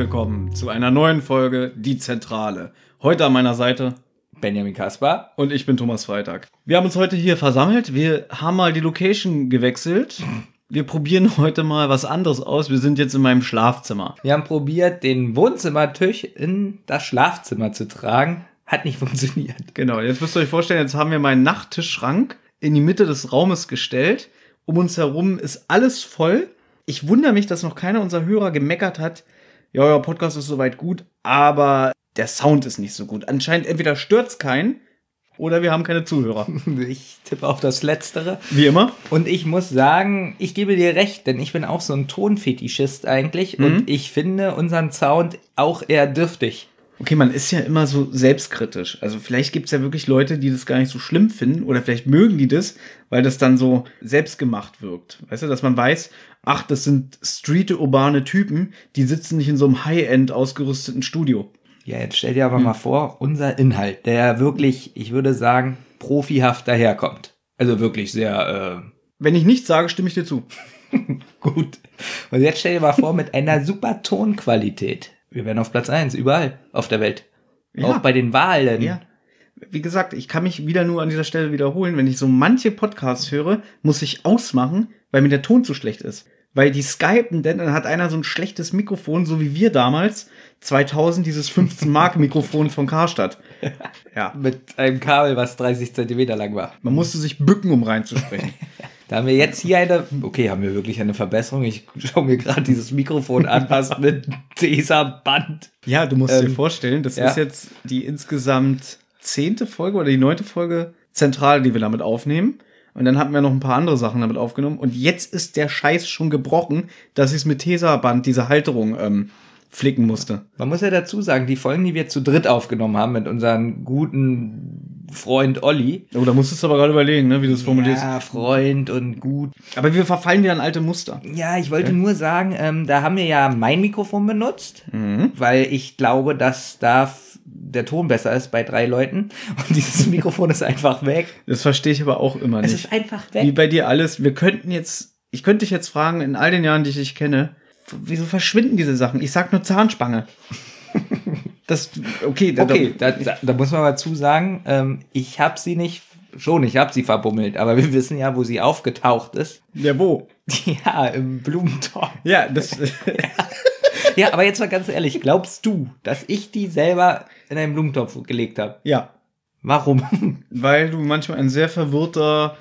willkommen zu einer neuen Folge Die Zentrale. Heute an meiner Seite Benjamin Kaspar. und ich bin Thomas Freitag. Wir haben uns heute hier versammelt. Wir haben mal die Location gewechselt. Wir probieren heute mal was anderes aus. Wir sind jetzt in meinem Schlafzimmer. Wir haben probiert, den Wohnzimmertisch in das Schlafzimmer zu tragen. Hat nicht funktioniert. Genau, jetzt müsst ihr euch vorstellen, jetzt haben wir meinen Nachttischschrank in die Mitte des Raumes gestellt. Um uns herum ist alles voll. Ich wundere mich, dass noch keiner unserer Hörer gemeckert hat. Ja, euer Podcast ist soweit gut, aber der Sound ist nicht so gut. Anscheinend entweder stört's keinen oder wir haben keine Zuhörer. Ich tippe auf das Letztere. Wie immer. Und ich muss sagen, ich gebe dir recht, denn ich bin auch so ein Tonfetischist eigentlich. Und ich finde unseren Sound auch eher dürftig. Okay, man ist ja immer so selbstkritisch. Also vielleicht gibt's ja wirklich Leute, die das gar nicht so schlimm finden oder vielleicht mögen die das, weil das dann so selbstgemacht wirkt. Weißt du, dass man weiß, ach, das sind street-urbane Typen, die sitzen nicht in so einem High-End ausgerüsteten Studio. Ja, jetzt stell dir aber mal vor, unser Inhalt, der wirklich, ich würde sagen, profihaft daherkommt. Also wirklich sehr Wenn ich nichts sage, stimme ich dir zu. äh, gut. Und jetzt stell dir mal vor, mit einer super Tonqualität. Wir wären auf Platz eins überall auf der Welt. Ja. Auch bei den Wahlen. Ja. Wie gesagt, ich kann mich wieder nur an dieser Stelle wiederholen. Wenn ich so manche Podcasts höre, muss ich ausmachen, weil mir der Ton zu schlecht ist. Weil die skypen, denn dann hat einer so ein schlechtes Mikrofon, so wie wir damals, 2000, dieses 15-Mark-Mikrofon von Karstadt. Ja. Mit einem Kabel, was 30 Zentimeter lang war. Man musste sich bücken, um reinzusprechen. Da haben wir jetzt hier eine, okay, haben wir wirklich eine Verbesserung. Ich schaue mir gerade dieses Mikrofon an, was mit dieser Band. ja, du musst dir Ähm, vorstellen, das ja. ist jetzt die insgesamt zehnte Folge oder die neunte Folge Zentrale, die wir damit aufnehmen. Und dann hatten wir noch ein paar andere Sachen damit aufgenommen. Und jetzt ist der Scheiß schon gebrochen, dass ich es mit Tesaband, diese Halterung, ähm, flicken musste. Man muss ja dazu sagen, die Folgen, die wir zu dritt aufgenommen haben mit unserem guten Freund Olli. Oh, da musstest du aber gerade überlegen, ne, wie du es formulierst. Ja, Freund und gut. Aber wir verfallen wieder an alte Muster. Ja, ich wollte nur sagen, ähm, da haben wir ja mein Mikrofon benutzt, Mhm. weil ich glaube, dass da der Ton besser ist bei drei Leuten. Und dieses Mikrofon ist einfach weg. Das verstehe ich aber auch immer Es nicht. ist einfach Wie weg. bei dir alles. Wir könnten jetzt, ich könnte dich jetzt fragen, in all den Jahren, die ich dich kenne, wieso verschwinden diese Sachen? Ich sag nur Zahnspange. Das, okay, da, Okay, da, da, da muss man dazu sagen, ähm, ich habe sie nicht, schon, ich habe sie verbummelt, aber wir wissen ja, wo sie aufgetaucht ist. Ja, wo? Ja, im Blumentopf. Ja, das, Ja, aber jetzt mal ganz ehrlich, glaubst du, dass ich die selber in einen Blumentopf gelegt habe? ja, Warum? weil du manchmal ein sehr verwirrter,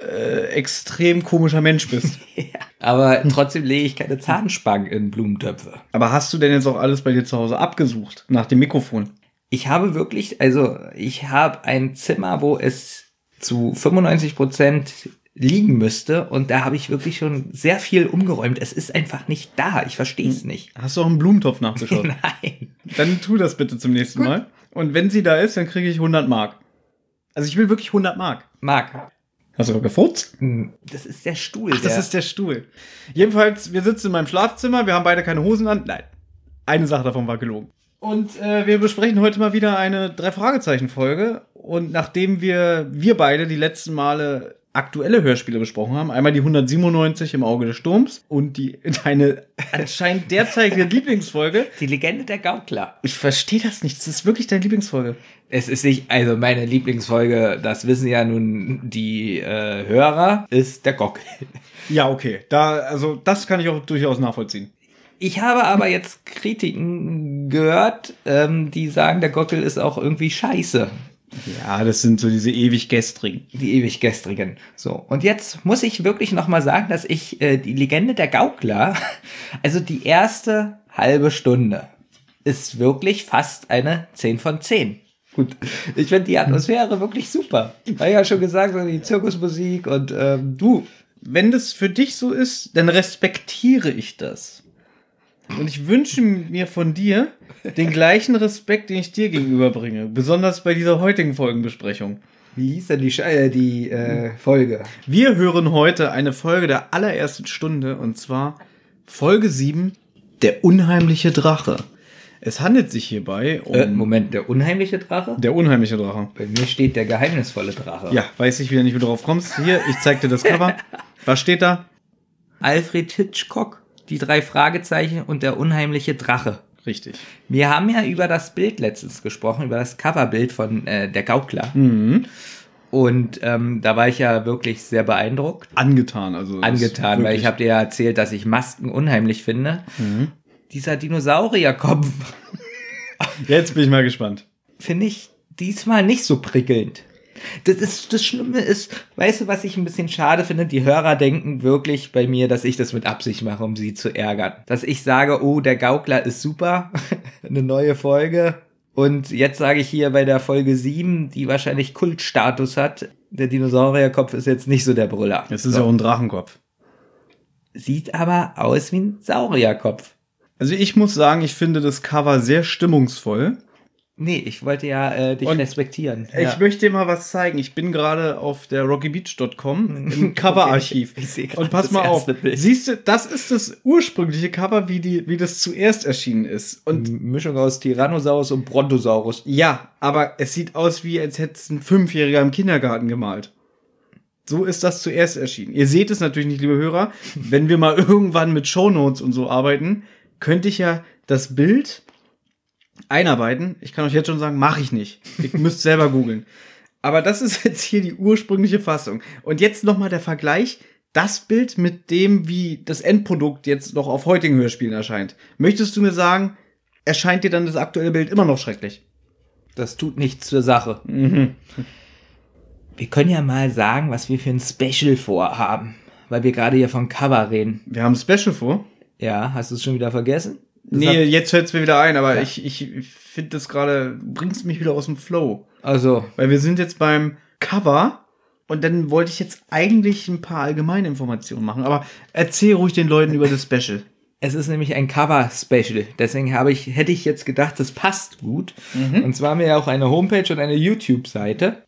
äh, extrem komischer Mensch bist. aber trotzdem lege ich keine Zahnspangen in Blumentöpfe. Aber hast du denn jetzt auch alles bei dir zu Hause abgesucht? Nach dem Mikrofon? Ich habe wirklich, also ich habe ein Zimmer, wo es zu 95 Prozent liegen müsste und da habe ich wirklich schon sehr viel umgeräumt. Es ist einfach nicht da. Ich verstehe es nicht. Hast du auch einen Blumentopf nachgeschaut? Nein. Dann tu das bitte zum nächsten Mal. Und wenn sie da ist, dann kriege ich 100 Mark. Also ich will wirklich 100 Mark. Marc, Hast du gerade gefurzt? hm, das ist der Stuhl. Ach, das der, ist der Stuhl. Jedenfalls, wir sitzen in meinem Schlafzimmer, wir haben beide keine Hosen an. Nein, eine Sache davon war gelogen. Und äh, wir besprechen heute mal wieder eine Drei-Fragezeichen-Folge. Und nachdem wir, wir beide die letzten Male aktuelle Hörspiele besprochen haben, einmal die 197 im Auge des Sturms und die deine anscheinend derzeitige Lieblingsfolge. die Legende der Gaukler. Ich verstehe das nicht. Das ist wirklich deine Lieblingsfolge. Es ist nicht, also meine Lieblingsfolge, das wissen ja nun die äh, Hörer, ist der Gockel. Ja, okay. Da, also das kann ich auch durchaus nachvollziehen. Ich habe aber jetzt Kritiken gehört, ähm, die sagen, der Gockel ist auch irgendwie scheiße. Ja, das sind so diese ewig gestrigen. Die ewig gestrigen. So. Und jetzt muss ich wirklich nochmal sagen, dass ich äh, die Legende der Gaukler, also die erste halbe Stunde, ist wirklich fast eine 10 von 10. Gut. Ich finde die Atmosphäre wirklich super. Ich habe ja schon gesagt, die Zirkusmusik und ähm, Du, wenn das für dich so ist, dann respektiere ich das. Und ich wünsche mir von dir den gleichen Respekt, den ich dir gegenüberbringe. Besonders bei dieser heutigen Folgenbesprechung. wie hieß denn die, äh, die äh, Folge? Wir hören heute eine Folge der allerersten Stunde und zwar Folge 7, Der unheimliche Drache. Es handelt sich hierbei um Äh, Moment, der unheimliche Drache? der unheimliche Drache. Bei mir steht der geheimnisvolle Drache. Ja, weiß ich wieder nicht, wie du drauf kommst. Hier, ich zeig dir das Cover. Was steht da? Alfred Hitchcock. Die drei Fragezeichen und der unheimliche Drache. Richtig. Wir haben ja über das Bild letztens gesprochen, über das Coverbild von äh, der Gaukler. Mhm. Und ähm, da war ich ja wirklich sehr beeindruckt. Angetan, also. Angetan, weil ich habe dir ja erzählt, dass ich Masken unheimlich finde. Dieser Dinosaurierkopf Jetzt bin ich mal gespannt. finde ich diesmal nicht so prickelnd. Das ist das Schlimme ist, weißt du, was ich ein bisschen schade finde? Die Hörer denken wirklich bei mir, dass ich das mit Absicht mache, um sie zu ärgern. Dass ich sage, oh, der Gaukler ist super, eine neue Folge. Und jetzt sage ich hier bei der Folge 7, die wahrscheinlich Kultstatus hat, der Dinosaurierkopf ist jetzt nicht so der Brüller. Es ist so. ja auch ein Drachenkopf. Sieht aber aus wie ein Saurierkopf. Also ich muss sagen, ich finde das Cover sehr stimmungsvoll. Nee, ich wollte ja äh, dich Und respektieren. Ich ja. möchte dir mal was zeigen. Ich bin gerade auf der rockybeach.com im Coverarchiv. Gerade Und pass mal auf. Bild. Siehst du, das ist das ursprüngliche Cover, wie, die, wie das zuerst erschienen ist. Und Mischung aus Tyrannosaurus und Brontosaurus. ja, aber es sieht aus, wie als hätte es ein Fünfjähriger im Kindergarten gemalt. So ist das zuerst erschienen. Ihr seht es natürlich nicht, liebe Hörer. Wenn wir mal irgendwann mit Shownotes und so arbeiten, könnte ich ja das Bild einarbeiten. Ich kann euch jetzt schon sagen, mache ich nicht. Ihr müsst selber googeln. Aber das ist jetzt hier die ursprüngliche Fassung. Und jetzt nochmal der Vergleich. Das Bild mit dem, wie das Endprodukt jetzt noch auf heutigen Hörspielen erscheint. Möchtest du mir sagen, erscheint dir dann das aktuelle Bild immer noch schrecklich? Das tut nichts zur Sache. Wir können ja mal sagen, was wir für ein Special vorhaben. Weil wir gerade hier von Cover reden. Wir haben ein Special vor. Ja, hast du es schon wieder vergessen? Nee, jetzt fällt es mir wieder ein, aber ich, ich finde das gerade, bringst mich wieder aus dem Flow. Also, Weil wir sind jetzt beim Cover und dann wollte ich jetzt eigentlich ein paar allgemeine Informationen machen. Aber erzähl ruhig den Leuten über das Special. es ist nämlich ein Cover-Special. Deswegen habe ich, hätte ich jetzt gedacht, das passt gut. Und zwar haben wir ja auch eine Homepage und eine YouTube-Seite.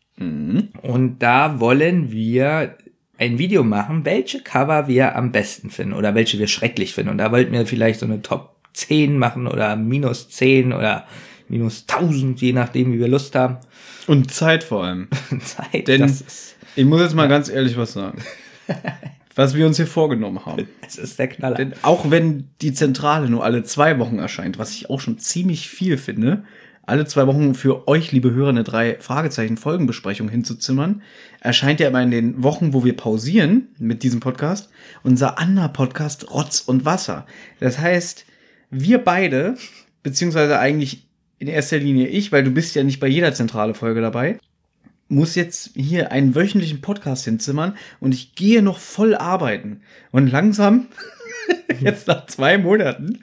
Und da wollen wir ein Video machen, welche Cover wir am besten finden oder welche wir schrecklich finden. Und da wollten wir vielleicht so eine Top 10 machen oder minus 10 oder minus 1000, je nachdem, wie wir Lust haben. Und Zeit vor allem. Zeit, Denn ist, ich muss jetzt mal ganz ehrlich was sagen. was wir uns hier vorgenommen haben. das ist der Knaller. Denn auch wenn die Zentrale nur alle zwei Wochen erscheint, was ich auch schon ziemlich viel finde, alle zwei Wochen für euch, liebe Hörer, eine drei Fragezeichen Folgenbesprechung hinzuzimmern, erscheint ja immer in den Wochen, wo wir pausieren mit diesem Podcast, unser anderer Podcast Rotz und Wasser. Das heißt, wir beide, beziehungsweise eigentlich in erster Linie ich, weil du bist ja nicht bei jeder zentrale Folge dabei, muss jetzt hier einen wöchentlichen Podcast hinzimmern und ich gehe noch voll arbeiten. Und langsam, jetzt nach zwei Monaten,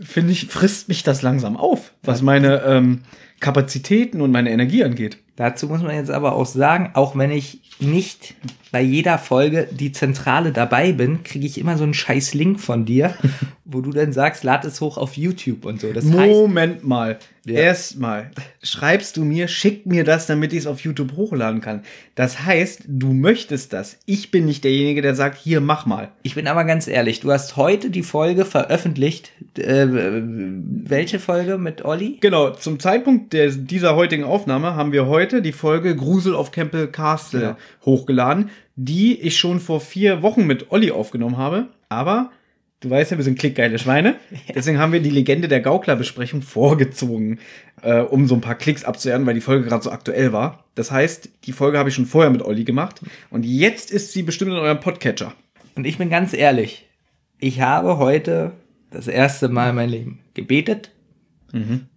finde ich, frisst mich das langsam auf, was meine ähm, Kapazitäten und meine Energie angeht. Dazu muss man jetzt aber auch sagen, auch wenn ich nicht bei jeder Folge die Zentrale dabei bin, kriege ich immer so einen scheiß Link von dir, wo du dann sagst, lad es hoch auf YouTube und so. Das heißt, Moment mal. Ja. Erstmal schreibst du mir, schick mir das, damit ich es auf YouTube hochladen kann. Das heißt, du möchtest das. Ich bin nicht derjenige, der sagt, hier, mach mal. ich bin aber ganz ehrlich, du hast heute die Folge veröffentlicht. Äh, welche Folge mit Olli? Genau, zum Zeitpunkt der, dieser heutigen Aufnahme haben wir heute die Folge Grusel auf Campbell Castle Ja. Hochgeladen, die ich schon vor vier Wochen mit Olli aufgenommen habe. Aber du weißt ja, wir sind klickgeile Schweine. Deswegen haben wir die Legende der Gaukler-Besprechung vorgezogen, äh, um so ein paar Klicks abzuerden, weil die Folge gerade so aktuell war. Das heißt, die Folge habe ich schon vorher mit Olli gemacht. Und jetzt ist sie bestimmt in eurem Podcatcher. Und ich bin ganz ehrlich, ich habe heute das erste Mal in meinem Leben gebetet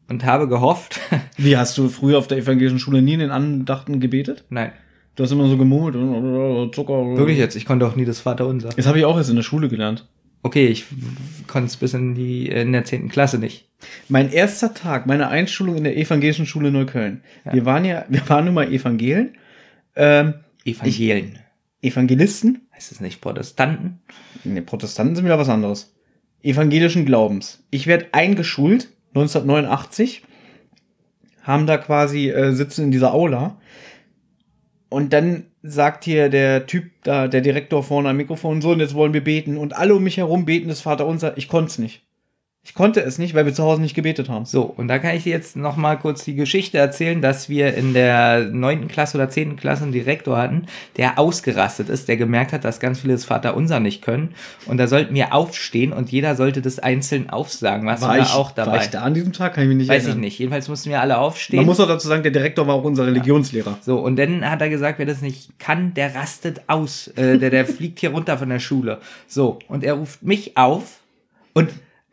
und habe gehofft, Wie hast du früher auf der evangelischen Schule nie in den Andachten gebetet? nein, Du hast immer so gemurmelt und Zucker. wirklich jetzt, ich konnte auch nie das Vaterunser. Das habe ich auch erst in der Schule gelernt. Okay, ich konnte es bis in die in der zehnten Klasse nicht. Mein erster Tag, meine Einschulung in der evangelischen Schule Neukölln. Wir waren ja, wir waren nun mal Evangelen, ähm, Evangelien. Evangelisten. heißt es nicht Protestanten? Ne, Protestanten sind wieder was anderes. Evangelischen Glaubens. Ich werde eingeschult, 1989, haben da quasi, äh, sitzen in dieser Aula. Und dann sagt hier der Typ da, der Direktor vorne am Mikrofon, so, und jetzt wollen wir beten. Und alle um mich herum beten das Vaterunser. Ich konnte es nicht. Ich konnte es nicht, weil wir zu Hause nicht gebetet haben. So, und da kann ich dir jetzt noch mal kurz die Geschichte erzählen, dass wir in der neunten Klasse oder zehnten Klasse einen Direktor hatten, der ausgerastet ist, der gemerkt hat, dass ganz viele das Vaterunser nicht können. Und da sollten wir aufstehen und jeder sollte das einzeln aufsagen. Warst War du ich, da auch dabei? war ich da an diesem Tag? Kann ich mich nicht Weiß erinnern. ich nicht. Jedenfalls mussten wir alle aufstehen. Man muss auch dazu sagen, der Direktor war auch unser Religionslehrer. So, und dann hat er gesagt, wer das nicht kann, der rastet aus. Äh, der, der fliegt hier runter von der Schule. So, und er ruft mich auf und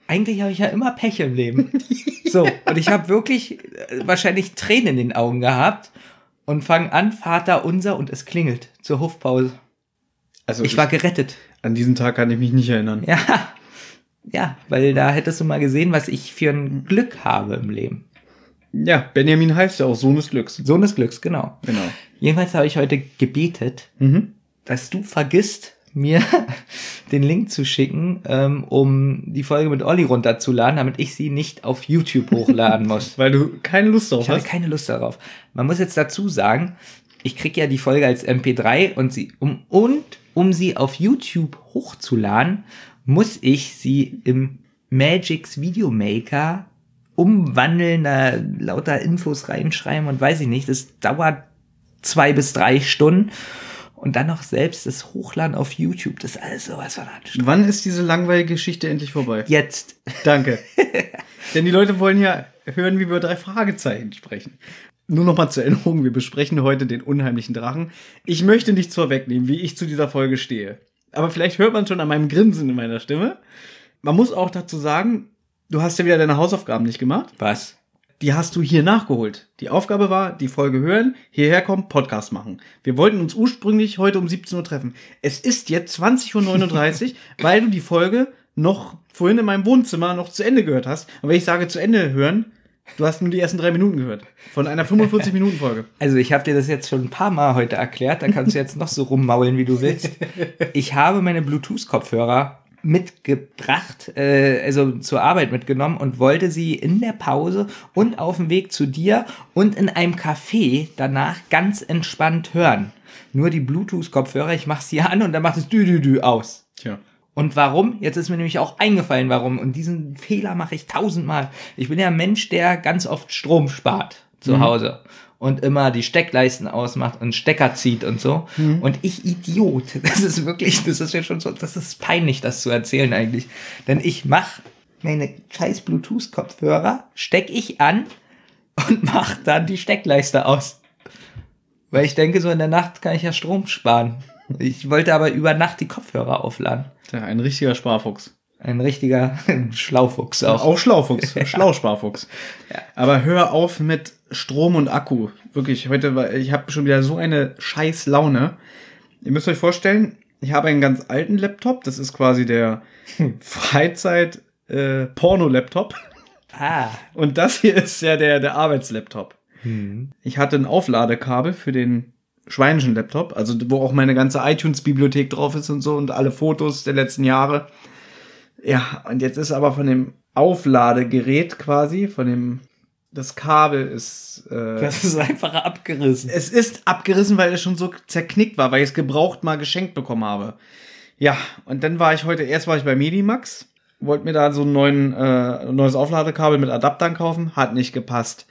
eigentlich habe ich ja immer Pech im Leben. So, und ich habe wirklich äh, wahrscheinlich Tränen in den Augen gehabt und fange an, Vater unser, und es klingelt zur Hofpause. Also Ich war gerettet. an diesen Tag kann ich mich nicht erinnern. Ja, ja, weil da hättest du mal gesehen, was ich für ein Glück habe im Leben. Ja, Benjamin heißt ja auch Sohn des Glücks. Sohn des Glücks, genau. Genau. Jedenfalls habe ich heute gebetet, Mhm. dass du vergisst, mir den Link zu schicken, ähm, um die Folge mit Olli runterzuladen, damit ich sie nicht auf YouTube hochladen muss. Weil du keine Lust drauf Ich hast. keine Lust darauf. Man muss jetzt dazu sagen, ich krieg ja die Folge als MP3 und sie um und um sie auf YouTube hochzuladen, muss ich sie im Magix Video Maker umwandeln, da lauter Infos reinschreiben und weiß ich nicht. Das dauert zwei bis drei Stunden. Und dann noch selbst das Hochladen auf YouTube, das ist alles sowas von anstrengend. Wann ist diese langweilige Geschichte endlich vorbei? Jetzt. Danke. Denn die Leute wollen ja hören, wie wir über drei Fragezeichen sprechen. Nur noch mal zur Erinnerung, wir besprechen heute den unheimlichen Drachen. Ich möchte nichts vorwegnehmen, wie ich zu dieser Folge stehe. Aber vielleicht hört man schon an meinem Grinsen in meiner Stimme. Man muss auch dazu sagen, du hast ja wieder deine Hausaufgaben nicht gemacht. Was? Die hast du hier nachgeholt. Die Aufgabe war, die Folge hören, hierher kommen, Podcast machen. Wir wollten uns ursprünglich heute um 17 Uhr treffen. Es ist jetzt 20.39 Uhr, weil du die Folge noch vorhin in meinem Wohnzimmer noch zu Ende gehört hast. Und wenn ich sage zu Ende hören, du hast nur die ersten drei Minuten gehört. Von einer 45-Minuten-Folge. Also ich habe dir das jetzt schon ein paar Mal heute erklärt, da kannst du jetzt noch so rummaulen, wie du willst. Ich habe meine Bluetooth-Kopfhörer mitgebracht, äh, also zur Arbeit mitgenommen und wollte sie in der Pause und auf dem Weg zu dir und in einem Café danach ganz entspannt hören. Nur die Bluetooth-Kopfhörer, ich mache sie an und dann macht es dü dü dü aus. Tja. Und warum? Jetzt ist mir nämlich auch eingefallen, warum. Und diesen Fehler mache ich tausendmal. Ich bin ja ein Mensch, der ganz oft Strom spart zu Hause und immer die Steckleisten ausmacht und Stecker zieht und so. Und ich Idiot. Das ist wirklich, das ist ja schon so, das ist peinlich, das zu erzählen eigentlich. Denn ich mache meine scheiß Bluetooth-Kopfhörer, steck ich an und mach dann die Steckleiste aus. Weil ich denke, so in der Nacht kann ich ja Strom sparen. Ich wollte aber über Nacht die Kopfhörer aufladen. Tja, ein richtiger Sparfuchs. Ein richtiger Schlaufuchs auch. Auch Schlaufuchs. Schlausparfuchs. Aber hör auf mit Strom und Akku. Wirklich, heute war, ich habe schon wieder so eine scheiß Laune. Ihr müsst euch vorstellen, ich habe einen ganz alten Laptop. Das ist quasi der Freizeit äh. Ah. Und das hier ist ja der, der Arbeitslaptop. Ich hatte ein Aufladekabel für den schweinischen Laptop, also wo auch meine ganze iTunes-Bibliothek drauf ist und so und alle Fotos der letzten Jahre. Ja, und jetzt ist aber von dem Aufladegerät quasi, von dem, das Kabel ist, äh, Das ist einfach abgerissen. es ist abgerissen, weil es schon so zerknickt war, weil ich es gebraucht mal geschenkt bekommen habe. Ja, und dann war ich heute, erst war ich bei Medimax, wollte mir da so ein neuen, äh, neues Aufladekabel mit Adaptern kaufen, hat nicht gepasst.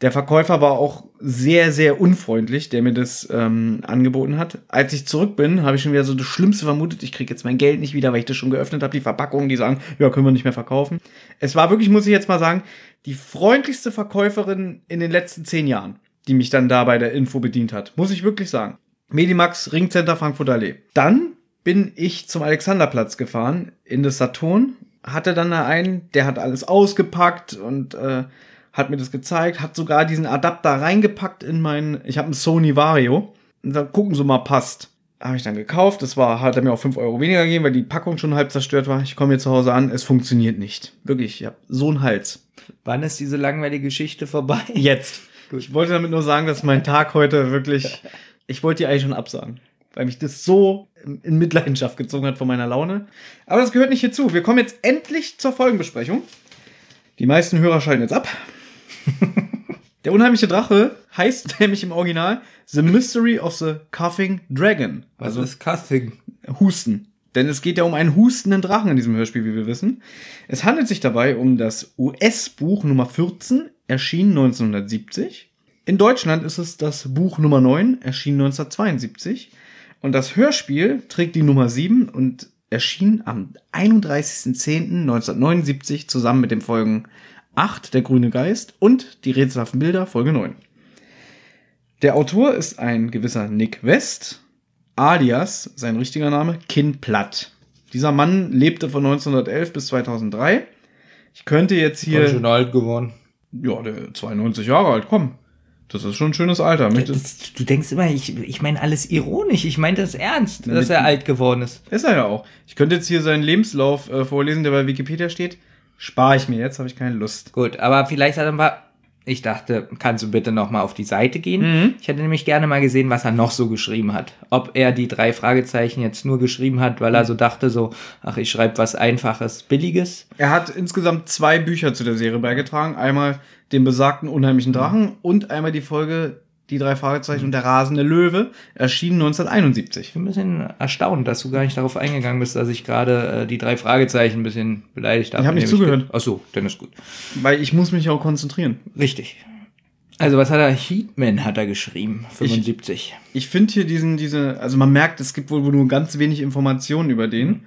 Der Verkäufer war auch sehr, sehr unfreundlich, der mir das ähm, angeboten hat. Als ich zurück bin, habe ich schon wieder so das Schlimmste vermutet. Ich kriege jetzt mein Geld nicht wieder, weil ich das schon geöffnet habe. Die Verpackungen, die sagen, ja, können wir nicht mehr verkaufen. Es war wirklich, muss ich jetzt mal sagen, die freundlichste Verkäuferin in den letzten zehn Jahren, die mich dann da bei der Info bedient hat. Muss ich wirklich sagen. Medimax Ringcenter Frankfurt Allee. Dann bin ich zum Alexanderplatz gefahren, in das Saturn, hatte dann da einen, der hat alles ausgepackt und äh, hat mir das gezeigt, hat sogar diesen Adapter reingepackt in meinen, ich habe einen Sony Vario. Und dann gucken Sie mal, passt. Habe ich dann gekauft, das war, hat er mir auch 5 Euro weniger gegeben, weil die Packung schon halb zerstört war. Ich komme hier zu Hause an, es funktioniert nicht. Wirklich, ich habe so einen Hals. Wann ist diese langweilige Geschichte vorbei? Jetzt. Ich wollte damit nur sagen, dass mein Tag heute wirklich, ich wollte die eigentlich schon absagen, weil mich das so in Mitleidenschaft gezogen hat von meiner Laune. Aber das gehört nicht hierzu. Wir kommen jetzt endlich zur Folgenbesprechung. Die meisten Hörer schalten jetzt ab. Der unheimliche Drache heißt nämlich im Original The Mystery of the Coughing Dragon. Also Also ist Coughing. Husten. Denn es geht ja um einen hustenden Drachen in diesem Hörspiel, wie wir wissen. Es handelt sich dabei um das US-Buch Nummer 14, erschienen 1970. In Deutschland ist es das Buch Nummer 9, erschienen 1972. Und das Hörspiel trägt die Nummer 7 und erschien am 31.10.1979 zusammen mit den Folgen 8, Der grüne Geist und Die rätselhaften Bilder, Folge 9. Der Autor ist ein gewisser Nick West, alias sein richtiger Name Kin Platt. Dieser Mann lebte von 1911 bis 2003. Ich könnte jetzt hier. schon alt geworden. Ja, der 92 Jahre alt, komm. Das ist schon ein schönes Alter. Das, du denkst immer, ich, ich meine alles ironisch. Ich meine das ernst, dass er alt geworden ist. Ist er ja auch. Ich könnte jetzt hier seinen Lebenslauf äh, vorlesen, der bei Wikipedia steht. Spare ich mir jetzt, habe ich keine Lust. Gut, aber vielleicht hat er paar ich dachte, kannst du bitte noch mal auf die Seite gehen? Mhm. Ich hätte nämlich gerne mal gesehen, was er noch so geschrieben hat. Ob er die drei Fragezeichen jetzt nur geschrieben hat, weil er so dachte, so, ach, ich schreibe was Einfaches, Billiges. Er hat insgesamt zwei Bücher zu der Serie beigetragen. Einmal den besagten Unheimlichen Drachen mhm. und einmal die Folge die drei Fragezeichen und der rasende Löwe erschien 1971. Ich bin ein bisschen erstaunt, dass du gar nicht darauf eingegangen bist, dass ich gerade äh, die drei Fragezeichen ein bisschen beleidigt habe. Ich habe nicht zugehört. Ach so, dann ist gut. Weil ich muss mich auch konzentrieren. Richtig. Also was hat er? Heatman hat er geschrieben, 75. Ich, ich finde hier diesen, diese, also man merkt, es gibt wohl nur ganz wenig Informationen über den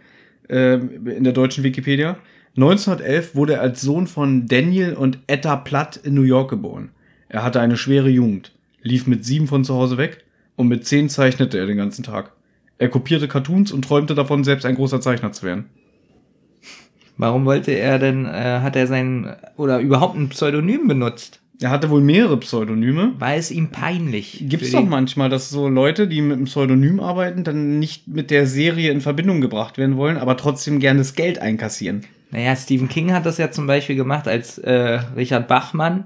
äh, in der deutschen Wikipedia. 1911 wurde er als Sohn von Daniel und Etta Platt in New York geboren. Er hatte eine schwere Jugend lief mit sieben von zu Hause weg und mit zehn zeichnete er den ganzen Tag. Er kopierte Cartoons und träumte davon, selbst ein großer Zeichner zu werden. Warum wollte er denn, äh, hat er sein, oder überhaupt ein Pseudonym benutzt? Er hatte wohl mehrere Pseudonyme. War es ihm peinlich? Gibt es doch manchmal, dass so Leute, die mit einem Pseudonym arbeiten, dann nicht mit der Serie in Verbindung gebracht werden wollen, aber trotzdem gerne das Geld einkassieren. Naja, Stephen King hat das ja zum Beispiel gemacht als äh, Richard Bachmann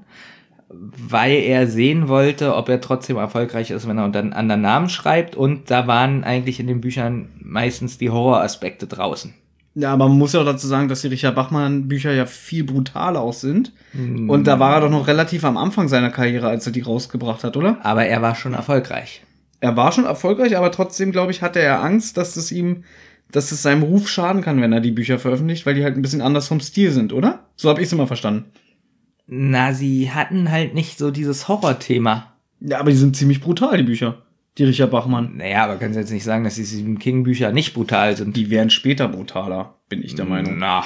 weil er sehen wollte, ob er trotzdem erfolgreich ist, wenn er unter einem anderen Namen schreibt. Und da waren eigentlich in den Büchern meistens die Horroraspekte draußen. Ja, aber man muss ja auch dazu sagen, dass die Richard Bachmann Bücher ja viel brutaler auch sind. Mm. Und da war er doch noch relativ am Anfang seiner Karriere, als er die rausgebracht hat, oder? Aber er war schon erfolgreich. Er war schon erfolgreich, aber trotzdem, glaube ich, hatte er Angst, dass es ihm, dass es seinem Ruf schaden kann, wenn er die Bücher veröffentlicht, weil die halt ein bisschen anders vom Stil sind, oder? So habe ich es immer verstanden. Na, sie hatten halt nicht so dieses Horrorthema. Ja, aber die sind ziemlich brutal, die Bücher. Die Richard Bachmann. Naja, aber können Sie jetzt nicht sagen, dass die Stephen King Bücher nicht brutal sind. Die wären später brutaler, bin ich der Meinung. Na.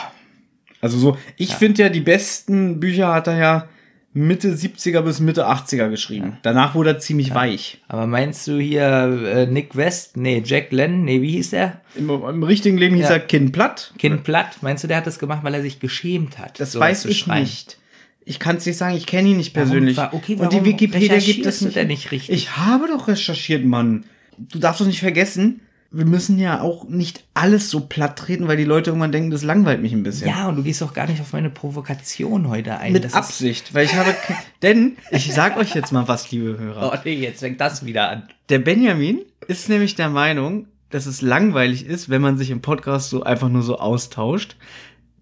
Also so, ich ja. finde ja, die besten Bücher hat er ja Mitte 70er bis Mitte 80er geschrieben. Ja. Danach wurde er ziemlich ja. weich. Aber meinst du hier äh, Nick West? Nee, Jack Lennon? Nee, wie hieß er? Im, im richtigen Leben hieß er Kin Platt. Kin Platt. Meinst du, der hat das gemacht, weil er sich geschämt hat? Das weiß ich nicht. Ich kann es nicht sagen, ich kenne ihn nicht persönlich. Warum, okay, warum Und die Wikipedia gibt es nicht. nicht richtig. Ich habe doch recherchiert, Mann. Du darfst doch nicht vergessen, wir müssen ja auch nicht alles so platt treten, weil die Leute irgendwann denken, das langweilt mich ein bisschen. Ja, und du gehst doch gar nicht auf meine Provokation heute ein. Mit das Absicht, weil ich habe, denn ich sag euch jetzt mal was, liebe Hörer. Oh nee, jetzt fängt das wieder an. Der Benjamin ist nämlich der Meinung, dass es langweilig ist, wenn man sich im Podcast so einfach nur so austauscht.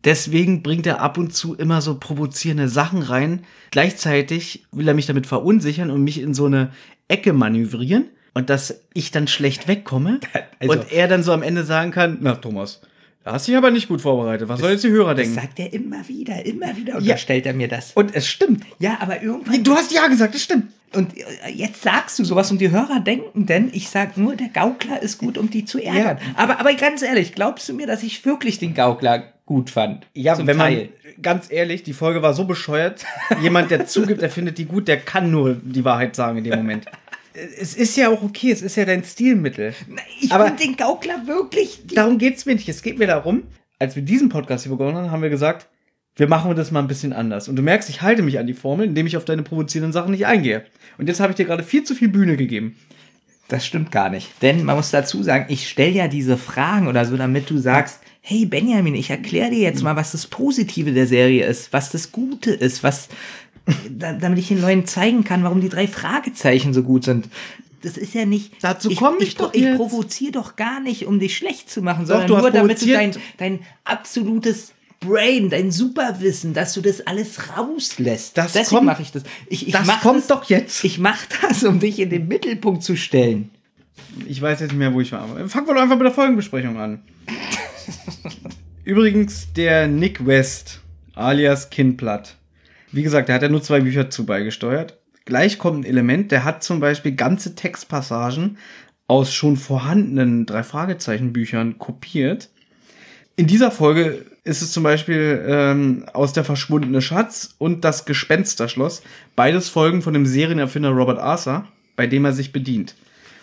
Deswegen bringt er ab und zu immer so provozierende Sachen rein. Gleichzeitig will er mich damit verunsichern und mich in so eine Ecke manövrieren und dass ich dann schlecht wegkomme also, und er dann so am Ende sagen kann, na Thomas, da hast du dich aber nicht gut vorbereitet. Was soll jetzt die Hörer denken? Das sagt er immer wieder, immer wieder unterstellt ja. er mir das. Und es stimmt. Ja, aber irgendwann. Du hast ja gesagt, es stimmt. Und äh, jetzt sagst du sowas und die Hörer denken denn, ich sag nur, der Gaukler ist gut, um die zu ärgern. Ja. Aber, aber ganz ehrlich, glaubst du mir, dass ich wirklich den Gaukler gut fand. Ja, wenn Teil. man, ganz ehrlich, die Folge war so bescheuert. Jemand, der zugibt, er findet die gut, der kann nur die Wahrheit sagen in dem Moment. Es ist ja auch okay, es ist ja dein Stilmittel. Ich Aber den Gaukler wirklich. Darum geht's mir nicht. Es geht mir darum, als wir diesen Podcast hier begonnen haben, haben wir gesagt, wir machen das mal ein bisschen anders. Und du merkst, ich halte mich an die Formel, indem ich auf deine provozierenden Sachen nicht eingehe. Und jetzt habe ich dir gerade viel zu viel Bühne gegeben. Das stimmt gar nicht. Denn man muss dazu sagen, ich stelle ja diese Fragen oder so, damit du sagst, hey Benjamin, ich erkläre dir jetzt mal, was das Positive der Serie ist, was das Gute ist, was, damit ich den Leuten zeigen kann, warum die drei Fragezeichen so gut sind. Das ist ja nicht. Dazu komme ich, ich, doch. Ich provoziere doch gar nicht, um dich schlecht zu machen, sondern nur damit du dein, dein absolutes Brain, dein Superwissen, dass du das alles rauslässt. Das Deswegen mache ich das. Ich, ich das kommt das, doch jetzt. Ich mache das, um dich in den Mittelpunkt zu stellen. Ich weiß jetzt nicht mehr, wo ich war. Fangen wir doch einfach mit der Folgenbesprechung an. Übrigens, der Nick West, alias Kinplatt. Wie gesagt, der hat ja nur zwei Bücher zu beigesteuert. Gleich kommt ein Element, der hat zum Beispiel ganze Textpassagen aus schon vorhandenen drei Fragezeichen Büchern kopiert. In dieser Folge ist es zum Beispiel ähm, aus der verschwundene Schatz und das Gespensterschloss, beides Folgen von dem Serienerfinder Robert Arthur, bei dem er sich bedient.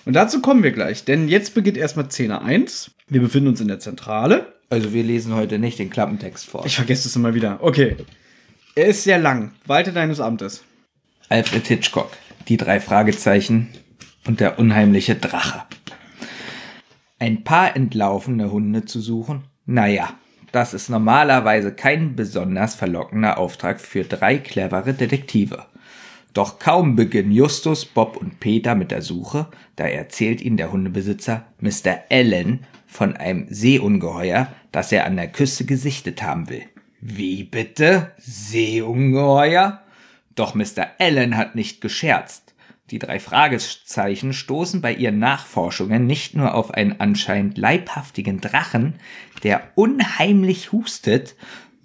Und dazu kommen wir gleich, denn jetzt beginnt erstmal Szene 1. Wir befinden uns in der Zentrale. Also wir lesen heute nicht den Klappentext vor. Ich vergesse es immer wieder. Okay. Er ist sehr lang. Walte deines Amtes. Alfred Hitchcock, die drei Fragezeichen und der unheimliche Drache. Ein paar entlaufene Hunde zu suchen? Naja, das ist normalerweise kein besonders verlockender Auftrag für drei clevere Detektive. Doch kaum beginnen Justus, Bob und Peter mit der Suche, da erzählt ihnen der Hundebesitzer Mr. Allen von einem Seeungeheuer, das er an der Küste gesichtet haben will. Wie bitte? Seeungeheuer? Doch Mr. Allen hat nicht gescherzt. Die drei Fragezeichen stoßen bei ihren Nachforschungen nicht nur auf einen anscheinend leibhaftigen Drachen, der unheimlich hustet,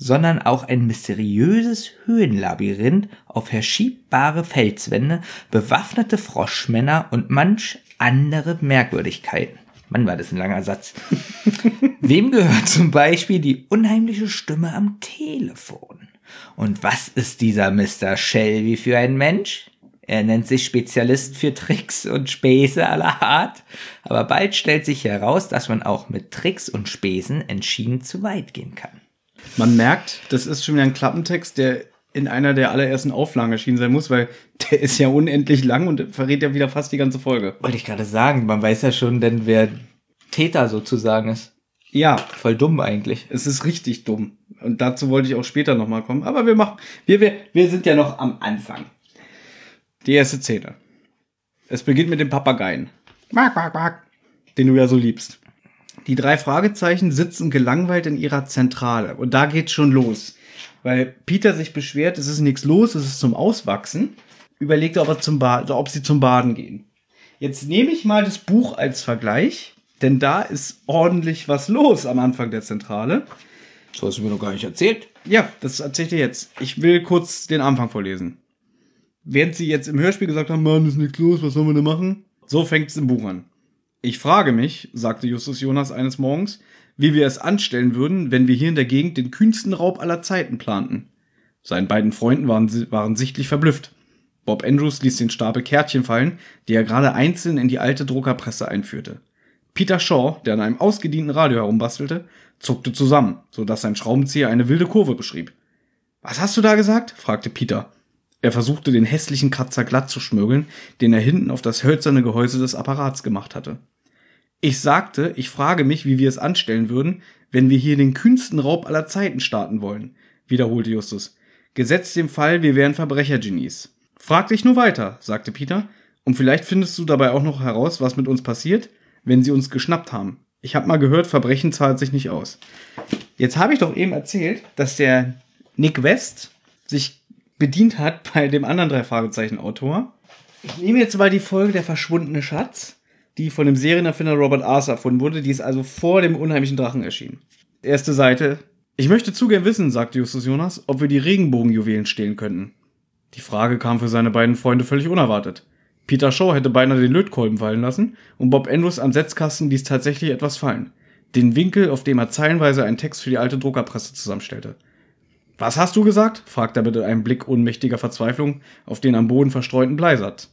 sondern auch ein mysteriöses Höhenlabyrinth auf verschiebbare Felswände, bewaffnete Froschmänner und manch andere Merkwürdigkeiten. Mann, war das ein langer Satz. Wem gehört zum Beispiel die unheimliche Stimme am Telefon? Und was ist dieser Mr. Shelby für ein Mensch? Er nennt sich Spezialist für Tricks und Späße aller Art, aber bald stellt sich heraus, dass man auch mit Tricks und Späßen entschieden zu weit gehen kann. Man merkt, das ist schon wieder ein Klappentext, der in einer der allerersten Auflagen erschienen sein muss, weil der ist ja unendlich lang und verrät ja wieder fast die ganze Folge. Wollte ich gerade sagen, man weiß ja schon, denn wer Täter sozusagen ist. Ja, Voll dumm eigentlich. es ist richtig dumm. Und dazu wollte ich auch später nochmal kommen. Aber wir machen, wir, wir, wir sind ja noch am Anfang. Die erste Szene. Es beginnt mit dem Papageien. Quack, quack, quack. Den du ja so liebst. Die drei Fragezeichen sitzen gelangweilt in ihrer Zentrale. Und da geht's schon los. Weil Peter sich beschwert, es ist nichts los, es ist zum Auswachsen. Überlegt, ob, er zum ba ob sie zum Baden gehen. Jetzt nehme ich mal das Buch als Vergleich, denn da ist ordentlich was los am Anfang der Zentrale. So hast du mir noch gar nicht erzählt. Ja, das erzähle ich dir jetzt. Ich will kurz den Anfang vorlesen. Während sie jetzt im Hörspiel gesagt haben, Mann, ist nichts los, was sollen wir denn machen? So fängt es im Buch an. Ich frage mich, sagte Justus Jonas eines Morgens, wie wir es anstellen würden, wenn wir hier in der Gegend den kühnsten Raub aller Zeiten planten. Seinen beiden Freunden waren, waren sichtlich verblüfft. Bob Andrews ließ den Stapel Kärtchen fallen, die er gerade einzeln in die alte Druckerpresse einführte. Peter Shaw, der an einem ausgedienten Radio herumbastelte, zuckte zusammen, so dass sein Schraubenzieher eine wilde Kurve beschrieb. Was hast du da gesagt? fragte Peter. Er versuchte den hässlichen Kratzer glatt zu schmögeln, den er hinten auf das hölzerne Gehäuse des Apparats gemacht hatte. Ich sagte, ich frage mich, wie wir es anstellen würden, wenn wir hier den kühnsten Raub aller Zeiten starten wollen, wiederholte Justus. Gesetzt dem Fall, wir wären Verbrechergenies. Frag dich nur weiter, sagte Peter, und vielleicht findest du dabei auch noch heraus, was mit uns passiert, wenn sie uns geschnappt haben. Ich habe mal gehört, Verbrechen zahlt sich nicht aus. Jetzt habe ich doch eben erzählt, dass der Nick West sich bedient hat bei dem anderen drei Fragezeichen Autor. Ich nehme jetzt mal die Folge Der verschwundene Schatz, die von dem Serienerfinder Robert Arthur erfunden wurde. Die ist also vor dem unheimlichen Drachen erschienen. Erste Seite. Ich möchte zu gern wissen, sagte Justus Jonas, ob wir die Regenbogenjuwelen stehlen könnten. Die Frage kam für seine beiden Freunde völlig unerwartet. Peter Shaw hätte beinahe den Lötkolben fallen lassen und Bob Andrews am Setzkasten ließ tatsächlich etwas fallen. Den Winkel, auf dem er zeilenweise einen Text für die alte Druckerpresse zusammenstellte. Was hast du gesagt? fragte er mit einem Blick ohnmächtiger Verzweiflung auf den am Boden verstreuten Bleisatz.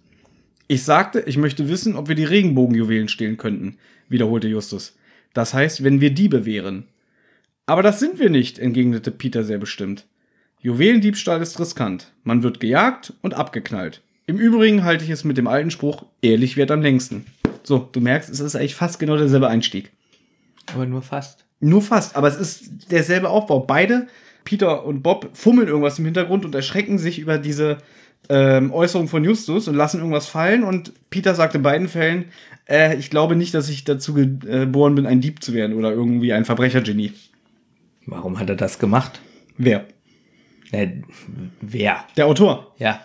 Ich sagte, ich möchte wissen, ob wir die Regenbogenjuwelen stehlen könnten, wiederholte Justus. Das heißt, wenn wir Diebe wären. Aber das sind wir nicht, entgegnete Peter sehr bestimmt. Juwelendiebstahl ist riskant. Man wird gejagt und abgeknallt. Im Übrigen halte ich es mit dem alten Spruch, ehrlich wird am längsten. So, du merkst, es ist eigentlich fast genau derselbe Einstieg. Aber nur fast. Nur fast, aber es ist derselbe Aufbau. Beide, Peter und Bob, fummeln irgendwas im Hintergrund und erschrecken sich über diese ähm, Äußerung von Justus und lassen irgendwas fallen. Und Peter sagt in beiden Fällen, äh, ich glaube nicht, dass ich dazu geboren bin, ein Dieb zu werden oder irgendwie ein Verbrechergenie. Warum hat er das gemacht? Wer? Äh, wer? Der Autor. Ja.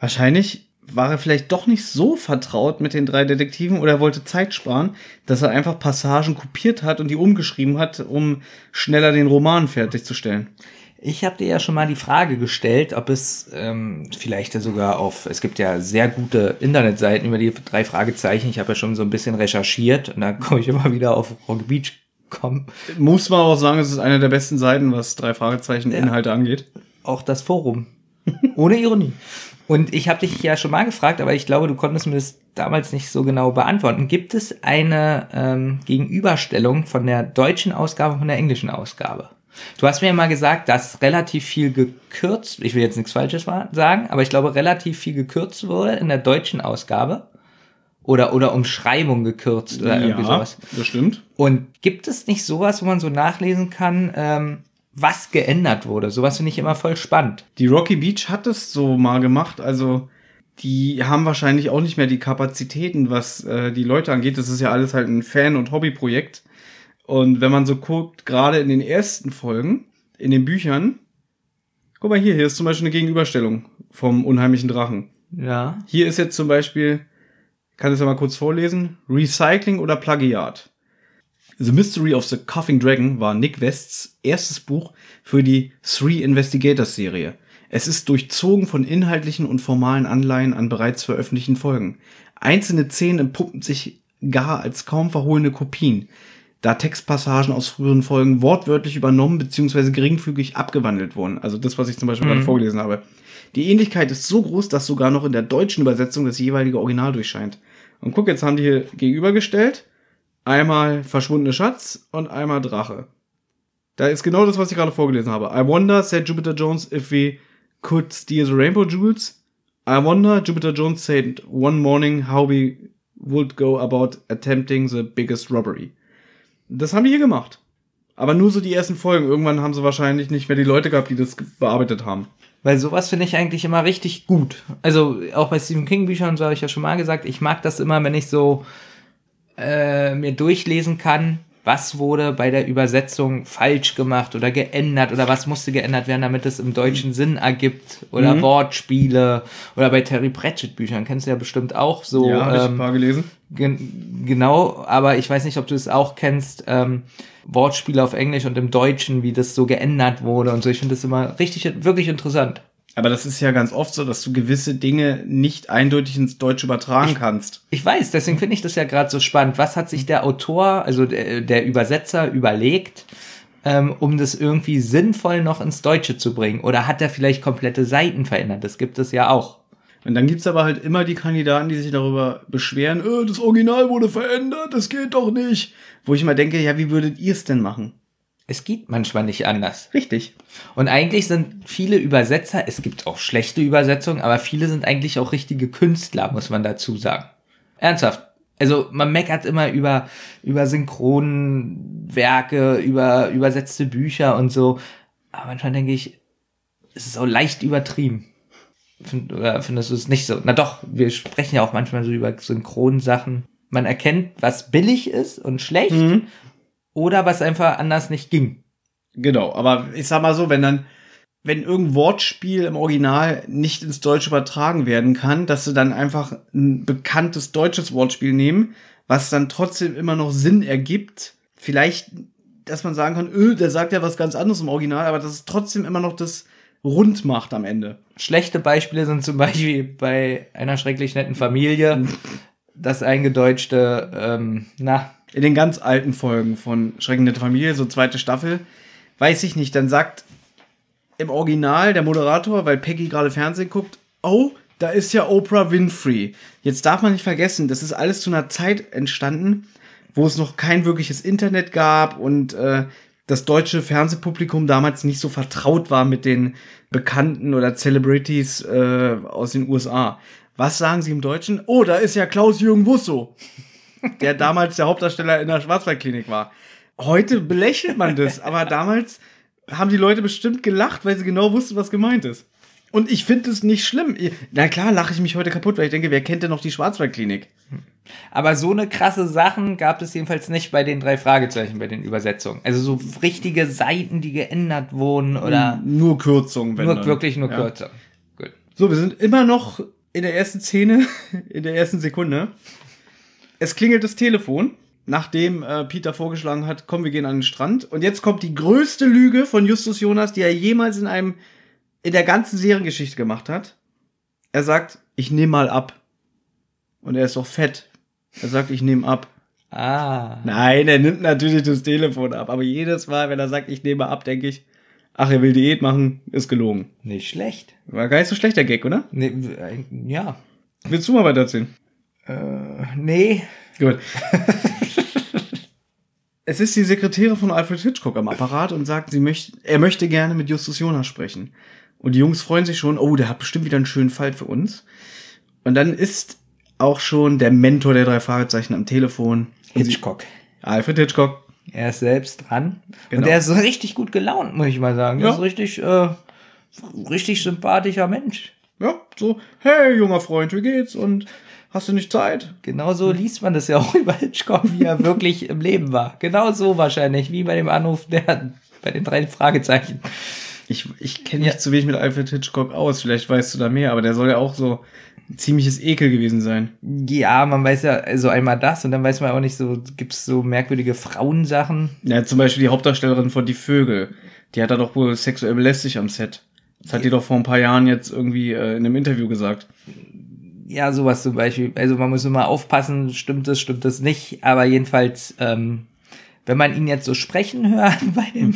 Wahrscheinlich, war er vielleicht doch nicht so vertraut mit den drei Detektiven oder er wollte Zeit sparen, dass er einfach Passagen kopiert hat und die umgeschrieben hat, um schneller den Roman fertigzustellen. Ich habe dir ja schon mal die Frage gestellt, ob es ähm, vielleicht ja sogar auf, es gibt ja sehr gute Internetseiten über die drei Fragezeichen. Ich habe ja schon so ein bisschen recherchiert und da komme ich immer wieder auf Rock Beach kommen. Muss man auch sagen, es ist eine der besten Seiten, was drei Fragezeichen Ja. Inhalte angeht. Auch das Forum. Ohne Ironie. Und ich habe dich ja schon mal gefragt, aber ich glaube, du konntest mir das damals nicht so genau beantworten. Gibt es eine ähm, Gegenüberstellung von der deutschen Ausgabe und von der englischen Ausgabe? Du hast mir mal gesagt, dass relativ viel gekürzt, ich will jetzt nichts Falsches sagen, aber ich glaube, relativ viel gekürzt wurde in der deutschen Ausgabe. Oder, oder Umschreibung gekürzt oder irgendwie sowas. das stimmt. Und gibt es nicht sowas, wo man so nachlesen kann, ähm, was geändert wurde? Sowas finde ich immer voll spannend. Die Rocky Beach hat es so mal gemacht, also die haben wahrscheinlich auch nicht mehr die Kapazitäten, was äh, die Leute angeht. Das ist ja alles halt ein Fan- und Hobbyprojekt. Und wenn man so guckt, gerade in den ersten Folgen, in den Büchern, guck mal hier, hier ist zum Beispiel eine Gegenüberstellung vom unheimlichen Drachen. Ja. Hier ist jetzt zum Beispiel, ich kann es ja mal kurz vorlesen, Recycling oder Plagiat. The Mystery of the Coughing Dragon war Nick Wests erstes Buch für die Three Investigators Serie. Es ist durchzogen von inhaltlichen und formalen Anleihen an bereits veröffentlichten Folgen. Einzelne Szenen entpuppen sich gar als kaum verhohlene Kopien, da Textpassagen aus früheren Folgen wortwörtlich übernommen bzw. geringfügig abgewandelt wurden. Also das, was ich zum Beispiel gerade vorgelesen habe. Die Ähnlichkeit ist so groß, dass sogar noch in der deutschen Übersetzung das jeweilige Original durchscheint. Und guck, jetzt haben die hier gegenübergestellt. Einmal verschwundene Schatz und einmal Drache. Da ist genau das, was ich gerade vorgelesen habe. I wonder, said Jupiter Jones, if we could steal the rainbow jewels. I wonder, Jupiter Jones said one morning how we would go about attempting the biggest robbery. Das haben die hier gemacht. Aber nur so die ersten Folgen. Irgendwann haben sie wahrscheinlich nicht mehr die Leute gehabt, die das bearbeitet haben. Weil sowas finde ich eigentlich immer richtig gut. Also auch bei Stephen King Büchern, so habe ich ja schon mal gesagt, ich mag das immer, wenn ich so äh, mir durchlesen kann, was wurde bei der Übersetzung falsch gemacht oder geändert oder was musste geändert werden, damit es im deutschen Sinn ergibt oder Mhm. Wortspiele oder bei Terry Pratchett Büchern kennst du ja bestimmt auch so. ja, habe ich ein ähm, paar gelesen. Gen genau, aber ich weiß nicht, ob du es auch kennst, ähm, Wortspiele auf Englisch und im Deutschen, wie das so geändert wurde und so. Ich finde das immer richtig, wirklich interessant. Aber das ist ja ganz oft so, dass du gewisse Dinge nicht eindeutig ins Deutsche übertragen kannst. Ich weiß, deswegen finde ich das ja gerade so spannend. Was hat sich der Autor, also der, der Übersetzer, überlegt, ähm, um das irgendwie sinnvoll noch ins Deutsche zu bringen? Oder hat er vielleicht komplette Seiten verändert? Das gibt es ja auch. Und dann gibt's aber halt immer die Kandidaten, die sich darüber beschweren, äh, das Original wurde verändert, das geht doch nicht. Wo ich mal denke, ja, wie würdet ihr es denn machen? Es geht manchmal nicht anders. Richtig. Und eigentlich sind viele Übersetzer, es gibt auch schlechte Übersetzungen, aber viele sind eigentlich auch richtige Künstler, muss man dazu sagen. Ernsthaft. Also man meckert immer über, über Synchronwerke, über übersetzte Bücher und so. Aber manchmal denke ich, es ist auch leicht übertrieben. Find, oder findest du es nicht so? Na doch, wir sprechen ja auch manchmal so über Synchronsachen. Man erkennt, was billig ist und schlecht oder was einfach anders nicht ging. Genau, aber ich sag mal so, wenn dann, wenn irgendein Wortspiel im Original nicht ins Deutsche übertragen werden kann, dass sie dann einfach ein bekanntes deutsches Wortspiel nehmen, was dann trotzdem immer noch Sinn ergibt. Vielleicht, dass man sagen kann, öh, der sagt ja was ganz anderes im Original, aber dass es trotzdem immer noch das rund macht am Ende. Schlechte Beispiele sind zum Beispiel bei einer schrecklich netten Familie das eingedeutschte, ähm, na, in den ganz alten Folgen von Schreckende Familie, so zweite Staffel, weiß ich nicht, dann sagt im Original der Moderator, weil Peggy gerade Fernsehen guckt, oh, da ist ja Oprah Winfrey. Jetzt darf man nicht vergessen, das ist alles zu einer Zeit entstanden, wo es noch kein wirkliches Internet gab und äh, das deutsche Fernsehpublikum damals nicht so vertraut war mit den Bekannten oder Celebrities äh, aus den USA. Was sagen sie im Deutschen? Oh, da ist ja Klaus-Jürgen Wusso der damals der Hauptdarsteller in der Schwarzwaldklinik war. Heute belächelt man das, aber damals haben die Leute bestimmt gelacht, weil sie genau wussten, was gemeint ist. Und ich finde es nicht schlimm. Na klar, lache ich mich heute kaputt, weil ich denke, wer kennt denn noch die Schwarzwaldklinik? aber so eine krasse Sachen gab es jedenfalls nicht bei den drei Fragezeichen, bei den Übersetzungen. Also so richtige Seiten, die geändert wurden oder Nur Kürzungen, wenn nur dann. wirklich nur Ja. kürzer. Gut. So, wir sind immer noch in der ersten Szene, in der ersten Sekunde. Es klingelt das Telefon, nachdem äh, Peter vorgeschlagen hat, komm, wir gehen an den Strand. Und jetzt kommt die größte Lüge von Justus Jonas, die er jemals in einem, in der ganzen Seriengeschichte gemacht hat. Er sagt, ich nehme mal ab. Und er ist doch fett. Er sagt, ich nehme ab. Ah. Nein, er nimmt natürlich das Telefon ab. Aber jedes Mal, wenn er sagt, ich nehme ab, denke ich, ach, er will Diät machen, ist gelogen. Nicht schlecht. War gar nicht so schlecht, der Gag, oder? Nee, äh, ja. Willst du mal weiterziehen? Äh, nee. Gut. es ist die Sekretärin von Alfred Hitchcock am Apparat und sagt, sie möchte, er möchte gerne mit Justus Jonas sprechen. Und die Jungs freuen sich schon, oh, der hat bestimmt wieder einen schönen Fall für uns. Und dann ist auch schon der Mentor der drei Fragezeichen am Telefon. Hitchcock. Alfred Hitchcock. Er ist selbst dran. Genau. Und er ist richtig gut gelaunt, muss ich mal sagen. Er Ja. ist richtig, äh, richtig sympathischer Mensch. Ja, so, hey, junger Freund, wie geht's? Und hast du nicht Zeit? Genauso liest man das ja auch über Hitchcock, wie er wirklich im Leben war. Genau so wahrscheinlich, wie bei dem Anruf der, bei den drei Fragezeichen. Ich, ich kenne mich zu wenig mit Alfred Hitchcock aus, vielleicht weißt du da mehr, aber der soll ja auch so ein ziemliches Ekel gewesen sein. Ja, man weiß ja also einmal das und dann weiß man auch nicht so, gibt's so merkwürdige Frauensachen. Ja, zum Beispiel die Hauptdarstellerin von Die Vögel. Die hat er doch wohl sexuell belästigt am Set. Das hat die doch vor ein paar Jahren jetzt irgendwie äh, in einem Interview gesagt. Ja, sowas zum Beispiel. Also man muss immer aufpassen, stimmt es, stimmt es nicht. Aber jedenfalls, ähm, wenn man ihn jetzt so sprechen hört bei den,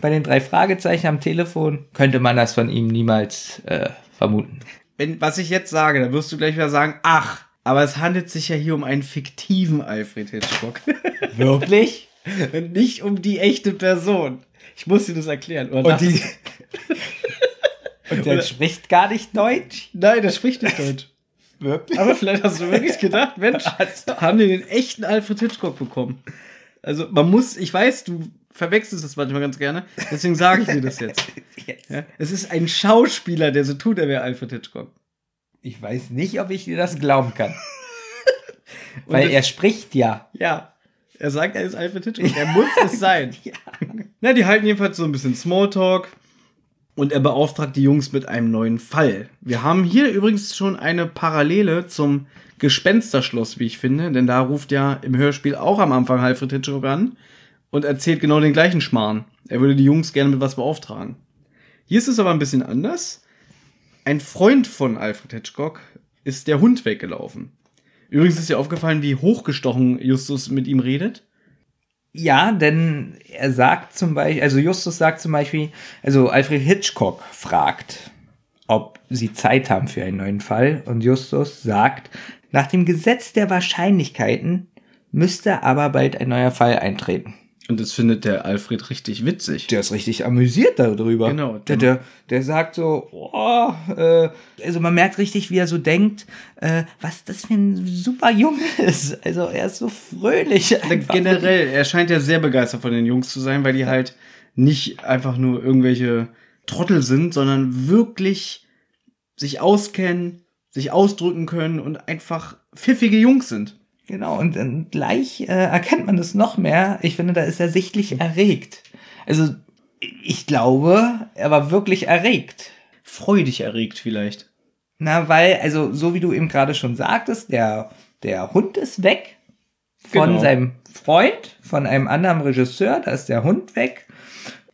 bei den drei Fragezeichen am Telefon, könnte man das von ihm niemals äh, vermuten. Wenn, was ich jetzt sage, da wirst du gleich wieder sagen, ach, aber es handelt sich ja hier um einen fiktiven Alfred Hitchcock. Wirklich? Und nicht um die echte Person. Ich muss dir das erklären. Oder Und, die, und der Oder- spricht gar nicht Deutsch. Nein, der spricht nicht Deutsch. Wirklich? Aber vielleicht hast du wirklich gedacht, Mensch, haben die den echten Alfred Hitchcock bekommen? Also man muss, ich weiß, du verwechselst das manchmal ganz gerne, deswegen sage ich dir das jetzt. Jetzt. Ja, es ist ein Schauspieler, der so tut, er wäre Alfred Hitchcock. Ich weiß nicht, ob ich dir das glauben kann. Weil das- er spricht ja. Ja, er sagt, er ist Alfred Hitchcock. Er muss es sein. Ja. Na, die halten jedenfalls so ein bisschen Smalltalk und er beauftragt die Jungs mit einem neuen Fall. Wir haben hier übrigens schon eine Parallele zum Gespensterschloss, wie ich finde, denn da ruft ja im Hörspiel auch am Anfang Alfred Hitchcock an und erzählt genau den gleichen Schmarrn. Er würde die Jungs gerne mit was beauftragen. Hier ist es aber ein bisschen anders. Ein Freund von Alfred Hitchcock ist der Hund weggelaufen. Übrigens ist dir aufgefallen, wie hochgestochen Justus mit ihm redet. Ja, denn er sagt zum Beispiel, also Justus sagt zum Beispiel, also Alfred Hitchcock fragt, ob sie Zeit haben für einen neuen Fall und Justus sagt, nach dem Gesetz der Wahrscheinlichkeiten müsste aber bald ein neuer Fall eintreten. Und das findet der Alfred richtig witzig. Der ist richtig amüsiert darüber. Genau. Der, der, der sagt so, oh, äh, also man merkt richtig, wie er so denkt, äh, was das für ein super Junge ist. Also er ist so fröhlich. einfach. Generell, er scheint ja sehr begeistert von den Jungs zu sein, weil die halt nicht einfach nur irgendwelche Trottel sind, sondern wirklich sich auskennen, sich ausdrücken können und einfach pfiffige Jungs sind. Genau, und dann gleich äh, erkennt man das noch mehr. Ich finde, da ist er sichtlich erregt. Also, ich glaube, er war wirklich erregt. Freudig erregt vielleicht. Na, weil, also, so wie du eben gerade schon sagtest, der, der Hund ist weg von Genau. seinem Freund, von einem anderen Regisseur, da ist der Hund weg.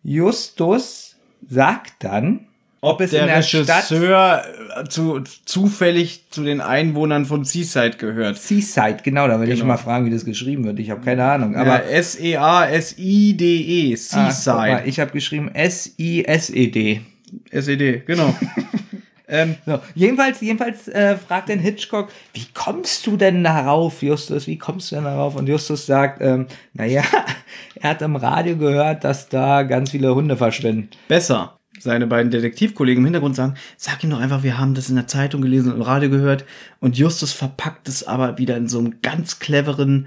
Justus sagt dann, ob es der in der Stadt Regisseur äh, zu, zufällig zu den Einwohnern von Seaside gehört. Seaside, genau, da will ich Genau. mal fragen, wie das geschrieben wird. Ich habe keine Ahnung. Aber Aber S-E-A-S-I-D-E, ah, guck mal, Seaside. ich habe geschrieben S-I-S-E-D. S-E-D, genau. ähm, So, jedenfalls, jedenfalls äh, fragt den Hitchcock, wie kommst du denn darauf, Justus? Wie kommst du denn darauf? Und Justus sagt, ähm, naja, er hat im Radio gehört, dass da ganz viele Hunde verschwinden. besser. Seine beiden Detektivkollegen im Hintergrund sagen, sag ihm doch einfach, wir haben das in der Zeitung gelesen und im Radio gehört. Und Justus verpackt es aber wieder in so einem ganz cleveren,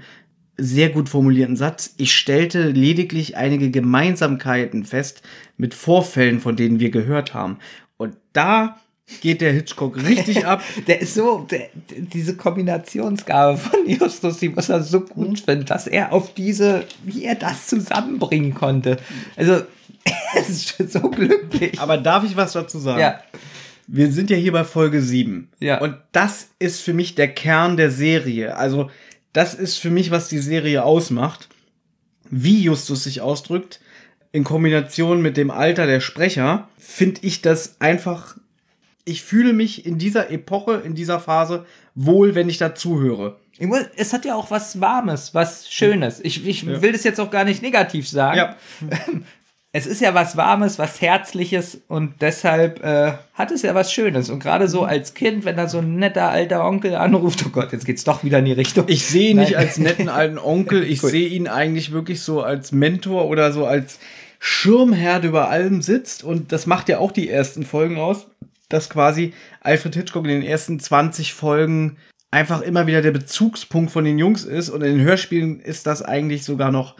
sehr gut formulierten Satz. Ich stellte lediglich einige Gemeinsamkeiten fest mit Vorfällen, von denen wir gehört haben. Und da geht der Hitchcock richtig ab. Der ist so, der, diese Kombinationsgabe von Justus, die muss er so gut finden, dass er auf diese, wie er das zusammenbringen konnte. Also, er ist schon so glücklich. Aber darf ich was dazu sagen? ja, Wir sind ja hier bei Folge 7. Ja. Und das ist für mich der Kern der Serie. Also, das ist für mich, was die Serie ausmacht. Wie Justus sich ausdrückt, in Kombination mit dem Alter der Sprecher, finde ich das einfach. Ich fühle mich in dieser Epoche, in dieser Phase wohl, wenn ich da zuhöre. Ich muss- Es hat ja auch was Warmes, was Schönes. Ich, ich Ja. will das jetzt auch gar nicht negativ sagen. Ja. Es ist ja was Warmes, was Herzliches und deshalb äh, hat es ja was Schönes. Und gerade so als Kind, wenn da so ein netter alter Onkel anruft, oh Gott, jetzt geht's doch wieder in die Richtung. Ich sehe ihn nicht als netten alten Onkel, ich sehe ihn eigentlich wirklich so als Mentor oder so als Schirmherr, der über allem sitzt. Und das macht ja auch die ersten Folgen aus, dass quasi Alfred Hitchcock in den ersten 20 Folgen einfach immer wieder der Bezugspunkt von den Jungs ist. Und in den Hörspielen ist das eigentlich sogar noch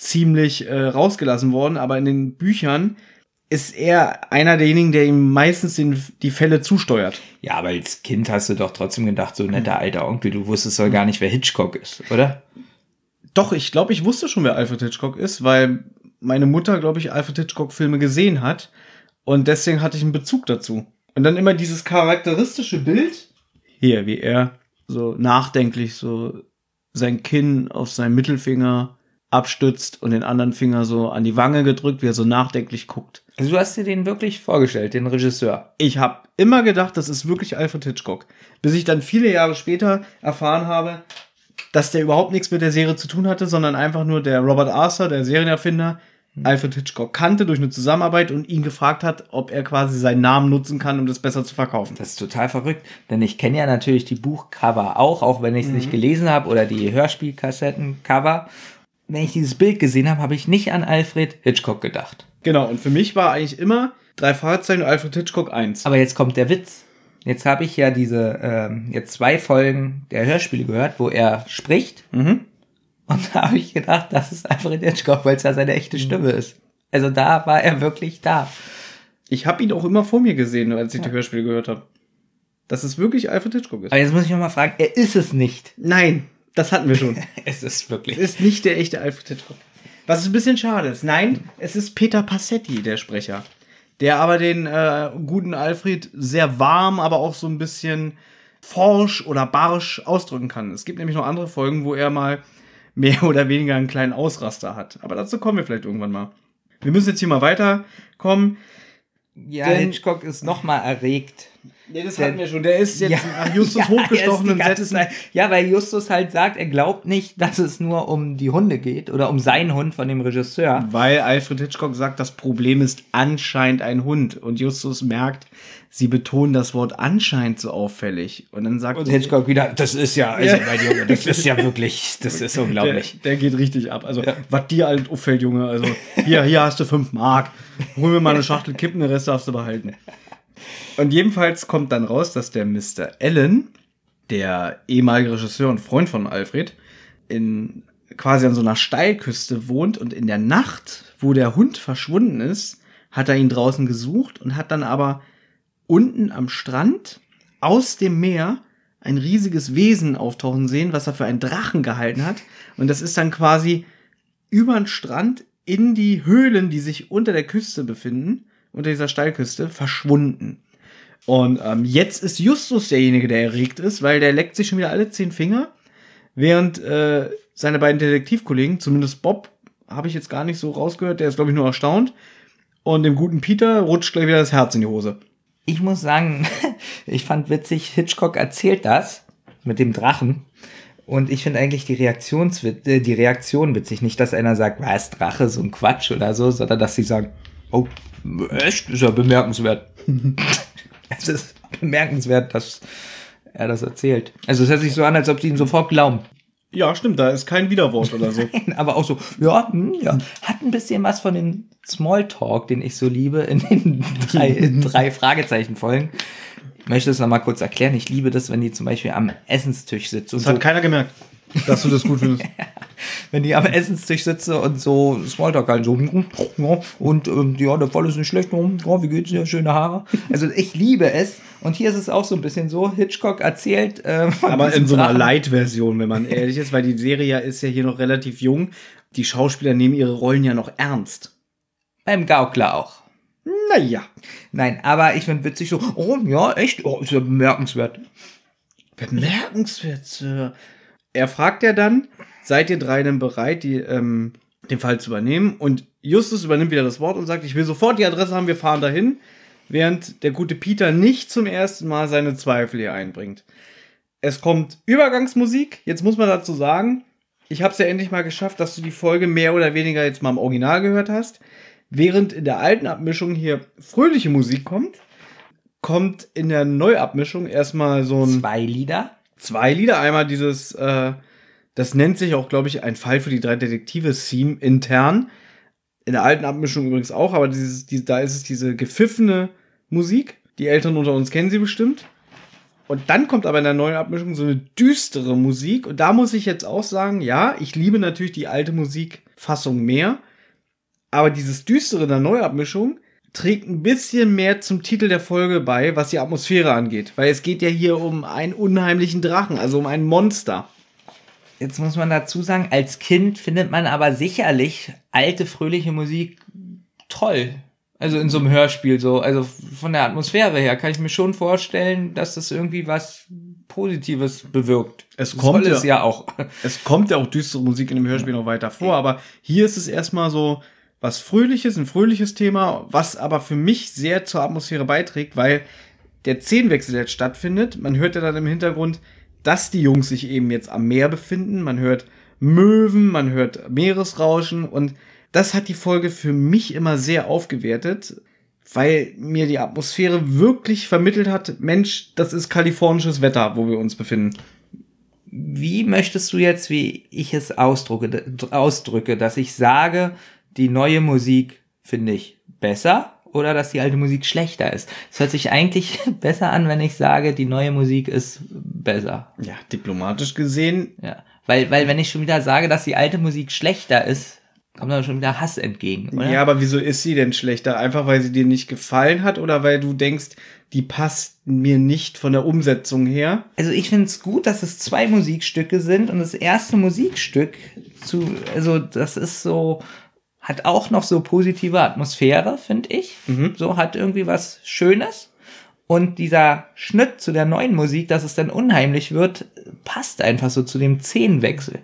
ziemlich äh, rausgelassen worden. Aber in den Büchern ist er einer derjenigen, der ihm meistens den, die Fälle zusteuert. Ja, aber als Kind hast du doch trotzdem gedacht, so netter alter Onkel, du wusstest doch gar nicht, wer Hitchcock ist, oder? Doch, ich glaube, ich wusste schon, wer Alfred Hitchcock ist, weil meine Mutter, glaube ich, Alfred Hitchcock-Filme gesehen hat. Und deswegen hatte ich einen Bezug dazu. Und dann immer dieses charakteristische Bild. Hier, wie er so nachdenklich so sein Kinn auf seinen Mittelfinger abstützt und den anderen Finger so an die Wange gedrückt, wie er so nachdenklich guckt. Also du hast dir den wirklich vorgestellt, den Regisseur. Ich habe immer gedacht, das ist wirklich Alfred Hitchcock. Bis ich dann viele Jahre später erfahren habe, dass der überhaupt nichts mit der Serie zu tun hatte, sondern einfach nur der Robert Arthur, der Serienerfinder, Alfred Hitchcock kannte durch eine Zusammenarbeit und ihn gefragt hat, ob er quasi seinen Namen nutzen kann, um das besser zu verkaufen. Das ist total verrückt, denn ich kenne ja natürlich die Buchcover auch, auch wenn ich es nicht gelesen habe oder die Hörspielkassettencover. Wenn ich dieses Bild gesehen habe, habe ich nicht an Alfred Hitchcock gedacht. Genau, und für mich war eigentlich immer drei und Alfred Hitchcock eins. Aber jetzt kommt der Witz. Jetzt habe ich ja diese ähm, jetzt zwei Folgen der Hörspiele gehört, wo er spricht. Mhm. Und da habe ich gedacht, das ist Alfred Hitchcock, weil es ja seine echte Stimme ist. Also da war er wirklich da. Ich habe ihn auch immer vor mir gesehen, als ich die Hörspiele gehört habe. Dass es wirklich Alfred Hitchcock ist. Aber jetzt muss ich noch mal fragen, er ist es nicht. Nein, das hatten wir schon. Es ist wirklich. Es ist nicht der echte Alfred Hitchcock. Was ein bisschen schade ist. Nein, es ist Peter Passetti, der Sprecher. Der aber den äh, guten Alfred sehr warm, aber auch so ein bisschen forsch oder barsch ausdrücken kann. Es gibt nämlich noch andere Folgen, wo er mal mehr oder weniger einen kleinen Ausraster hat. Aber dazu kommen wir vielleicht irgendwann mal. Wir müssen jetzt hier mal weiterkommen. ja, Hitchcock ist noch mal erregt. Nee, das Der- hatten wir schon. Der ist jetzt nach Justus ja, die ganze Sätzen. Zeit- Ja, weil Justus halt sagt, er glaubt nicht, dass es nur um die Hunde geht oder um seinen Hund von dem Regisseur. Weil Alfred Hitchcock sagt, das Problem ist anscheinend ein Hund. Und Justus merkt, sie betonen das Wort anscheinend so auffällig. Und dann sagt Und Hitchcock wieder, das ist ja, also Ja. mein Junge, das ist ja wirklich, das ist der, unglaublich. der geht richtig ab. Also, Ja. was dir halt auffällt, Junge. Also, hier, hier hast du fünf Mark. Hol mir mal eine Schachtel Kippen, den Rest darfst du behalten. Und jedenfalls kommt dann raus, dass der Mr. Allen, der ehemalige Regisseur und Freund von Alfred, in quasi an so einer Steilküste wohnt und in der Nacht, wo der Hund verschwunden ist, hat er ihn draußen gesucht und hat dann aber unten am Strand aus dem Meer ein riesiges Wesen auftauchen sehen, was er für einen Drachen gehalten hat. Und das ist dann quasi über den Strand in die Höhlen, die sich unter der Küste befinden, unter dieser Steilküste, verschwunden. Und ähm, jetzt ist Justus derjenige, der erregt ist, weil der leckt sich schon wieder alle zehn Finger, während äh, seine beiden Detektivkollegen, zumindest Bob, habe ich jetzt gar nicht so rausgehört, der ist, glaube ich, nur erstaunt. Und dem guten Peter rutscht gleich wieder das Herz in die Hose. Ich muss sagen, ich fand witzig, Hitchcock erzählt das mit dem Drachen. Und ich finde eigentlich die, Reaktionswit- äh, die Reaktion witzig. Nicht, dass einer sagt, was, Drache, so ein Quatsch oder so, sondern dass sie sagen, oh, echt, ist ja bemerkenswert. es ist bemerkenswert, dass er das erzählt. Also es hört sich so an, als ob sie ihm sofort glauben. Ja, stimmt, da ist kein Widerwort oder so. Aber auch so, ja, hm, ja. Hat ein bisschen was von dem Smalltalk, den ich so liebe, in den drei, drei Fragezeichen-Folgen. Ich möchte es nochmal kurz erklären. Ich liebe das, wenn die zum Beispiel am Essenstisch sitzen. Und Das hat so, keiner gemerkt, dass du das gut findest. wenn die am Essenstisch sitzen und so Smalltalk halt so, und ähm, ja, der Fall ist nicht schlecht, ja, wie geht's dir, schöne Haare. Also ich liebe es. Und hier ist es auch so ein bisschen so, Hitchcock erzählt, äh, Aber in so einer. Light-Version, wenn man ehrlich ist, weil die Serie ja ist ja hier noch relativ jung. Die Schauspieler nehmen ihre Rollen ja noch ernst. Beim Gaukler auch. Naja. Nein, aber ich finde witzig so, oh ja, echt, oh, ist ja bemerkenswert. Bemerkenswert, Sir. Er fragt ja dann, seid ihr drei denn bereit, die, ähm, den Fall zu übernehmen? Und Justus übernimmt wieder das Wort und sagt, ich will sofort die Adresse haben, wir fahren dahin. Während der gute Peter nicht zum ersten Mal seine Zweifel hier einbringt. Es kommt Übergangsmusik. Jetzt muss man dazu sagen, ich habe es ja endlich mal geschafft, dass du die Folge mehr oder weniger jetzt mal im Original gehört hast. Während in der alten Abmischung hier fröhliche Musik kommt, kommt in der Neuabmischung erstmal so ein Zwei Lieder. Zwei Lieder. Einmal dieses, äh, das nennt sich auch, glaube ich, ein Fall für die drei Detektive-Theme intern. In der alten Abmischung übrigens auch, aber dieses, die, da ist es diese gepfiffene Musik. Die Eltern unter uns kennen sie bestimmt. Und dann kommt aber in der neuen Abmischung so eine düstere Musik. Und da muss ich jetzt auch sagen, ja, ich liebe natürlich die alte Musikfassung mehr. Aber dieses Düstere in der Neuabmischung trägt ein bisschen mehr zum Titel der Folge bei, was die Atmosphäre angeht. Weil es geht ja hier um einen unheimlichen Drachen, also um ein Monster. Jetzt muss man dazu sagen, als Kind findet man aber sicherlich alte, fröhliche Musik toll. Also in so einem Hörspiel so. Also von der Atmosphäre her kann ich mir schon vorstellen, dass das irgendwie was Positives bewirkt. Es kommt es ja- ja auch. Es kommt ja auch düstere Musik in dem Hörspiel noch weiter vor, aber hier ist es erstmal so was Fröhliches, ein fröhliches Thema, was aber für mich sehr zur Atmosphäre beiträgt, weil der Szenenwechsel jetzt stattfindet. Man hört ja dann im Hintergrund, dass die Jungs sich eben jetzt am Meer befinden. Man hört Möwen, man hört Meeresrauschen und das hat die Folge für mich immer sehr aufgewertet, weil mir die Atmosphäre wirklich vermittelt hat, Mensch, das ist kalifornisches Wetter, wo wir uns befinden. Wie möchtest du jetzt, wie ich es ausdrücke, ausdrücke, dass ich sage, die neue Musik finde ich besser oder dass die alte Musik schlechter ist? Es hört sich eigentlich besser an, wenn ich sage, die neue Musik ist besser. Ja, diplomatisch gesehen Ja. Weil, weil wenn ich schon wieder sage, dass die alte Musik schlechter ist, kommt dann schon wieder Hass entgegen, oder? Ja, aber wieso ist sie denn schlechter? Einfach weil sie dir nicht gefallen hat oder weil du denkst, die passt mir nicht von der Umsetzung her? Also ich finde es gut, dass es zwei Musikstücke sind und das erste Musikstück zu, also das ist so, hat auch noch so positive Atmosphäre, finde ich. So hat irgendwie was Schönes. Und dieser Schnitt zu der neuen Musik, dass es dann unheimlich wird, passt einfach so zu dem Szenenwechsel.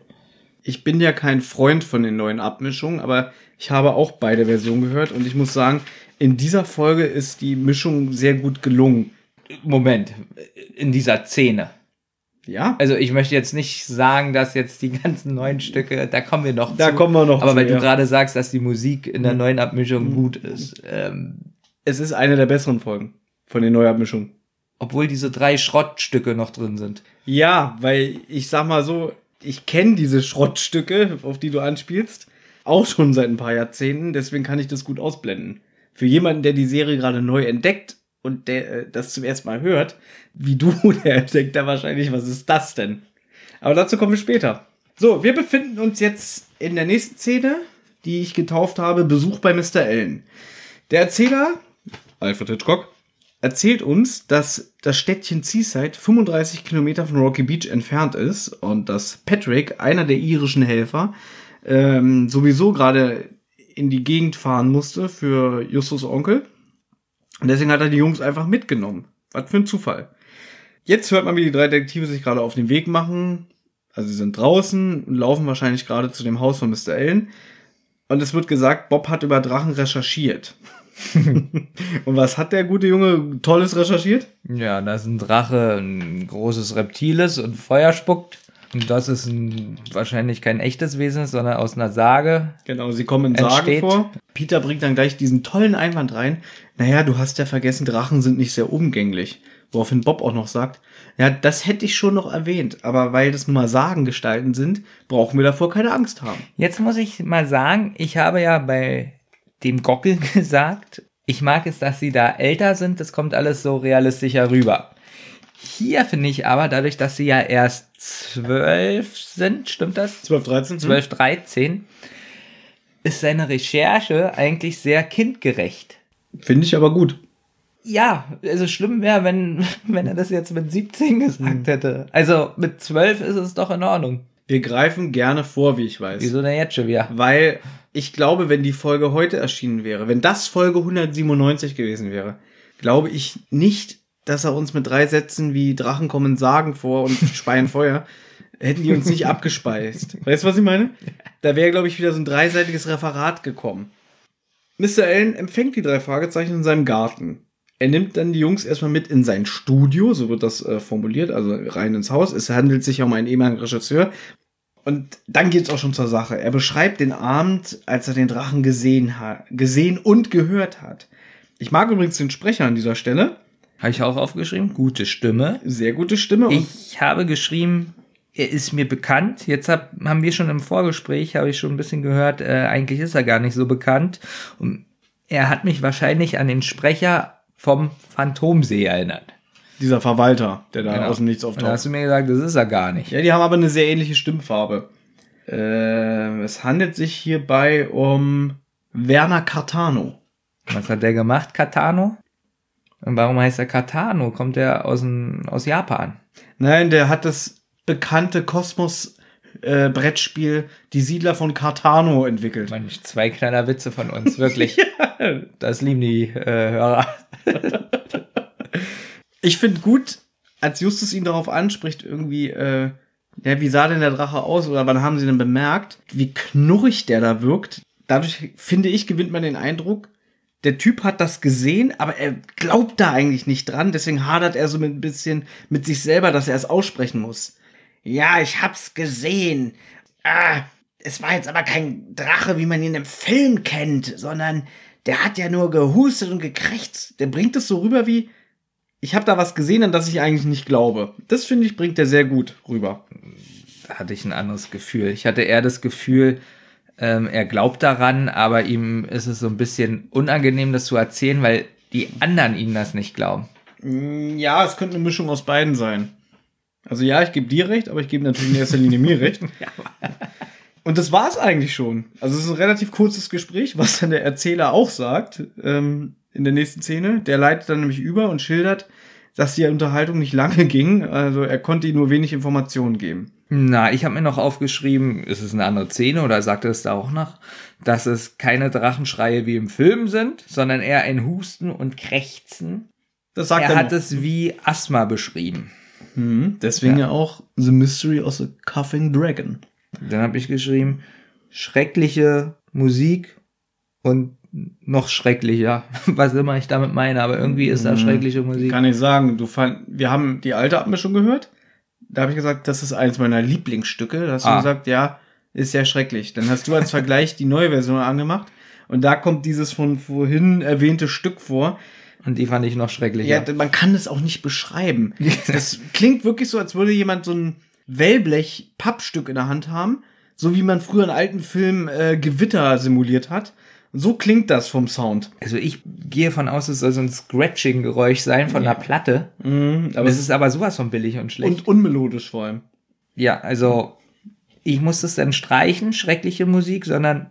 Ich bin ja kein Freund von den neuen Abmischungen, aber ich habe auch beide Versionen gehört und ich muss sagen, in dieser Folge ist die Mischung sehr gut gelungen. Moment, in dieser Szene. Ja, Also ich möchte jetzt nicht sagen, dass jetzt die ganzen neuen Stücke, da kommen wir noch Da zu. kommen wir noch Aber zu, weil ja. du gerade sagst, dass die Musik in der neuen Abmischung gut ist, ähm, es ist eine der besseren Folgen von den Neuabmischungen. obwohl diese drei Schrottstücke noch drin sind. Ja, weil ich sag mal so, ich kenne diese Schrottstücke, auf die du anspielst, auch schon seit ein paar Jahrzehnten, deswegen kann ich das gut ausblenden. Für jemanden, der die Serie gerade neu entdeckt und der äh, das zum ersten Mal hört, wie du, der denkt da wahrscheinlich, was ist das denn? Aber dazu kommen wir später. So, wir befinden uns jetzt in der nächsten Szene, die ich getauft habe, Besuch bei Mr. Allen. Der Erzähler, Alfred Hitchcock, erzählt uns, dass das Städtchen Seaside 35 Kilometer von Rocky Beach entfernt ist und dass Patrick, einer der irischen Helfer, ähm, sowieso gerade in die Gegend fahren musste für Justus Onkel. Und deswegen hat er die Jungs einfach mitgenommen. Was für ein Zufall. Jetzt hört man, wie die drei Detektive sich gerade auf den Weg machen. Also sie sind draußen und laufen wahrscheinlich gerade zu dem Haus von Mr. Allen. Und es wird gesagt, Bob hat über Drachen recherchiert. und was hat der gute Junge Tolles recherchiert? Ja, da ist ein Drache, ein großes Reptil ist und Feuer spuckt. Das ist ein, wahrscheinlich kein echtes Wesen, sondern aus einer Sage. Genau, sie kommen in Sagen vor. Peter bringt dann gleich diesen tollen Einwand rein. Naja, du hast ja vergessen, Drachen sind nicht sehr umgänglich. Woraufhin Bob auch noch sagt, ja, das hätte ich schon noch erwähnt, aber weil das nun mal Sagengestalten sind, brauchen wir davor keine Angst haben. Jetzt muss ich mal sagen, ich habe ja bei dem Gockel gesagt, ich mag es, dass sie da älter sind, das kommt alles so realistischer rüber. Hier finde ich aber, dadurch, dass sie ja erst zwölf sind, stimmt das? 12, 13? 12, 13, ist seine Recherche eigentlich sehr kindgerecht. Finde ich aber gut. Ja, also schlimm wäre, wenn, wenn er das jetzt mit 17 gesagt hätte. Also mit 12 ist es doch in Ordnung. Wir greifen gerne vor, wie ich weiß. Wieso denn jetzt schon wieder? Weil ich glaube, wenn die Folge heute erschienen wäre, wenn das Folge 197 gewesen wäre, glaube ich nicht, dass er uns mit drei Sätzen wie Drachen kommen Sagen vor und speien Feuer, hätten die uns nicht abgespeist. Weißt du, was ich meine? Da wäre, glaube ich, wieder so ein dreiseitiges Referat gekommen. Mr. Allen empfängt die drei Fragezeichen in seinem Garten. Er nimmt dann die Jungs erstmal mit in sein Studio, so wird das äh, formuliert, also rein ins Haus. Es handelt sich um einen ehemaligen Regisseur. Und dann geht's auch schon zur Sache. Er beschreibt den Abend, als er den Drachen gesehen hat, gesehen und gehört hat. Ich mag übrigens den Sprecher an dieser Stelle. Habe ich auch aufgeschrieben. Gute Stimme. Sehr gute Stimme. Ich habe geschrieben, er ist mir bekannt. Jetzt hab, haben wir schon im Vorgespräch, habe ich schon ein bisschen gehört, äh, eigentlich ist er gar nicht so bekannt. Und er hat mich wahrscheinlich an den Sprecher vom Phantomsee erinnert. Dieser Verwalter, der da Genau. aus dem Nichts Und da auftaucht. hast du mir gesagt, das ist er gar nicht. Ja, die haben aber eine sehr ähnliche Stimmfarbe. Äh, es handelt sich hierbei um Werner Cartano. Was hat der gemacht, Katano? Und warum heißt er Katano? Kommt er aus, dem, aus Japan? Nein, der hat das bekannte Kosmos-Brettspiel Die Siedler von Cartano entwickelt. Manch, zwei kleiner Witze von uns, wirklich. Das lieben die äh, Hörer. Ich finde gut, als Justus ihn darauf anspricht, irgendwie, äh, ja, wie sah denn der Drache aus oder wann haben sie denn bemerkt, wie knurrig der da wirkt. Dadurch, finde ich, gewinnt man den Eindruck, der Typ hat das gesehen, aber er glaubt da eigentlich nicht dran, deswegen hadert er so ein bisschen mit sich selber, dass er es aussprechen muss. Ja, ich hab's gesehen. Ah, es war jetzt aber kein Drache, wie man ihn im Film kennt, sondern der hat ja nur gehustet und gekrächzt. Der bringt es so rüber wie, ich habe da was gesehen, an das ich eigentlich nicht glaube. Das finde ich, bringt er sehr gut rüber. Da hatte ich ein anderes Gefühl. Ich hatte eher das Gefühl, ähm, er glaubt daran, aber ihm ist es so ein bisschen unangenehm, das zu erzählen, weil die anderen ihm das nicht glauben. Mm, Ja, es könnte eine Mischung aus beiden sein. Also ja, ich gebe dir recht, aber ich gebe natürlich in erster Linie mir recht. Und das war es eigentlich schon. Also es ist ein relativ kurzes Gespräch, was dann der Erzähler auch sagt ähm, in der nächsten Szene. Der leitet dann nämlich über und schildert, dass die Unterhaltung nicht lange ging. Also er konnte ihm nur wenig Informationen geben. Na, ich habe mir noch aufgeschrieben, ist es eine andere Szene oder sagt er es da auch noch, dass es keine Drachenschreie wie im Film sind, sondern eher ein Husten und Krächzen. Das sagt er er hat noch. es wie Asthma beschrieben. Mhm, deswegen Ja. ja auch The Mystery of the Coughing Dragon. Dann habe ich geschrieben, schreckliche Musik und noch schrecklicher, was immer ich damit meine, aber irgendwie ist da Mhm. schreckliche Musik. Kann ich sagen, du fand, wir haben die alte schon gehört. Da habe ich gesagt, das ist eins meiner Lieblingsstücke. Da hast du Ah. gesagt, ja, ist ja schrecklich. Dann hast du als Vergleich die neue Version angemacht und da kommt dieses von vorhin erwähnte Stück vor. Und die fand ich noch schrecklicher. Ja, man kann es auch nicht beschreiben. Das klingt wirklich so, als würde jemand so ein Wellblech-Pappstück in der Hand haben, so wie man früher in alten Filmen äh, Gewitter simuliert hat. So klingt das vom Sound. also ich gehe von aus, es soll so ein Scratching-Geräusch sein von Ja. der Platte. Mhm, aber es ist aber sowas von billig und schlecht. und unmelodisch vor allem. Ja, also ich muss das dann streichen, schreckliche Musik, sondern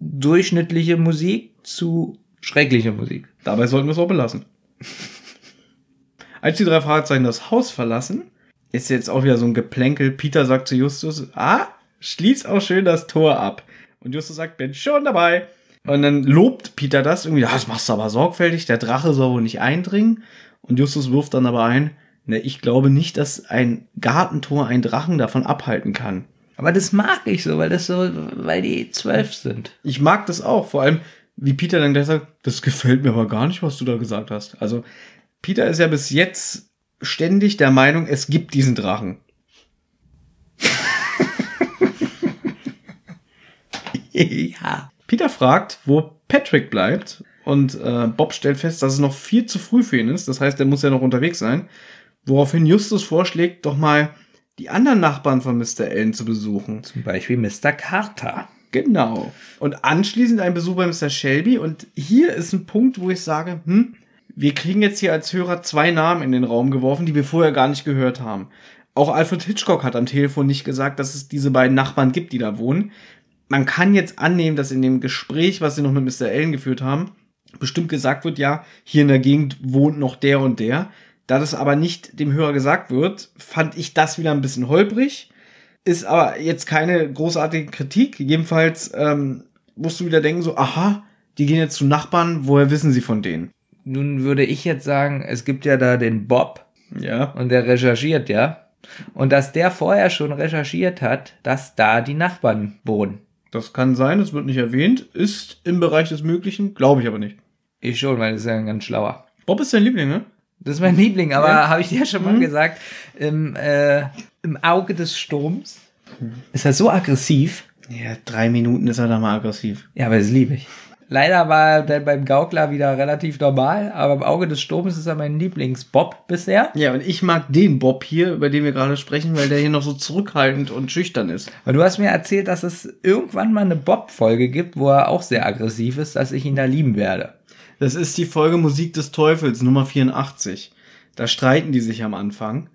durchschnittliche Musik zu schrecklicher Musik. Dabei sollten wir es auch belassen. Als die drei Fragezeichen das Haus verlassen, ist jetzt auch wieder so ein Geplänkel. Peter sagt zu Justus, ah, schließ auch schön das Tor ab. Und Justus sagt, bin schon dabei. Und dann lobt Peter das irgendwie, "Ja, das machst du aber sorgfältig, der Drache soll wohl nicht eindringen. Und Justus wirft dann aber ein, ne, ich glaube nicht, dass ein Gartentor einen Drachen davon abhalten kann. Aber das mag ich so, weil das so, weil die zwölf sind. Ich mag das auch, vor allem, wie Peter dann gleich sagt, das gefällt mir aber gar nicht, was du da gesagt hast. Also, Peter ist ja bis jetzt ständig der Meinung, es gibt diesen Drachen. ja. Peter fragt, wo Patrick bleibt und äh, Bob stellt fest, dass es noch viel zu früh für ihn ist. Das heißt, er muss ja noch unterwegs sein. Woraufhin Justus vorschlägt, doch mal die anderen Nachbarn von Mr. Allen zu besuchen. Zum Beispiel Mr. Carter. Genau. Und anschließend ein Besuch bei Mr. Shelby. Und hier ist ein Punkt, wo ich sage, hm, wir kriegen jetzt hier als Hörer zwei Namen in den Raum geworfen, die wir vorher gar nicht gehört haben. Auch Alfred Hitchcock hat am Telefon nicht gesagt, dass es diese beiden Nachbarn gibt, die da wohnen. Man kann jetzt annehmen, dass in dem Gespräch, was sie noch mit Mr. Allen geführt haben, bestimmt gesagt wird, ja, hier in der Gegend wohnt noch der und der. Da das aber nicht dem Hörer gesagt wird, fand ich das wieder ein bisschen holprig. Ist aber jetzt keine großartige Kritik. Jedenfalls ähm, musst du wieder denken, so, aha, die gehen jetzt zu Nachbarn, woher wissen sie von denen? Nun würde ich jetzt sagen, es gibt ja da den Bob Ja. und der recherchiert ja. Und dass der vorher schon recherchiert hat, dass da die Nachbarn wohnen. Das kann sein, das wird nicht erwähnt, ist im Bereich des Möglichen, glaube ich aber nicht. Ich schon, weil das ist ja ein ganz schlauer. Bob ist dein Liebling, ne? Das ist mein Liebling, aber Ja. habe ich dir ja schon mal Mhm. gesagt, im, äh, im Auge des Sturms ist er so aggressiv. Ja, drei Minuten ist er da mal aggressiv. Ja, aber das liebe ich. Leider war er dann beim Gaukler wieder relativ normal, aber im Auge des Sturms ist er mein Lieblingsbob bisher. Ja, und ich mag den Bob hier, über den wir gerade sprechen, weil der hier noch so zurückhaltend und schüchtern ist. Und du hast mir erzählt, dass es irgendwann mal eine Bob-Folge gibt, wo er auch sehr aggressiv ist, dass ich ihn da lieben werde. Das ist die Folge Musik des Teufels, Nummer 84. Da streiten die sich am Anfang.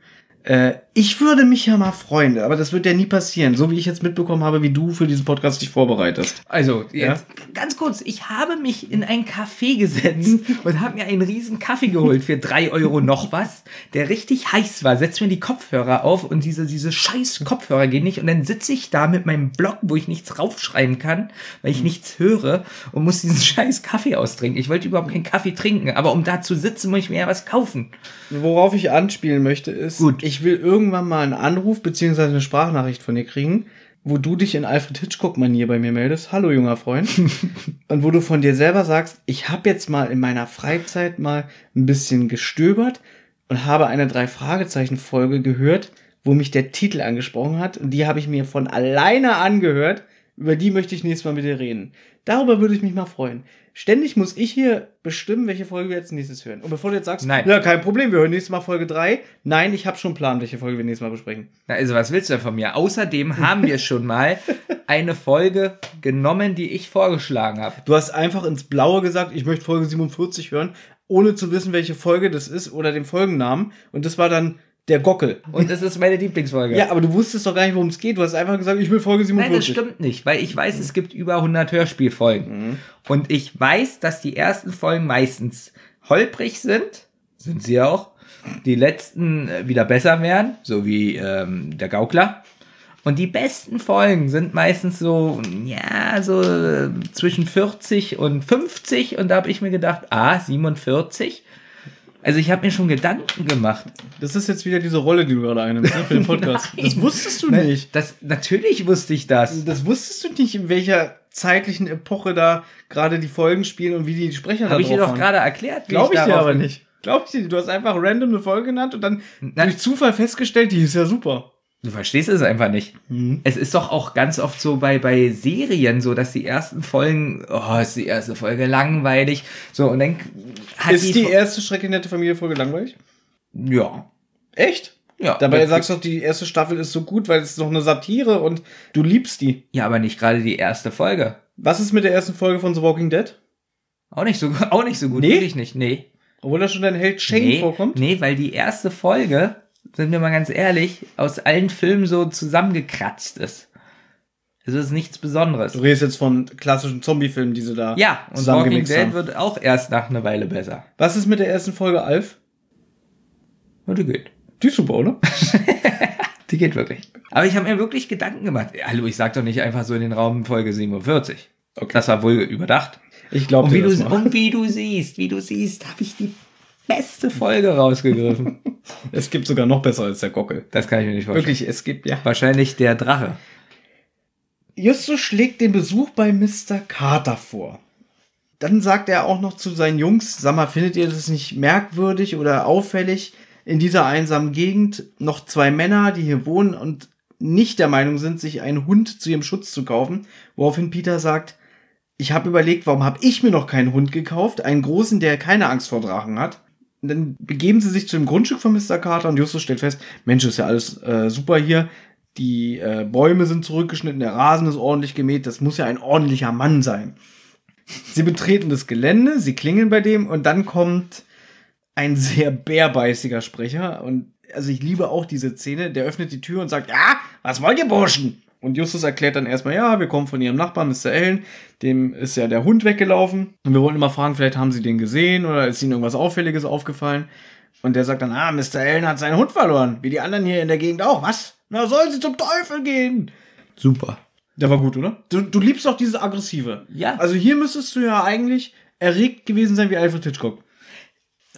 Äh, ich würde mich ja mal freuen, aber das wird ja nie passieren, so wie ich jetzt mitbekommen habe, wie du für diesen Podcast dich vorbereitest. Also, jetzt ganz kurz, ich habe mich in ein Café gesetzt und habe mir einen riesen Kaffee geholt für drei Euro noch was, der richtig heiß war. Setz mir die Kopfhörer auf und diese, diese scheiß Kopfhörer gehen nicht und dann sitze ich da mit meinem Blog, wo ich nichts raufschreiben kann, weil ich nichts höre und muss diesen scheiß Kaffee austrinken. Ich wollte überhaupt keinen Kaffee trinken, aber um da zu sitzen, muss ich mir ja was kaufen. Worauf ich anspielen möchte, ist, Gut. ich will irgendwann mal einen Anruf beziehungsweise eine Sprachnachricht von dir kriegen, wo du dich in Alfred Hitchcock-Manier bei mir meldest. Hallo, junger Freund. und wo du von dir selber sagst, ich habe jetzt mal in meiner Freizeit mal ein bisschen gestöbert und habe eine Drei-Fragezeichen-Folge gehört, wo mich der Titel angesprochen hat. Und die habe ich mir von alleine angehört. Über die möchte ich nächstes Mal mit dir reden. Darüber würde ich mich mal freuen. Ständig muss ich hier bestimmen, welche Folge wir jetzt nächstes hören. Und bevor du jetzt sagst, Nein. ja, kein Problem, wir hören nächstes Mal Folge 3. Nein, ich habe schon Plan, welche Folge wir nächstes Mal besprechen. Na, also was willst du denn von mir? Außerdem haben wir schon mal eine Folge genommen, die ich vorgeschlagen habe. Du hast einfach ins Blaue gesagt, ich möchte Folge 47 hören, ohne zu wissen, welche Folge das ist oder den Folgennamen. Und das war dann der Gockel. Und das ist meine Lieblingsfolge. Ja, aber du wusstest doch gar nicht, worum es geht. Du hast einfach gesagt, ich will Folge Nein, das 47. stimmt nicht, weil ich weiß, es gibt über 100 Hörspielfolgen. Und ich weiß, dass die ersten Folgen meistens holprig sind, sind sie auch. Die letzten äh, wieder besser werden, so wie ähm, der Gaukler. Und die besten Folgen sind meistens so, ja, so äh, zwischen 40 und 50. Und da habe ich mir gedacht, ah, 47. Also ich habe mir schon Gedanken gemacht. Das ist jetzt wieder diese Rolle, die du gerade einnimmst ne, für den Podcast. Das wusstest du nicht. Das, natürlich wusste ich das. Das wusstest du nicht, in welcher zeitlichen Epoche da gerade die Folgen spielen und wie die Sprecher da Habe ich dir doch gerade erklärt. Glaube ich dir darauf- aber nicht. Glaube ich dir nicht. Du hast einfach random eine Folge genannt und dann Na- durch Zufall festgestellt, die ist ja super. Du verstehst es einfach nicht. Es ist doch auch ganz oft so bei, bei Serien so, dass die ersten Folgen, oh, ist die erste Folge langweilig. So, und dann hat Ist die Fo- erste Schreck nette Familie Folge langweilig? Ja. Echt? Ja. Dabei sagst du doch, die erste Staffel ist so gut, weil es ist doch eine Satire und du liebst die. Ja, aber nicht gerade die erste Folge. Was ist mit der ersten Folge von The Walking Dead? Auch nicht so, auch nicht so gut. Nee? Wirklich nicht. Nee. Obwohl da schon dein Held Shane nee, vorkommt? Nee, weil die erste Folge, sind wir mal ganz ehrlich, aus allen Filmen so zusammengekratzt ist. Also es ist nichts Besonderes. Du redest jetzt von klassischen Zombie-Filmen, die sie da Ja, und Walking Dead haben. wird auch erst nach einer Weile besser. Was ist mit der ersten Folge Alf? Und die geht. Die ist super, oder? Die geht wirklich. Aber ich habe mir wirklich Gedanken gemacht. Hallo, ich sag doch nicht einfach so in den Raum Folge 47. Okay. Das war wohl überdacht. Ich glaube Und wie, du, und wie du siehst, wie du siehst, habe ich die beste Folge rausgegriffen. Es gibt sogar noch besser als der Gockel. Das kann ich mir nicht vorstellen. Wirklich, es gibt, ja. Wahrscheinlich der Drache. Justus schlägt den Besuch bei Mr. Carter vor. Dann sagt er auch noch zu seinen Jungs, sag mal, findet ihr das nicht merkwürdig oder auffällig, in dieser einsamen Gegend noch zwei Männer, die hier wohnen und nicht der Meinung sind, sich einen Hund zu ihrem Schutz zu kaufen, woraufhin Peter sagt, ich habe überlegt, warum habe ich mir noch keinen Hund gekauft, einen großen, der keine Angst vor Drachen hat. Dann begeben sie sich zu dem Grundstück von Mr. Carter und Justus stellt fest, Mensch, ist ja alles äh, super hier. Die äh, Bäume sind zurückgeschnitten, der Rasen ist ordentlich gemäht, das muss ja ein ordentlicher Mann sein. Sie betreten das Gelände, sie klingeln bei dem und dann kommt ein sehr bärbeißiger Sprecher und also ich liebe auch diese Szene, der öffnet die Tür und sagt, ja, was wollt ihr Burschen? Und Justus erklärt dann erstmal, ja, wir kommen von ihrem Nachbarn, Mr. Allen, dem ist ja der Hund weggelaufen und wir wollten immer fragen, vielleicht haben sie den gesehen oder ist ihnen irgendwas Auffälliges aufgefallen? Und der sagt dann, ah, Mr. Allen hat seinen Hund verloren, wie die anderen hier in der Gegend auch, was? Na, sollen sie zum Teufel gehen? Super. Der war gut, oder? Du, du liebst auch diese aggressive. Ja. Also hier müsstest du ja eigentlich erregt gewesen sein wie Alfred Hitchcock.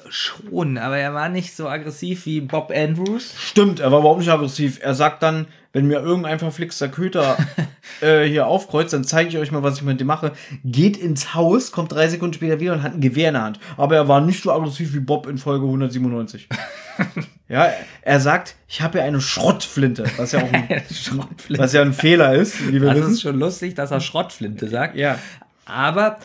Schon, aber er war nicht so aggressiv wie Bob Andrews. Stimmt, er war überhaupt nicht aggressiv. Er sagt dann, wenn mir irgendein verflixter Köter äh, hier aufkreuzt, dann zeige ich euch mal, was ich mit dem mache. Geht ins Haus, kommt drei Sekunden später wieder und hat ein Gewehr in der Hand. Aber er war nicht so aggressiv wie Bob in Folge 197. ja, er sagt, ich habe ja eine Schrottflinte, was ja auch ein, was ja ein Fehler ist, wie wir Das wissen. ist schon lustig, dass er Schrottflinte sagt. Ja. Aber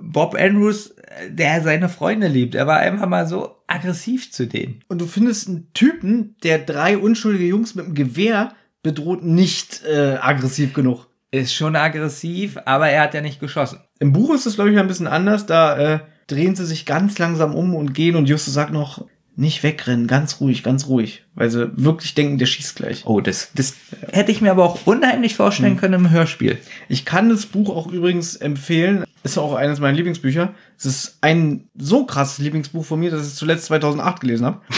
Bob Andrews, der seine Freunde liebt, er war einfach mal so aggressiv zu denen. Und du findest einen Typen, der drei unschuldige Jungs mit einem Gewehr bedroht, nicht äh, aggressiv genug. Ist schon aggressiv, aber er hat ja nicht geschossen. Im Buch ist es, glaube ich, ein bisschen anders. Da äh, drehen sie sich ganz langsam um und gehen und Justus sagt noch, nicht wegrennen, ganz ruhig, ganz ruhig. Weil sie wirklich denken, der schießt gleich. Oh, das, das hätte ich mir aber auch unheimlich vorstellen können im Hörspiel. Ich kann das Buch auch übrigens empfehlen. Ist auch eines meiner Lieblingsbücher. Es ist ein so krasses Lieblingsbuch von mir, dass ich es zuletzt 2008 gelesen habe.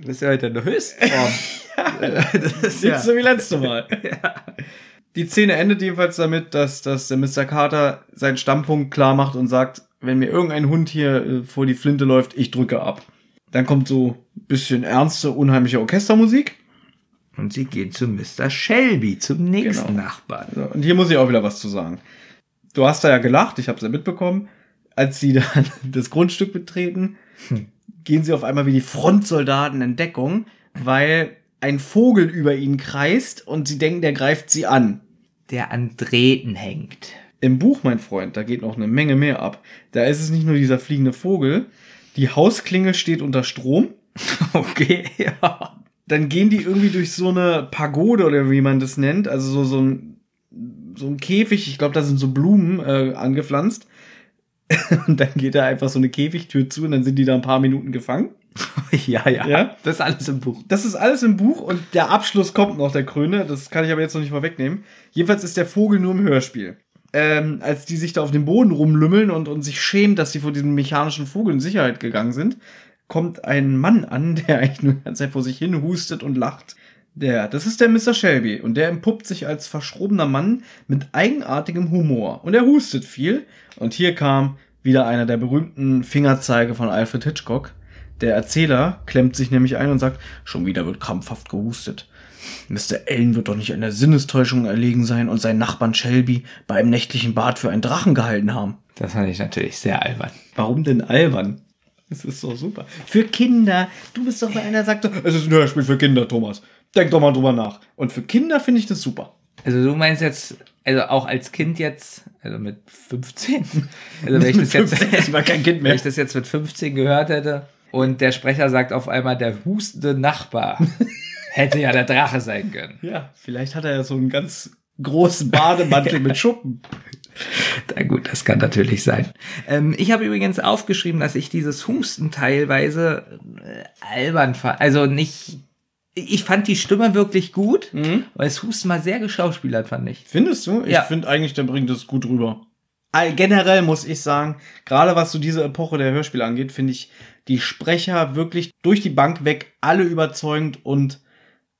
Du bist ja heute in der Höchstform. das ist Nicht so wie letzte Mal. Die Szene endet jedenfalls damit, dass, dass der Mr. Carter seinen Standpunkt klar macht und sagt, wenn mir irgendein Hund hier äh, vor die Flinte läuft, ich drücke ab. Dann kommt so ein bisschen ernste, unheimliche Orchestermusik. Und sie gehen zu Mr. Shelby, zum nächsten Genau. Nachbarn. So, und hier muss ich auch wieder was zu sagen. Du hast da ja gelacht, ich habe es ja mitbekommen. Als sie dann das Grundstück betreten, gehen sie auf einmal wie die Frontsoldaten in Deckung, weil ein Vogel über ihnen kreist und sie denken, der greift sie an. Der an Drähten hängt. Im Buch, mein Freund, da geht noch eine Menge mehr ab. Da ist es nicht nur dieser fliegende Vogel, die Hausklingel steht unter Strom, Okay, ja. dann gehen die irgendwie durch so eine Pagode oder wie man das nennt, also so, so ein so ein Käfig, ich glaube, da sind so Blumen äh, angepflanzt. Und dann geht da einfach so eine Käfigtür zu und dann sind die da ein paar Minuten gefangen. ja, ja, Ja? Das ist alles im Buch. Das ist alles im Buch und der Abschluss kommt noch, der Kröne. Das kann ich aber jetzt noch nicht mal wegnehmen. Jedenfalls ist der Vogel nur im Hörspiel. Ähm, als die sich da auf dem Boden rumlümmeln und, und sich schämen, dass sie vor diesem mechanischen Vogel in Sicherheit gegangen sind, kommt ein Mann an, der eigentlich nur die ganze Zeit vor sich hin hustet und lacht. Der, das ist der Mr. Shelby und der empuppt sich als verschrobener Mann mit eigenartigem Humor und er hustet viel und hier kam wieder einer der berühmten Fingerzeige von Alfred Hitchcock. Der Erzähler klemmt sich nämlich ein und sagt, schon wieder wird krampfhaft gehustet. Mr. Allen wird doch nicht an der Sinnestäuschung erlegen sein und seinen Nachbarn Shelby bei einem nächtlichen Bad für einen Drachen gehalten haben. Das fand ich natürlich sehr albern. Warum denn albern? Das ist doch super. Für Kinder. Du bist doch, wenn einer sagt, es ist ein Hörspiel für Kinder, Thomas. Denk doch mal drüber nach. Und für Kinder finde ich das super. Also du meinst jetzt, also auch als Kind jetzt, also mit 15, also wenn ich das jetzt, ich war kein Kind wenn mehr. ich das jetzt mit 15 gehört hätte und der Sprecher sagt auf einmal, der hustende Nachbar hätte ja der Drache sein können. Ja, vielleicht hat er ja so einen ganz großen Bademantel mit Schuppen. Na gut, das kann natürlich sein. Ähm, ich habe übrigens aufgeschrieben, dass ich dieses Husten teilweise äh, albern fand. Also nicht. Ich fand die Stimme wirklich gut, weil es Husten mal sehr geschauspielert, fand ich. Findest du? Ich Ja. finde eigentlich, der bringt das gut rüber. All- Generell muss ich sagen, gerade was so diese Epoche der Hörspiele angeht, finde ich die Sprecher wirklich durch die Bank weg alle überzeugend und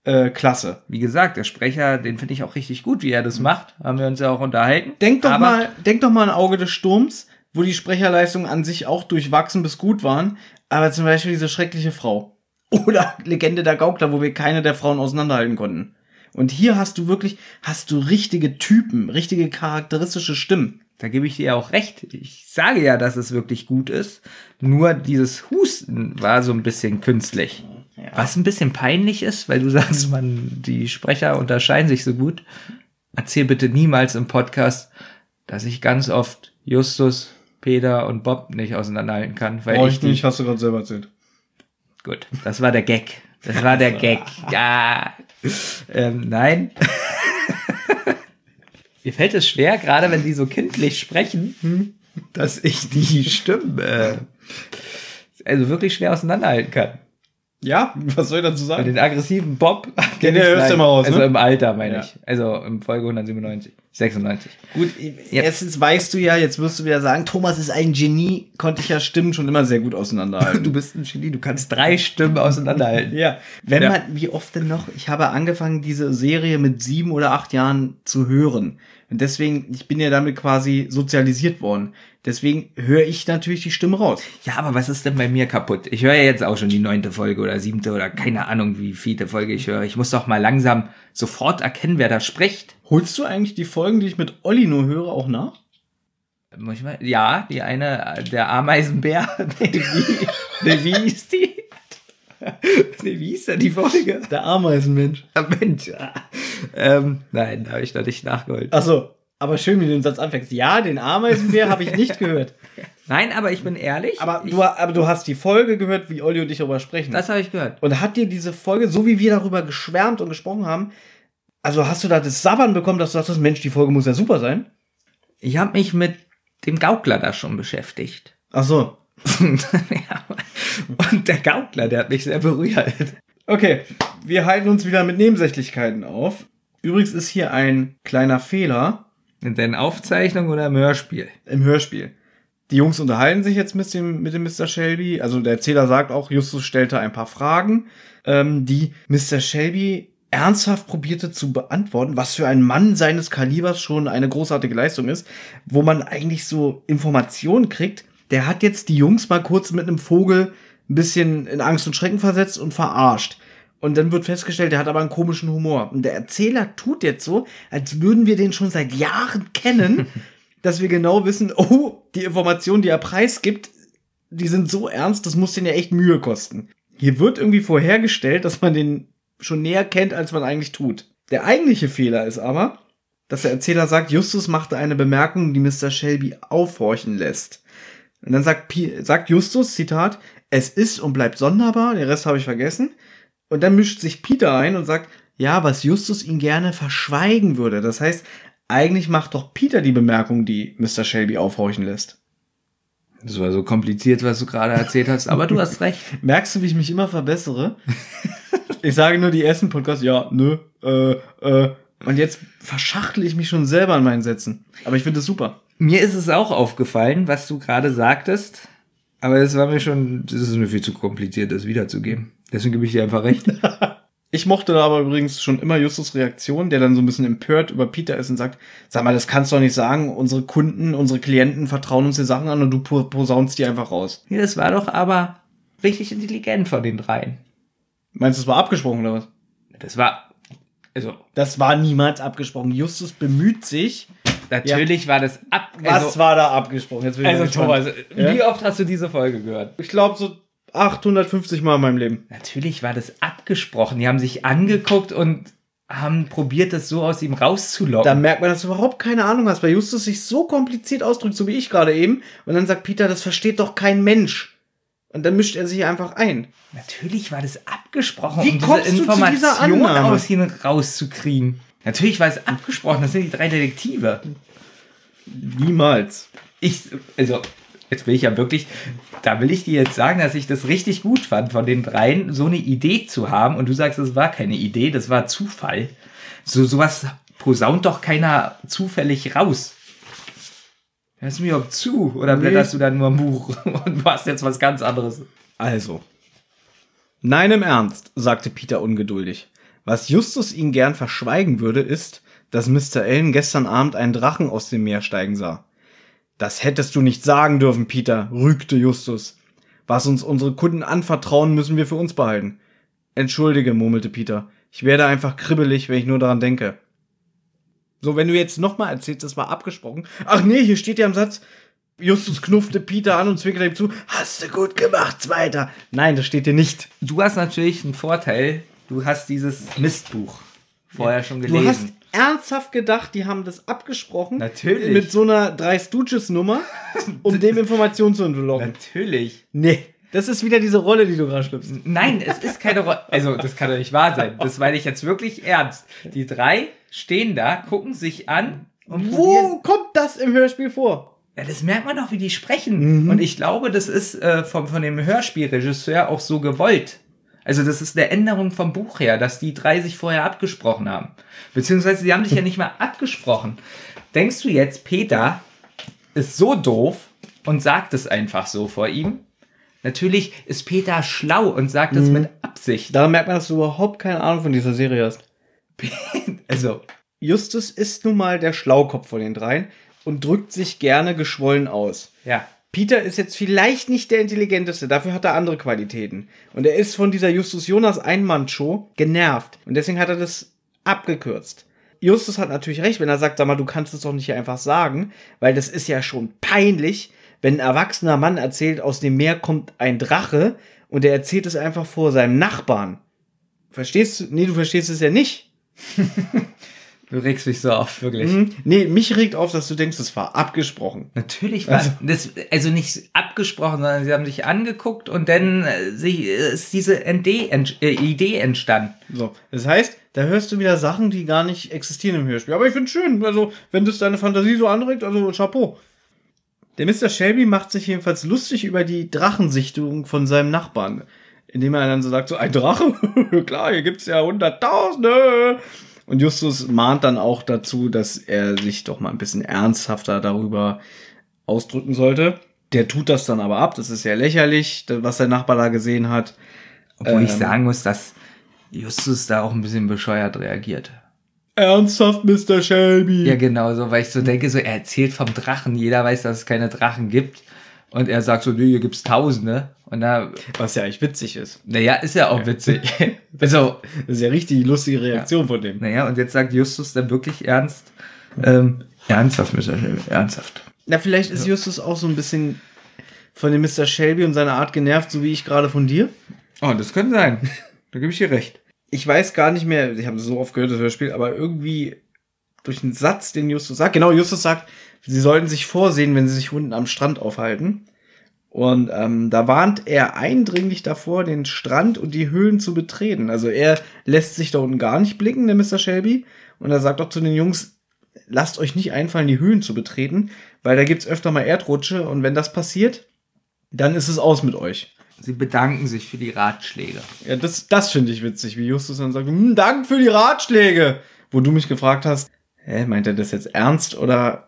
äh, klasse. Wie gesagt, der Sprecher, den finde ich auch richtig gut, wie er das macht. Haben wir uns ja auch unterhalten. Denk doch Aber mal, denk doch mal an Auge des Sturms, wo die Sprecherleistungen an sich auch durchwachsen bis gut waren, aber zum Beispiel diese schreckliche Frau. Oder Legende der Gaukler, wo wir keine der Frauen auseinanderhalten konnten. Und hier hast du wirklich, hast du richtige Typen, richtige charakteristische Stimmen. Da gebe ich dir auch recht. Ich sage ja, dass es wirklich gut ist. Nur dieses Husten war so ein bisschen künstlich. Was ein bisschen peinlich ist, weil du sagst, man, die Sprecher unterscheiden sich so gut. Erzähl bitte niemals im Podcast, dass ich ganz oft Justus, Peter und Bob nicht auseinanderhalten kann, weil Brauch ich nicht, hast du gerade selber erzählt. Gut, das war der Gag. Das war der Gag. Ja. Ähm, nein. Mir fällt es schwer, gerade wenn die so kindlich sprechen, dass ich die Stimmen äh, also wirklich schwer auseinanderhalten kann. Ja, was soll ich dazu Und sagen? den aggressiven Bob. Den kenn ich hörst du gleich. immer raus, Also ne? im Alter, meine Ja. ich. Also im Folge 197. 96. Gut, Ja. erstens weißt du ja, jetzt wirst du wieder sagen, Thomas ist ein Genie, konnte ich ja Stimmen schon immer sehr gut auseinanderhalten. Du bist ein Genie, du kannst drei Stimmen auseinanderhalten. Ja, wenn Ja. man, wie oft denn noch, ich habe angefangen, diese Serie mit sieben oder acht Jahren zu hören. Und deswegen, ich bin ja damit quasi sozialisiert worden. Deswegen höre ich natürlich die Stimme raus. Ja, aber was ist denn bei mir kaputt? Ich höre ja jetzt auch schon die neunte Folge oder siebte oder keine Ahnung, wie viele Folge ich höre. Ich muss doch mal langsam sofort erkennen, wer da spricht. Holst du eigentlich die Folgen, die ich mit Olli nur höre, auch nach? Muss ich mal, ja, die eine, der Ameisenbär. Nee, wie, nee, wie hieß die? Nee, wie hieß denn die Folge? Der Ameisenmensch. Ah, Mensch. ah. Ähm, nein, da habe ich noch nicht nachgeholt. Ach so, aber schön, wie du den Satz anfängst. Ja, den Ameisenbär habe ich nicht gehört. Nein, aber ich bin ehrlich. Aber ich, du, aber du hast die Folge gehört, wie Olli und ich darüber sprechen. das habe ich gehört. Und hat dir diese Folge, so wie wir darüber geschwärmt und gesprochen haben, also hast du da das Sabbern bekommen, dass du dachtest, Mensch, die Folge muss ja super sein? Ich habe mich mit dem Gaukler da schon beschäftigt. Ach so. ja, und der Gaukler, der hat mich sehr berührt. Okay, wir halten uns wieder mit Nebensächlichkeiten auf. Übrigens ist hier ein kleiner Fehler In deinen Aufzeichnungen oder im Hörspiel? im Hörspiel. Die Jungs unterhalten sich jetzt mit dem, mit dem Mr. Shelby. Also der Erzähler sagt auch, Justus stellte ein paar Fragen, ähm, die Mr. Shelby ernsthaft probierte zu beantworten, was für ein Mann seines Kalibers schon eine großartige Leistung ist, wo man eigentlich so Informationen kriegt. Der hat jetzt die Jungs mal kurz mit einem Vogel ein bisschen in Angst und Schrecken versetzt und verarscht. Und dann wird festgestellt, der hat aber einen komischen Humor. Und der Erzähler tut jetzt so, als würden wir den schon seit Jahren kennen, dass wir genau wissen, oh, die Informationen, die er preisgibt, die sind so ernst, das muss den ja echt Mühe kosten. Hier wird irgendwie vorhergestellt, dass man den schon näher kennt, als man eigentlich tut. Der eigentliche Fehler ist aber, dass der Erzähler sagt, Justus machte eine Bemerkung, die Mr. Shelby aufhorchen lässt. Und dann sagt, Pi sagt Justus, Zitat, es ist und bleibt sonderbar, den Rest habe ich vergessen. Und dann mischt sich Peter ein und sagt, ja, was Justus ihn gerne verschweigen würde. Das heißt, eigentlich macht doch Peter die Bemerkung, die Mr. Shelby aufhorchen lässt. Das war so kompliziert, was du gerade erzählt hast, aber du hast recht. Merkst du, wie ich mich immer verbessere? ich sage nur die ersten Podcasts, ja, nö, äh, äh. Und jetzt verschachtel ich mich schon selber in meinen Sätzen. Aber ich finde es super. Mir ist es auch aufgefallen, was du gerade sagtest, aber es war mir schon, das ist mir viel zu kompliziert, das wiederzugeben. Deswegen gebe ich dir einfach recht. Ich mochte da aber übrigens schon immer Justus Reaktion, der dann so ein bisschen empört über Peter ist und sagt, sag mal, das kannst du doch nicht sagen, unsere Kunden, unsere Klienten vertrauen uns die Sachen an und du po- posaunst die einfach raus. Nee, das war doch aber richtig intelligent von den dreien. Meinst du, das war abgesprochen oder was? Das war, also, Das war niemals abgesprochen. Justus bemüht sich. natürlich war das ab, Was also, war da abgesprochen? Jetzt bin ich also. Thomas, Ja? wie oft hast du diese Folge gehört? Ich glaube so 850 Mal in meinem Leben. Natürlich war das abgesprochen. Die haben sich angeguckt und haben probiert, das so aus ihm rauszulocken. Da merkt man, dass du überhaupt keine Ahnung hast, weil Justus sich so kompliziert ausdrückt, so wie ich gerade eben. Und dann sagt Peter, das versteht doch kein Mensch. Und dann mischt er sich einfach ein. Natürlich war das abgesprochen, Wie um kommst diese du zu dieser Information aus ihnen rauszukriegen. Natürlich war es abgesprochen, das sind die drei Detektive. Niemals. Ich, also, jetzt will ich ja wirklich, da will ich dir jetzt sagen, dass ich das richtig gut fand, von den dreien so eine Idee zu haben. Und du sagst, es war keine Idee, das war Zufall. So, sowas posaunt doch keiner zufällig raus. Hörst du mir überhaupt zu? Oder Nee. blätterst du da nur ein Buch und machst jetzt was ganz anderes? Also. Nein, im Ernst, sagte Peter ungeduldig. Was Justus ihn gern verschweigen würde, ist, dass Mr. Ellen gestern Abend einen Drachen aus dem Meer steigen sah. Das hättest du nicht sagen dürfen, Peter, rügte Justus. Was uns unsere Kunden anvertrauen, müssen wir für uns behalten. Entschuldige, murmelte Peter. Ich werde einfach kribbelig, wenn ich nur daran denke. So, wenn du jetzt nochmal erzählst, das war abgesprochen. Ach nee, hier steht ja im Satz, Justus knuffte Peter an und zwinkerte ihm zu. Hast du gut gemacht, Zweiter. Nein, das steht hier nicht. Du hast natürlich einen Vorteil. Du hast dieses Mistbuch vorher schon gelesen. Du hast ernsthaft gedacht, die haben das abgesprochen. Natürlich. Mit so einer drei Stooges Nummer, um dem Informationen zu entlocken. Natürlich. Nee. Das ist wieder diese Rolle, die du gerade schlüpfst. Nein, es ist keine Rolle. Also, das kann doch nicht wahr sein. Das meine ich jetzt wirklich ernst. Die drei stehen da, gucken sich an und. Wo kommt das im Hörspiel vor? Ja, das merkt man doch, wie die sprechen. Und ich glaube, das ist äh, vom, von dem Hörspielregisseur auch so gewollt. Also das ist eine Änderung vom Buch her, dass die drei sich vorher abgesprochen haben. Beziehungsweise sie haben sich ja nicht mal abgesprochen. Denkst du jetzt, Peter ist so doof und sagt es einfach so vor ihm? Natürlich ist Peter schlau und sagt es mit Absicht. Daran merkt man, dass du überhaupt keine Ahnung von dieser Serie hast. Also, Justus ist nun mal der Schlaukopf von den dreien und drückt sich gerne geschwollen aus. ja. Peter ist jetzt vielleicht nicht der intelligenteste, dafür hat er andere Qualitäten. Und er ist von dieser Justus Jonas Einmann-Show genervt. Und deswegen hat er das abgekürzt. Justus hat natürlich recht, wenn er sagt, sag mal, du kannst es doch nicht einfach sagen, weil das ist ja schon peinlich, wenn ein erwachsener Mann erzählt, aus dem Meer kommt ein Drache und er erzählt es einfach vor seinem Nachbarn. Verstehst du? Nee, du verstehst es ja nicht. Du regst mich so auf, wirklich. Mhm. Nee, mich regt auf, dass du denkst, es war abgesprochen. Natürlich war Also- das, also nicht abgesprochen, sondern sie haben sich angeguckt und dann äh, sie, ist diese ND, äh, Idee entstanden. So, das heißt, da hörst du wieder Sachen, die gar nicht existieren im Hörspiel. Aber ich finde schön, also wenn das deine Fantasie so anregt, also Chapeau. Der Mr. Shelby macht sich jedenfalls lustig über die Drachensichtung von seinem Nachbarn. Indem er dann so sagt, so ein Drache? Klar, hier gibt's ja Hunderttausende. Und Justus mahnt dann auch dazu, dass er sich doch mal ein bisschen ernsthafter darüber ausdrücken sollte. Der tut das dann aber ab. Das ist ja lächerlich, was der Nachbar da gesehen hat. Obwohl ich Ähm. sagen muss, dass Justus da auch ein bisschen bescheuert reagiert. Ernsthaft, Mr. Shelby? Ja, genau so, weil ich so denke, so, er erzählt vom Drachen, jeder weiß, dass es keine Drachen gibt. Und er sagt so, nee, hier gibt's Tausende. Und da, Was ja eigentlich witzig ist. naja, ist ja auch witzig. also, Das ist ja richtig lustige Reaktion von dem. naja, und jetzt sagt Justus dann wirklich ernst, ähm, ernsthaft, Mr. Shelby, ernsthaft. Na, vielleicht ist Justus auch so ein bisschen von dem Mr. Shelby und seiner Art genervt, so wie ich gerade von dir. Oh, das könnte sein. Da gebe ich dir recht. Ich weiß gar nicht mehr, ich habe so oft gehört, das Hörspiel, aber irgendwie durch einen Satz, den Justus sagt, genau, Justus sagt, sie sollten sich vorsehen, wenn sie sich unten am Strand aufhalten. Und ähm, da warnt er eindringlich davor, den Strand und die Höhlen zu betreten. Also er lässt sich da unten gar nicht blicken, der Mr. Shelby. Und er sagt auch zu den Jungs, lasst euch nicht einfallen, die Höhlen zu betreten, weil da gibt's öfter mal Erdrutsche und wenn das passiert, dann ist es aus mit euch. Sie bedanken sich für die Ratschläge. Ja, das, das finde ich witzig, wie Justus dann sagt, hm, Dank für die Ratschläge. Wo du mich gefragt hast, hä, meint er das jetzt ernst oder?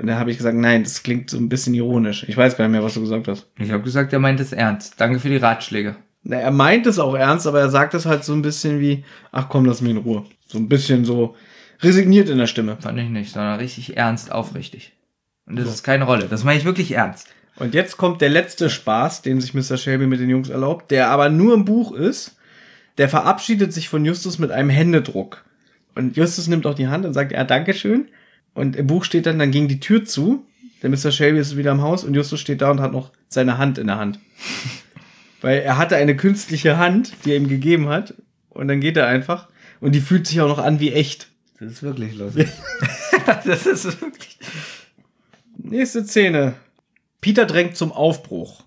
Und da habe ich gesagt, nein, das klingt so ein bisschen ironisch. Ich weiß gar nicht mehr, was du gesagt hast. Ich habe gesagt, er meint es ernst. Danke für die Ratschläge. Na, er meint es auch ernst, aber er sagt es halt so ein bisschen wie, ach komm, lass mich in Ruhe. So ein bisschen so resigniert in der Stimme. Fand ich nicht, sondern richtig ernst, aufrichtig. Und das ist keine Rolle. Das meine ich wirklich ernst. Und jetzt kommt der letzte Spaß, den sich Mr. Shelby mit den Jungs erlaubt, der aber nur im Buch ist. Der verabschiedet sich von Justus mit einem Händedruck. Und Justus nimmt auch die Hand und sagt, ja, Dankeschön. Und im Buch steht dann, dann ging die Tür zu. Der Mr. Shelby ist wieder im Haus und Justus steht da und hat noch seine Hand in der Hand. Weil er hatte eine künstliche Hand, die er ihm gegeben hat. Und dann geht er einfach. Und die fühlt sich auch noch an wie echt. Das ist wirklich lustig. das ist wirklich. Nächste Szene. Peter drängt zum Aufbruch.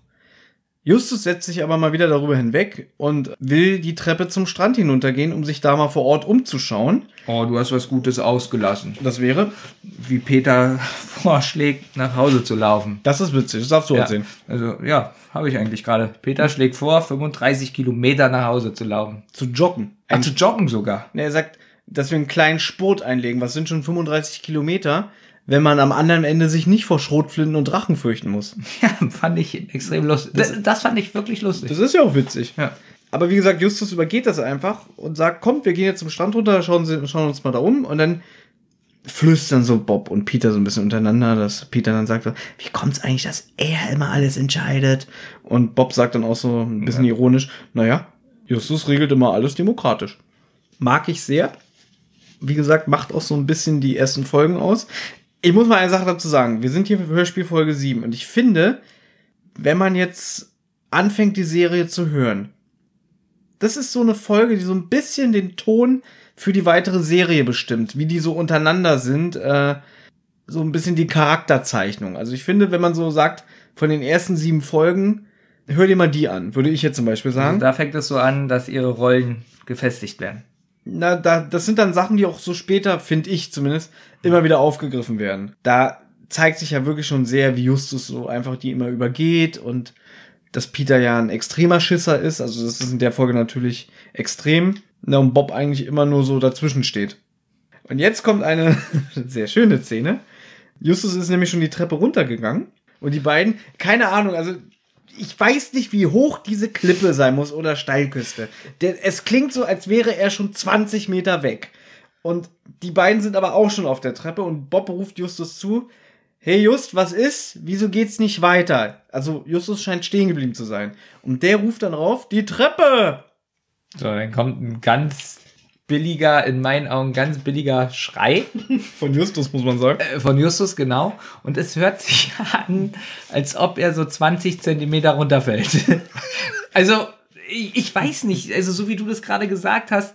Justus setzt sich aber mal wieder darüber hinweg und will die Treppe zum Strand hinuntergehen, um sich da mal vor Ort umzuschauen. Oh, du hast was Gutes ausgelassen. Das wäre, Wie Peter vorschlägt, nach Hause zu laufen. das ist witzig, das darfst du Ja, erzählen. also, ja, habe ich eigentlich gerade. Peter schlägt vor, 35 Kilometer nach Hause zu laufen. Zu joggen. Ach, zu joggen sogar. Ne, er sagt, dass wir einen kleinen Spurt einlegen. Was sind schon 35 Kilometer, wenn man am anderen Ende sich nicht vor Schrotflinten und Drachen fürchten muss? Ja, fand ich extrem lustig. Das, das fand ich wirklich lustig. Das ist ja auch witzig. ja. Aber wie gesagt, Justus übergeht das einfach und sagt, kommt, wir gehen jetzt zum Strand runter, schauen, Sie, schauen uns mal da um. Und dann flüstern so Bob und Peter so ein bisschen untereinander, dass Peter dann sagt, wie kommt's eigentlich, dass er immer alles entscheidet? Und Bob sagt dann auch so ein bisschen ironisch, naja, Justus regelt immer alles demokratisch. Mag ich sehr. Wie gesagt, macht auch so ein bisschen die ersten Folgen aus. Ich muss mal eine Sache dazu sagen. Wir sind hier für Hörspiel Folge 7 und ich finde, wenn man jetzt anfängt, die Serie zu hören, das ist so eine Folge, die so ein bisschen den Ton für die weitere Serie bestimmt, wie die so untereinander sind, äh, so ein bisschen die Charakterzeichnung. Also ich finde, wenn man so sagt, von den ersten sieben Folgen, hör dir mal die an, würde ich jetzt zum Beispiel sagen. Also da fängt es so an, dass ihre Rollen gefestigt werden. Na, da, das sind dann Sachen, die auch so später, finde ich zumindest, immer wieder aufgegriffen werden. Da zeigt sich ja wirklich schon sehr, wie Justus so einfach die immer übergeht und dass Peter ja ein extremer Schisser ist. Also das ist in der Folge natürlich extrem. Na, und Bob eigentlich immer nur so dazwischen steht. Und jetzt kommt eine sehr schöne Szene. Justus ist nämlich schon die Treppe runtergegangen. Und die beiden, keine Ahnung, also ich weiß nicht, wie hoch diese Klippe sein muss oder Steilküste. Es klingt so, als wäre er schon 20 Meter weg. Und die beiden sind aber auch schon auf der Treppe und Bob ruft Justus zu. Hey Just, was ist? Wieso geht's nicht weiter? Also Justus scheint stehen geblieben zu sein. Und der ruft dann rauf, die Treppe! So, dann kommt ein ganz billiger, in meinen Augen ganz billiger Schrei. Von Justus, muss man sagen. Äh, von Justus, genau. Und es hört sich an, als ob er so 20 Zentimeter runterfällt. also, ich, ich weiß nicht, also so wie du das gerade gesagt hast,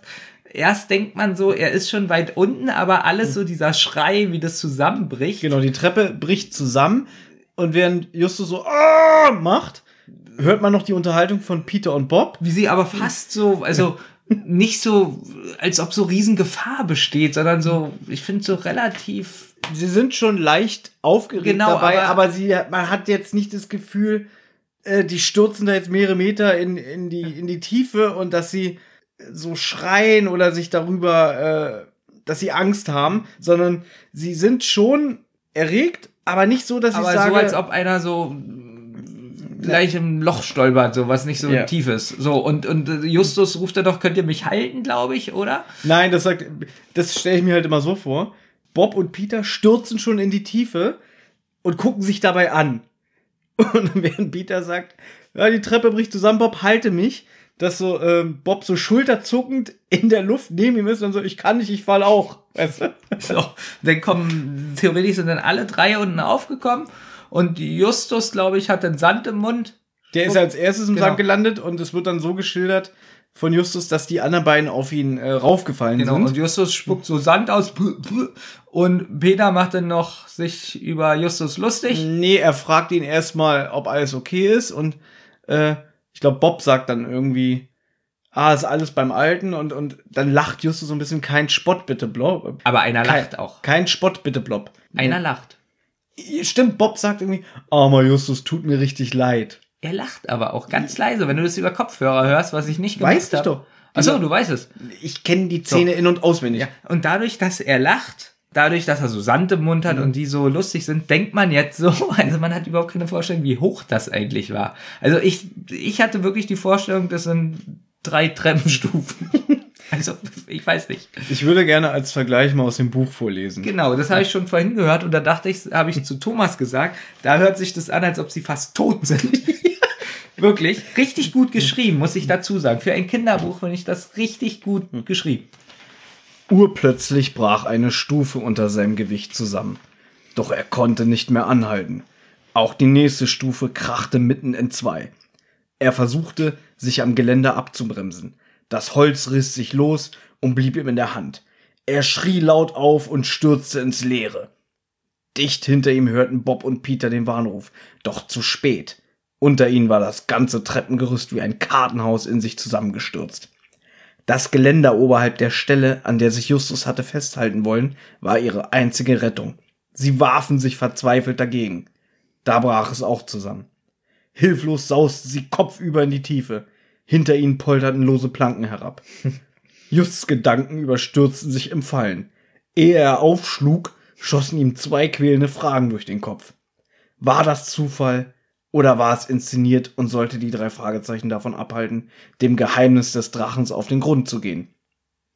erst denkt man so, er ist schon weit unten, aber alles so dieser Schrei, wie das zusammenbricht. Genau, die Treppe bricht zusammen und während Justus so ah! macht, hört man noch die Unterhaltung von Peter und Bob. Wie sie aber fast so, also nicht so, als ob so Riesengefahr besteht, sondern so, ich finde so relativ. Sie sind schon leicht aufgeregt Genau, dabei, aber- aber, sie, man hat jetzt nicht das Gefühl, äh, die stürzen da jetzt mehrere Meter in, in, die, in die Tiefe und dass sie so schreien oder sich darüber, äh, dass sie Angst haben, sondern sie sind schon erregt, aber nicht so, dass Aber ich sage, so, als ob einer so gleich im Loch stolpert, so was nicht so Ja. tief ist. So, und, und Justus ruft er doch, könnt ihr mich halten, glaube ich, oder? Nein, das sagt, das stelle ich mir halt immer so vor. Bob und Peter stürzen schon in die Tiefe und gucken sich dabei an. Und während Peter sagt, ja, die Treppe bricht zusammen, Bob, halte mich, dass so ähm, Bob so schulterzuckend in der Luft neben ihm ist und so, ich kann nicht, ich fall auch. Weißt du? So, dann kommen, theoretisch sind dann alle drei unten aufgekommen und Justus, glaube ich, hat den Sand im Mund. Der ist als erstes im Genau. Sand gelandet und es wird dann so geschildert von Justus, dass die anderen beiden auf ihn äh, raufgefallen Genau, sind. und Justus spuckt so Sand aus und Peter macht dann noch sich über Justus lustig. Nee, er fragt ihn erstmal, ob alles okay ist und äh, ich glaube, Bob sagt dann irgendwie, ah, ist alles beim Alten und, und dann lacht Justus so ein bisschen, kein Spott bitte, Blob. Aber einer Kein, lacht auch. Kein Spott bitte, Blob. Einer lacht. Stimmt, Bob sagt irgendwie, armer Justus, tut mir richtig leid. Er lacht aber auch ganz leise, wenn du das über Kopfhörer hörst, was ich nicht Weiß gemacht habe. doch. Achso, du weißt es. Ich kenne die Szene in- und auswendig. Ja. Und dadurch, dass er lacht, dadurch, dass er so Sand im Mund hat und die so lustig sind, denkt man jetzt so, also man hat überhaupt keine Vorstellung, wie hoch das eigentlich war. Also ich, ich hatte wirklich die Vorstellung, das sind drei Treppenstufen. also, ich weiß nicht. Ich würde gerne als Vergleich mal aus dem Buch vorlesen. Genau, das habe ich schon vorhin gehört und da dachte ich, habe ich zu Thomas gesagt, da hört sich das an, als ob sie fast tot sind. Wirklich, richtig gut geschrieben, muss ich dazu sagen. Für ein Kinderbuch finde ich das richtig gut geschrieben. Urplötzlich brach eine Stufe unter seinem Gewicht zusammen. Doch er konnte nicht mehr anhalten. Auch die nächste Stufe krachte mitten in zwei. Er versuchte, sich am Geländer abzubremsen. Das Holz riss sich los und blieb ihm in der Hand. Er schrie laut auf und stürzte ins Leere. Dicht hinter ihm hörten Bob und Peter den Warnruf, doch zu spät. Unter ihnen war das ganze Treppengerüst wie ein Kartenhaus in sich zusammengestürzt. Das Geländer oberhalb der Stelle, an der sich Justus hatte festhalten wollen, war ihre einzige Rettung. Sie warfen sich verzweifelt dagegen. Da brach es auch zusammen. Hilflos sausten sie kopfüber in die Tiefe. Hinter ihnen polterten lose Planken herab. Justs Gedanken überstürzten sich im Fallen. Ehe er aufschlug, schossen ihm zwei quälende Fragen durch den Kopf. War das Zufall oder war es inszeniert und sollte die drei Fragezeichen davon abhalten, dem Geheimnis des Drachens auf den Grund zu gehen?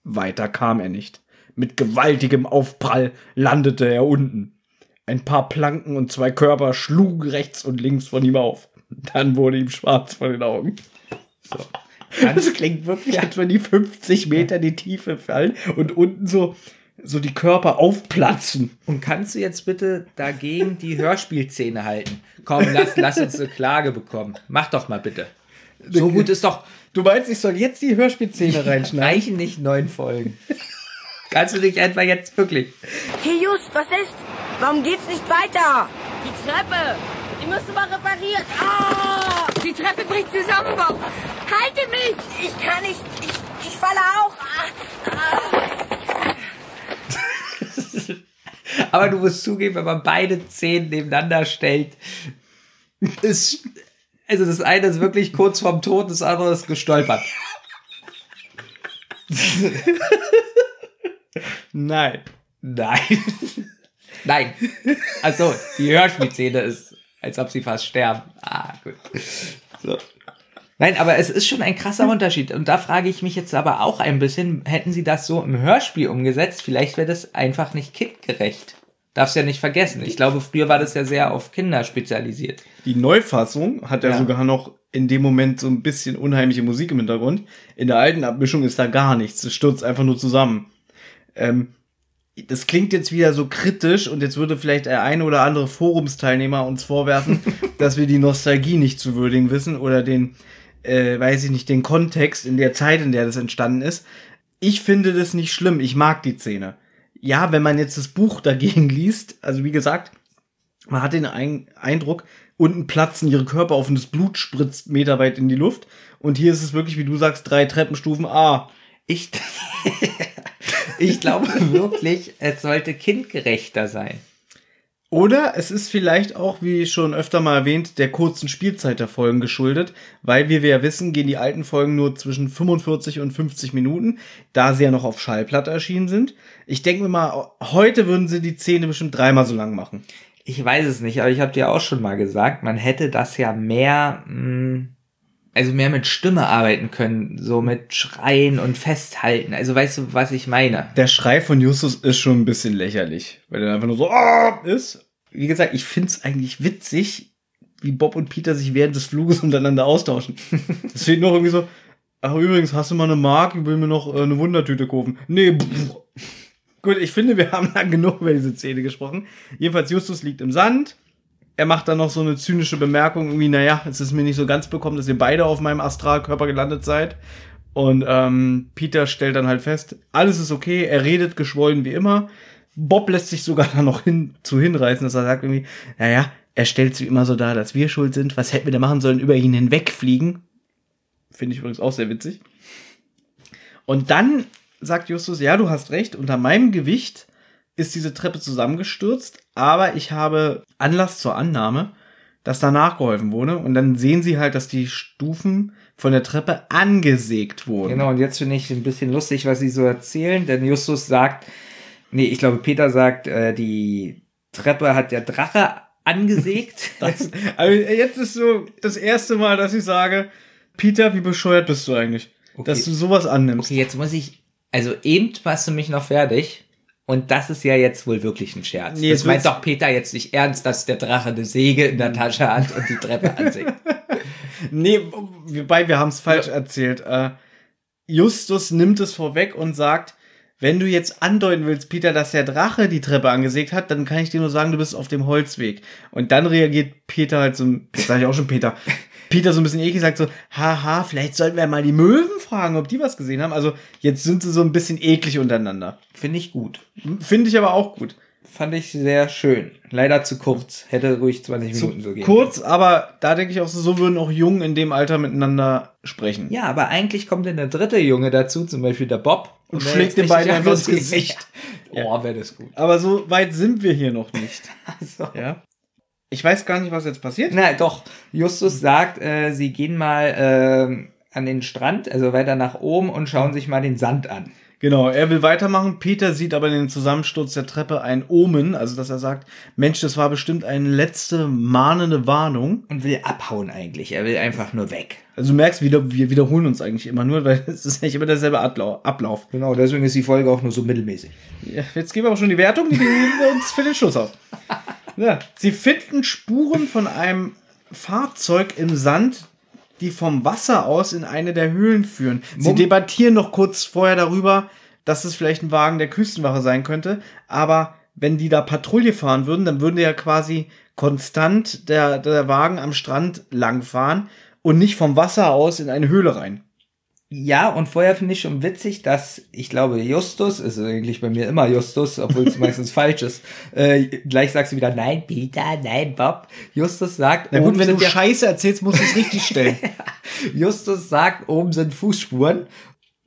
Weiter kam er nicht. Mit gewaltigem Aufprall landete er unten. Ein paar Planken und zwei Körper schlugen rechts und links von ihm auf. Dann wurde ihm schwarz vor den Augen. Das klingt wirklich, als wenn die 50 Meter in die Tiefe fallen und unten so, so die Körper aufplatzen. Und kannst du jetzt bitte dagegen die Hörspielszene halten? Komm, lass, lass uns eine Klage bekommen. Mach doch mal bitte. So gut ist doch. Du meinst, ich soll jetzt die Hörspielszene reinschneiden? Reichen nicht neun Folgen. Kannst du dich einfach jetzt wirklich. Hey Just, was ist? Warum geht's nicht weiter? Die Treppe! Müsste mal repariert. Ah! Die Treppe bricht zusammen, Bob! Halte mich! Ich kann nicht. Ich, ich falle auch. Ah, ah. Aber du musst zugeben, wenn man beide Szenen nebeneinander stellt, ist. Also das eine ist wirklich kurz vorm Tod, das andere ist gestolpert. Nein. Nein. Nein. Also die Hörspielszene ist, als ob sie fast sterben. Ah, gut. So. Nein, aber es ist schon ein krasser Unterschied. Und da frage ich mich jetzt aber auch ein bisschen, hätten sie das so im Hörspiel umgesetzt, vielleicht wäre das einfach nicht kindgerecht. Darfst ja nicht vergessen. Ich glaube, früher war das ja sehr auf Kinder spezialisiert. Die Neufassung hat ja, Ja. sogar noch in dem Moment so ein bisschen unheimliche Musik im Hintergrund. In der alten Abmischung ist da gar nichts. Es stürzt einfach nur zusammen. Ähm, das klingt jetzt wieder so kritisch und jetzt würde vielleicht der eine oder andere Forumsteilnehmer uns vorwerfen, dass wir die Nostalgie nicht zu würdigen wissen oder den, äh, weiß ich nicht, den Kontext in der Zeit, in der das entstanden ist. Ich finde das nicht schlimm. Ich mag die Szene. Ja, wenn man jetzt das Buch dagegen liest, also wie gesagt, man hat den Ein Eindruck, unten platzen ihre Körper auf und das Blut spritzt meterweit in die Luft. Und hier ist es wirklich, wie du sagst, drei Treppenstufen. Ah, Ich, ich glaube wirklich, es sollte kindgerechter sein. Oder es ist vielleicht auch, wie schon öfter mal erwähnt, der kurzen Spielzeit der Folgen geschuldet, weil wie wir ja wissen, gehen die alten Folgen nur zwischen 45 und 50 Minuten, da sie ja noch auf Schallplatte erschienen sind. Ich denke mir mal, heute würden sie die Szene bestimmt dreimal so lang machen. Ich weiß es nicht, aber ich habe dir auch schon mal gesagt, man hätte das ja mehr, mh, also mehr mit Stimme arbeiten können, so mit Schreien und Festhalten. Also weißt du, was ich meine? Der Schrei von Justus ist schon ein bisschen lächerlich, weil er einfach nur so ah! ist. Wie gesagt, ich find's eigentlich witzig, wie Bob und Peter sich während des Fluges untereinander austauschen. Es fehlt noch irgendwie so, ach übrigens, hast du mal eine Mark? Ich will mir noch äh, eine Wundertüte kaufen. Nee, pff. Gut, ich finde, wir haben lang genug über diese Szene gesprochen. Jedenfalls, Justus liegt im Sand. Er macht dann noch so eine zynische Bemerkung, irgendwie, naja, es ist mir nicht so ganz bekommen, dass ihr beide auf meinem Astralkörper gelandet seid. Und ähm, Peter stellt dann halt fest, alles ist okay, er redet geschwollen wie immer. Bob lässt sich sogar dann noch hin, zu hinreißen, dass er sagt irgendwie, naja, er stellt sich immer so dar, dass wir schuld sind. Was hätten wir denn machen sollen? Über ihn hinwegfliegen. Finde ich übrigens auch sehr witzig. Und dann sagt Justus, ja, du hast recht, unter meinem Gewicht ist diese Treppe zusammengestürzt, aber ich habe Anlass zur Annahme, dass da nachgeholfen wurde. Und dann sehen sie halt, dass die Stufen von der Treppe angesägt wurden. Genau, und jetzt finde ich ein bisschen lustig, was sie so erzählen, denn Justus sagt, nee, ich glaube, Peter sagt, äh, die Treppe hat der Drache angesägt. Das, also jetzt ist so das erste Mal, dass ich sage, Peter, wie bescheuert bist du eigentlich? Dass du sowas annimmst. Okay, jetzt muss ich, also eben machst du mich noch fertig. Und das ist ja jetzt wohl wirklich ein Scherz. Nee, das jetzt meint doch Peter jetzt nicht ernst, dass der Drache eine Säge in der Tasche hat und die Treppe ansägt. Nee, wobei wir haben es falsch erzählt. Äh, Justus nimmt es vorweg und sagt, wenn du jetzt andeuten willst, Peter, dass der Drache die Treppe angesägt hat, dann kann ich dir nur sagen, du bist auf dem Holzweg. Und dann reagiert Peter halt so, jetzt sag ich auch schon Peter, Peter so ein bisschen eklig, sagt so, haha, vielleicht sollten wir mal die Möwen fragen, ob die was gesehen haben. Also jetzt sind sie so ein bisschen eklig untereinander. Finde ich gut. Finde ich aber auch gut. Fand ich sehr schön. Leider zu kurz. Hätte ruhig 20 Zu Minuten so gehen. kurz, aber da denke ich auch so, so würden auch Jungen in dem Alter miteinander sprechen. Ja, aber eigentlich kommt dann der dritte Junge dazu, zum Beispiel der Bob. Und der schlägt den beiden einfach ins Gesicht. Oh, wäre das gut. Aber so weit sind wir hier noch nicht. Also. Ja. Ich weiß gar nicht, was jetzt passiert. Na doch, Justus sagt, äh, sie gehen mal äh, an den Strand, also weiter nach oben und schauen sich mal den Sand an. Genau, er will weitermachen. Peter sieht aber in den Zusammensturz der Treppe ein Omen, also dass er sagt, Mensch, das war bestimmt eine letzte mahnende Warnung. Und will abhauen eigentlich. Er will einfach nur weg. Also du merkst, wieder, wir wiederholen uns eigentlich immer nur, weil es ist nicht immer derselbe Ablau- Ablauf. Genau, deswegen ist die Folge auch nur so mittelmäßig. Ja, jetzt geben wir auch schon die Wertung, die geben wir uns für den Schluss auf. Ja, sie finden Spuren von einem Fahrzeug im Sand, die vom Wasser aus in eine der Höhlen führen. Sie Mom- debattieren noch kurz vorher darüber, dass es vielleicht ein Wagen der Küstenwache sein könnte, aber wenn die da Patrouille fahren würden, dann würden die ja quasi konstant der, der Wagen am Strand langfahren und nicht vom Wasser aus in eine Höhle rein. Ja, und vorher finde ich schon witzig, dass ich glaube, Justus, ist eigentlich bei mir immer Justus, obwohl es meistens falsch ist, äh, gleich sagst du wieder, nein, Peter, nein, Bob. Justus sagt, Na gut, oben wenn du Scheiße erzählst, musst du es richtig stellen. Justus sagt, oben sind Fußspuren.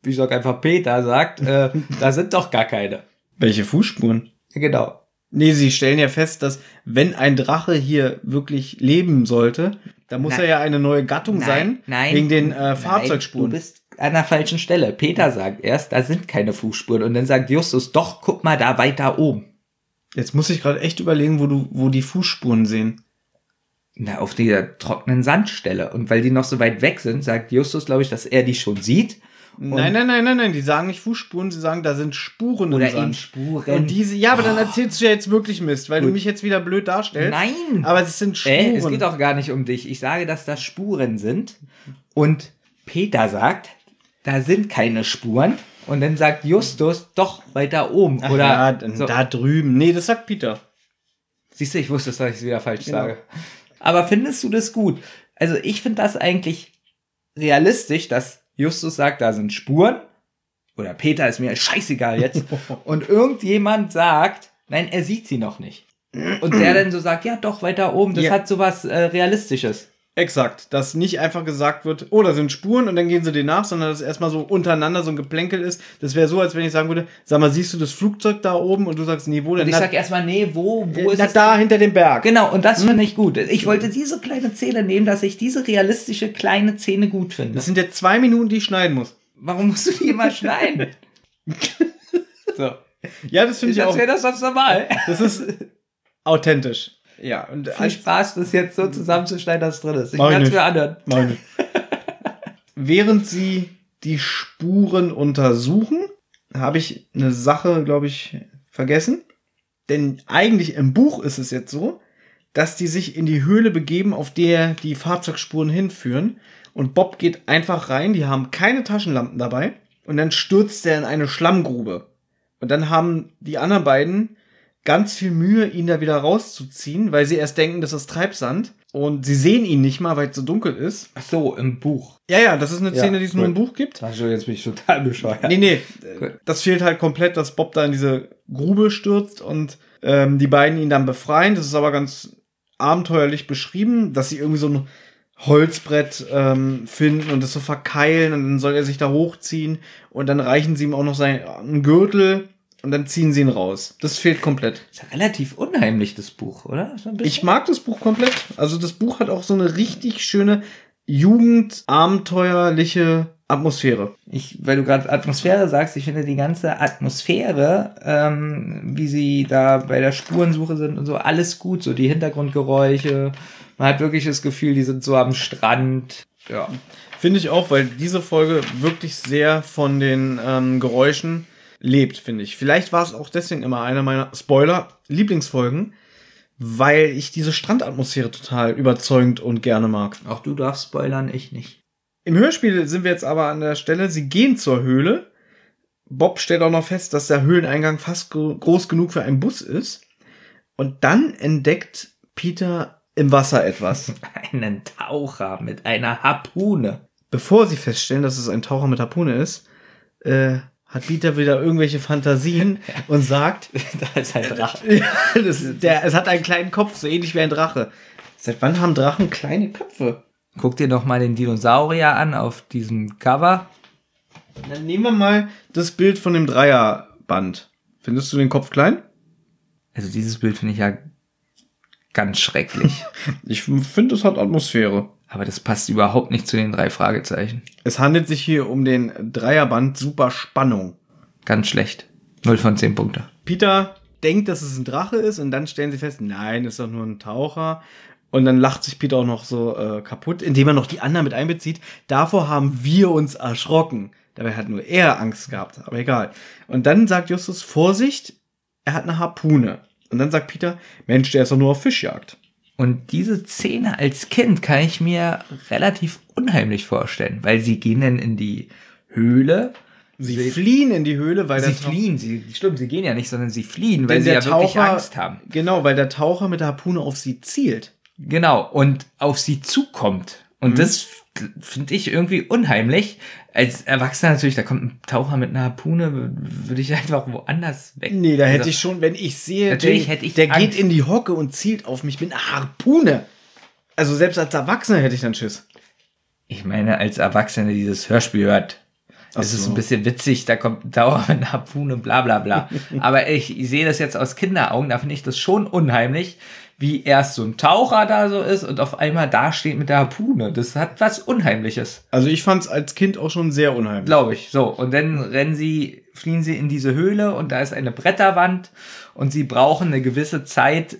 Ich sag einfach, Peter sagt, äh, da sind doch gar keine. Welche Fußspuren? Genau. Nee, sie stellen ja fest, dass wenn ein Drache hier wirklich leben sollte, Da muss Nein. er ja eine neue Gattung sein. nein, Wegen den äh, nein, Fahrzeugspuren. Du bist an der falschen Stelle. Peter sagt erst, da sind keine Fußspuren. Und dann sagt Justus, doch, guck mal da weiter oben. Jetzt muss ich gerade echt überlegen, wo du, wo die Fußspuren sehen. Na, auf dieser trockenen Sandstelle. Und weil die noch so weit weg sind, sagt Justus, glaube ich, dass er die schon sieht. Nein, nein, nein, nein, nein. Die sagen nicht Fußspuren, sie sagen, da sind Spuren Oder im Sand. eben Spuren. Und diese, ja, aber dann erzählst du ja jetzt wirklich Mist, weil du Gut. mich jetzt wieder blöd darstellst. Nein. Aber es sind Spuren. Äh, es geht auch gar nicht um dich. Ich sage, dass das Spuren sind. Und Peter sagt, da sind keine Spuren. Und dann sagt Justus, doch, weiter oben. Ach Oder ja, dann so. da drüben. Nee, das sagt Peter. Siehst du, ich wusste, dass ich es wieder falsch Genau. sage. Aber findest du das gut? Also ich finde das eigentlich realistisch, dass Justus sagt, da sind Spuren. Oder Peter ist mir scheißegal jetzt. und irgendjemand sagt, nein, er sieht sie noch nicht. Und der dann so sagt, ja doch, weiter oben, das Ja. hat sowas äh, Realistisches. Exakt. Dass nicht einfach gesagt wird, oh, da sind Spuren und dann gehen sie denen nach, sondern dass erstmal so untereinander so ein Geplänkel ist. Das wäre so, als wenn ich sagen würde, sag mal, siehst du das Flugzeug da oben? Und du sagst, nee, wo denn? Und ich Na- sag erstmal, nee, wo, wo ist na, es? da hinter dem Berg. Genau, und das finde ich gut. Ich wollte diese kleine Szene nehmen, dass ich diese realistische kleine Szene gut finde. Das sind jetzt zwei Minuten, die ich schneiden muss. Warum musst du die immer schneiden? so. Ja, das finde Ich ich auch. erzähle das sonst normal. Das ist authentisch. Ja, und Viel Spaß, das jetzt so zusammenzuschneiden, dass es drin ist. Ich werde es mir anhören. Meine. Während sie die Spuren untersuchen, habe ich eine Sache, glaube ich, vergessen. Denn eigentlich im Buch ist es jetzt so, dass die sich in die Höhle begeben, auf der die Fahrzeugspuren hinführen. Und Bob geht einfach rein, die haben keine Taschenlampen dabei. Und dann stürzt er in eine Schlammgrube. Und dann haben die anderen beiden ganz viel Mühe, ihn da wieder rauszuziehen, weil sie erst denken, das ist Treibsand. Und sie sehen ihn nicht mal, weil es so dunkel ist. Ach so, im Buch. Ja, ja, das ist eine Ja, Szene, die es nur im. Buch gibt. Ach so, jetzt bin ich total bescheuert. Nee, nee, Gut. das fehlt halt komplett, dass Bob da in diese Grube stürzt und ähm, die beiden ihn dann befreien. Das ist aber ganz abenteuerlich beschrieben, dass sie irgendwie so ein Holzbrett ähm, finden und das so verkeilen und dann soll er sich da hochziehen und dann reichen sie ihm auch noch seinen Gürtel und dann ziehen sie ihn raus. Das fehlt komplett. Ist ja relativ unheimlich, das Buch, oder? So. Ich mag das Buch komplett. Also das Buch hat auch so eine richtig schöne jugendabenteuerliche Atmosphäre. Ich, weil du gerade Atmosphäre sagst, ich finde die ganze Atmosphäre, ähm, wie sie da bei der Spurensuche sind und so, alles gut. So die Hintergrundgeräusche. Man hat wirklich das Gefühl, die sind so am Strand. Ja. Finde ich auch, weil diese Folge wirklich sehr von den ähm, Geräuschen lebt, finde ich. Vielleicht war es auch deswegen immer einer meiner Spoiler-Lieblingsfolgen, weil ich diese Strandatmosphäre total überzeugend und gerne mag. Auch du darfst spoilern, ich nicht. Im Hörspiel sind wir jetzt aber an der Stelle, sie gehen zur Höhle. Bob stellt auch noch fest, dass der Höhleneingang fast gro- groß genug für einen Bus ist. Und dann entdeckt Peter im Wasser etwas. Einen Taucher mit einer Harpune. Bevor sie feststellen, dass es ein Taucher mit Harpune ist, äh, hat Peter wieder irgendwelche Fantasien und sagt, da ist ein Drache. das, der, es hat einen kleinen Kopf, so ähnlich wie ein Drache. Seit wann haben Drachen kleine Köpfe? Guck dir doch mal den Dinosaurier an auf diesem Cover. Dann nehmen wir mal das Bild von dem Dreierband. Findest du den Kopf klein? Also dieses Bild finde ich ja ganz schrecklich. Ich finde, es hat Atmosphäre. Aber das passt überhaupt nicht zu den drei Fragezeichen. Es handelt sich hier um den Dreierband Super Spannung. Ganz schlecht. 0 von 10 Punkte. Peter denkt, dass es ein Drache ist und dann stellen sie fest, nein, ist doch nur ein Taucher. Und dann lacht sich Peter auch noch so äh, kaputt, indem er noch die anderen mit einbezieht. Davor haben wir uns erschrocken. Dabei hat nur er Angst gehabt, aber egal. Und dann sagt Justus, Vorsicht, er hat eine Harpune. Und dann sagt Peter, Mensch, der ist doch nur auf Fischjagd. Und diese Szene als Kind kann ich mir relativ unheimlich vorstellen, weil sie gehen dann in die Höhle. Sie fliehen in die Höhle, weil Sie fliehen, sie, stimmt, sie gehen ja nicht, sondern sie fliehen, weil sie ja wirklich Taucher- Angst haben. Genau, weil der Taucher mit der Harpune auf sie zielt. Genau, und auf sie zukommt. Und Mhm. das finde ich irgendwie unheimlich. Als Erwachsener natürlich, da kommt ein Taucher mit einer Harpune, würde ich einfach woanders weg. Nee, da hätte Also, ich schon, wenn ich sehe, Natürlich der, hätte ich der Angst. geht in die Hocke und zielt auf mich mit einer Harpune. Also selbst als Erwachsener hätte ich dann Schiss. Ich meine, als Erwachsener dieses Hörspiel hört, Ach es ist so. ein bisschen witzig, da kommt ein Taucher mit einer Harpune, bla bla bla. Aber ich, ich sehe das jetzt aus Kinderaugen, da finde ich das schon unheimlich, wie erst so ein Taucher da so ist und auf einmal da steht mit der Harpune. Das hat was Unheimliches, Also ich fand es als Kind auch schon sehr unheimlich. glaube ich. So, und dann rennen sie, fliehen sie in diese Höhle und da ist eine Bretterwand und sie brauchen eine gewisse Zeit,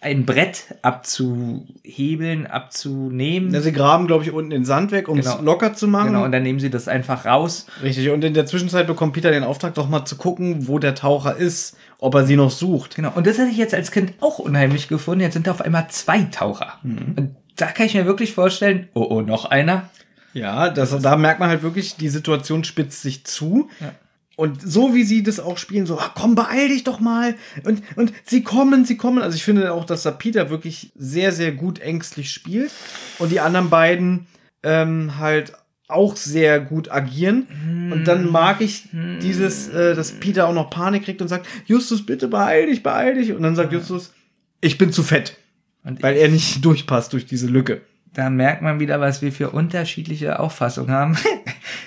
ein Brett abzuhebeln, abzunehmen. Ja, sie graben, glaube ich, unten den Sand weg, um es Genau. locker zu machen. Genau, und dann nehmen sie das einfach raus. Richtig. Und in der Zwischenzeit bekommt Peter den Auftrag, doch mal zu gucken, wo der Taucher ist, ob er sie noch sucht. Genau. Und das hätte ich jetzt als Kind auch unheimlich gefunden. Jetzt sind da auf einmal zwei Taucher. Und da kann ich mir wirklich vorstellen, oh, oh, noch einer. Ja, das, da merkt man halt wirklich, die Situation spitzt sich zu. Ja. Und so wie sie das auch spielen, so, ah, komm, beeil dich doch mal. Und, und sie kommen, sie kommen. Also ich finde auch, dass da Peter wirklich sehr, sehr gut ängstlich spielt. Und die anderen beiden ähm, halt auch sehr gut agieren. Und dann mag ich dieses, äh, dass Peter auch noch Panik kriegt und sagt, Justus, bitte beeil dich, beeil dich. Und dann sagt Justus, ich bin zu fett. Und Weil er nicht durchpasst durch diese Lücke. da merkt man wieder, was wir für unterschiedliche Auffassungen haben.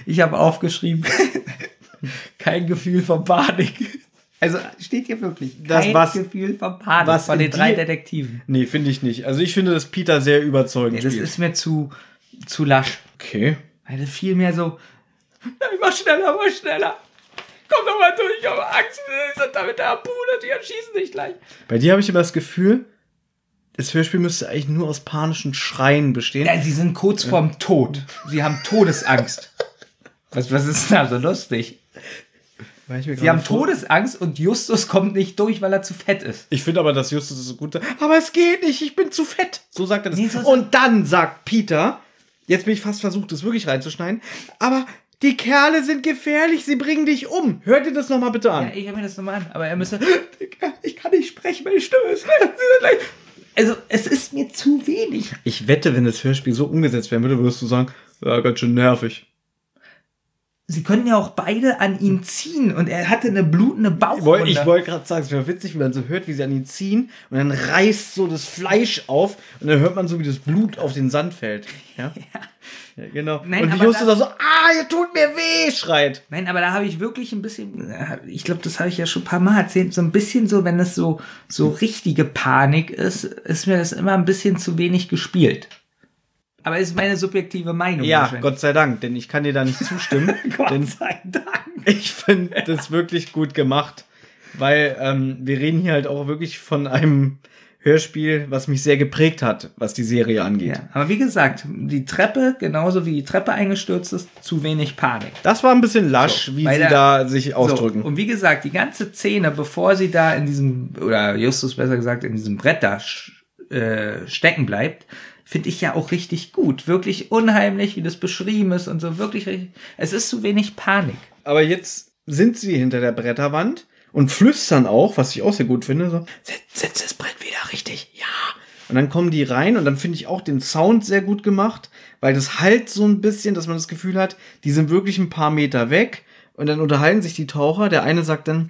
Ich habe aufgeschrieben, kein Gefühl von Panik. Also steht hier wirklich, Das, kein was- Gefühl von Panik was von den drei Detektiven. Nee, finde ich nicht. Also ich finde, dass Peter sehr überzeugend Nee, das spielt. ist mir zu, zu lasch. okay. Weil das viel mehr so, nein, mach schneller, mach schneller. Komm doch mal durch, ich habe Angst, wir sind da mit der Harpune, die erschießen dich gleich. Bei dir habe ich immer das Gefühl, das Hörspiel müsste eigentlich nur aus panischen Schreien bestehen. Ja, sie sind kurz vorm Tod. Sie haben Todesangst. Was, was ist da so lustig? Sie haben vor- Todesangst und Justus kommt nicht durch, weil er zu fett ist. Ich finde aber, dass Justus es so gut sagt. Aber es geht nicht, ich bin zu fett. So sagt er das. So- Und dann sagt Peter, jetzt bin ich fast versucht, das wirklich reinzuschneiden, aber die Kerle sind gefährlich, sie bringen dich um. Hört ihr das nochmal bitte an? Ja, ich höre mir das nochmal an, aber er müsste. Ich kann nicht sprechen, meine Stimme ist. Also, es ist mir zu wenig. Ich wette, wenn das Hörspiel so umgesetzt werden würde, würdest du sagen, ja, ganz schön nervig. Sie können ja auch beide an ihn ziehen und er hatte eine blutende Bauchwunde. ich wollte gerade sagen, es wäre witzig, wenn man so hört, wie sie an ihn ziehen und dann reißt so das Fleisch auf und dann hört man so, wie das Blut auf den Sand fällt. Ja, ja genau. Nein, und wie Justus da- auch so, ah, ihr tut mir weh, schreit. Nein, aber da habe ich wirklich ein bisschen, ich glaube, das habe ich ja schon ein paar Mal erzählt, so ein bisschen so, wenn es so, so richtige Panik ist, ist mir das immer ein bisschen zu wenig gespielt. Aber ist meine subjektive Meinung. Ja. Gott sei Dank, denn ich kann dir da nicht zustimmen. denn sei Dank. ich finde das wirklich gut gemacht, weil ähm, wir reden hier halt auch wirklich von einem Hörspiel, was mich sehr geprägt hat, was die Serie angeht. Ja, aber wie gesagt, die Treppe, genauso wie die Treppe eingestürzt ist, zu wenig Panik. Das war ein bisschen lasch, So, wie sie der- da sich ausdrücken. So, und wie gesagt, die ganze Szene, bevor sie da in diesem, oder Justus besser gesagt, in diesem Brett da äh, stecken bleibt, finde ich ja auch richtig gut. Wirklich unheimlich, wie das beschrieben ist und so. Wirklich. Es ist zu wenig Panik. Aber jetzt sind sie hinter der Bretterwand und flüstern auch, was ich auch sehr gut finde, so, setz, das Brett wieder richtig, ja. Und dann kommen die rein und dann finde ich auch den Sound sehr gut gemacht, weil das halt so ein bisschen, dass man das Gefühl hat, die sind wirklich ein paar Meter weg und dann unterhalten sich die Taucher. Der eine sagt dann,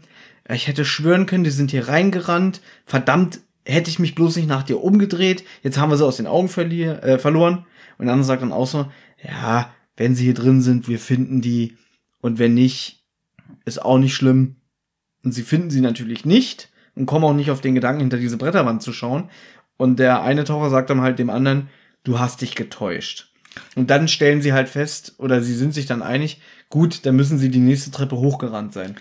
ich hätte schwören können, die sind hier reingerannt. Verdammt, hätte ich mich bloß nicht nach dir umgedreht. Jetzt haben wir sie aus den Augen verlier, äh, verloren. Und der andere sagt dann auch so, ja, wenn sie hier drin sind, wir finden die. Und wenn nicht, ist auch nicht schlimm. Und sie finden sie natürlich nicht und kommen auch nicht auf den Gedanken, hinter diese Bretterwand zu schauen. Und der eine Taucher sagt dann halt dem anderen, du hast dich getäuscht. Und dann stellen sie halt fest, oder sie sind sich dann einig, gut, dann müssen sie die nächste Treppe hochgerannt sein.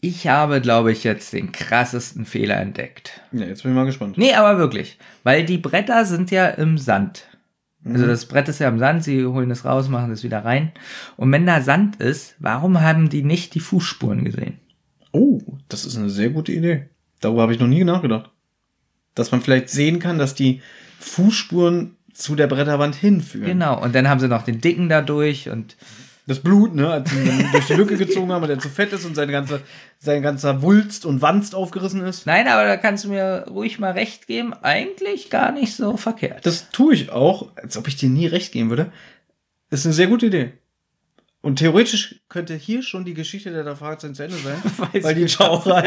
Ich habe, glaube ich, jetzt den krassesten Fehler entdeckt. Ja, jetzt bin ich mal gespannt. Nee, aber wirklich. Weil die Bretter sind ja im Sand. Also das Brett ist ja im Sand, sie holen es raus, machen es wieder rein. Und wenn da Sand ist, warum haben die nicht die Fußspuren gesehen? Oh, das ist eine sehr gute Idee. Darüber habe ich noch nie nachgedacht. Dass man vielleicht sehen kann, dass die Fußspuren zu der Bretterwand hinführen. Genau, und dann haben sie noch den Dicken dadurch und Das Blut, ne, als sie ihn dann durch die Lücke gezogen haben und der zu fett ist und seine ganze, sein ganzer Wulst und Wanst aufgerissen ist. nein, aber da kannst du mir ruhig mal recht geben, eigentlich gar nicht so verkehrt. Das tue ich auch, als ob ich dir nie recht geben würde. Ist eine sehr gute Idee. Und theoretisch könnte hier schon die Geschichte der drei Fragezeichen zu Ende sein, Weiß weil die ich Taucher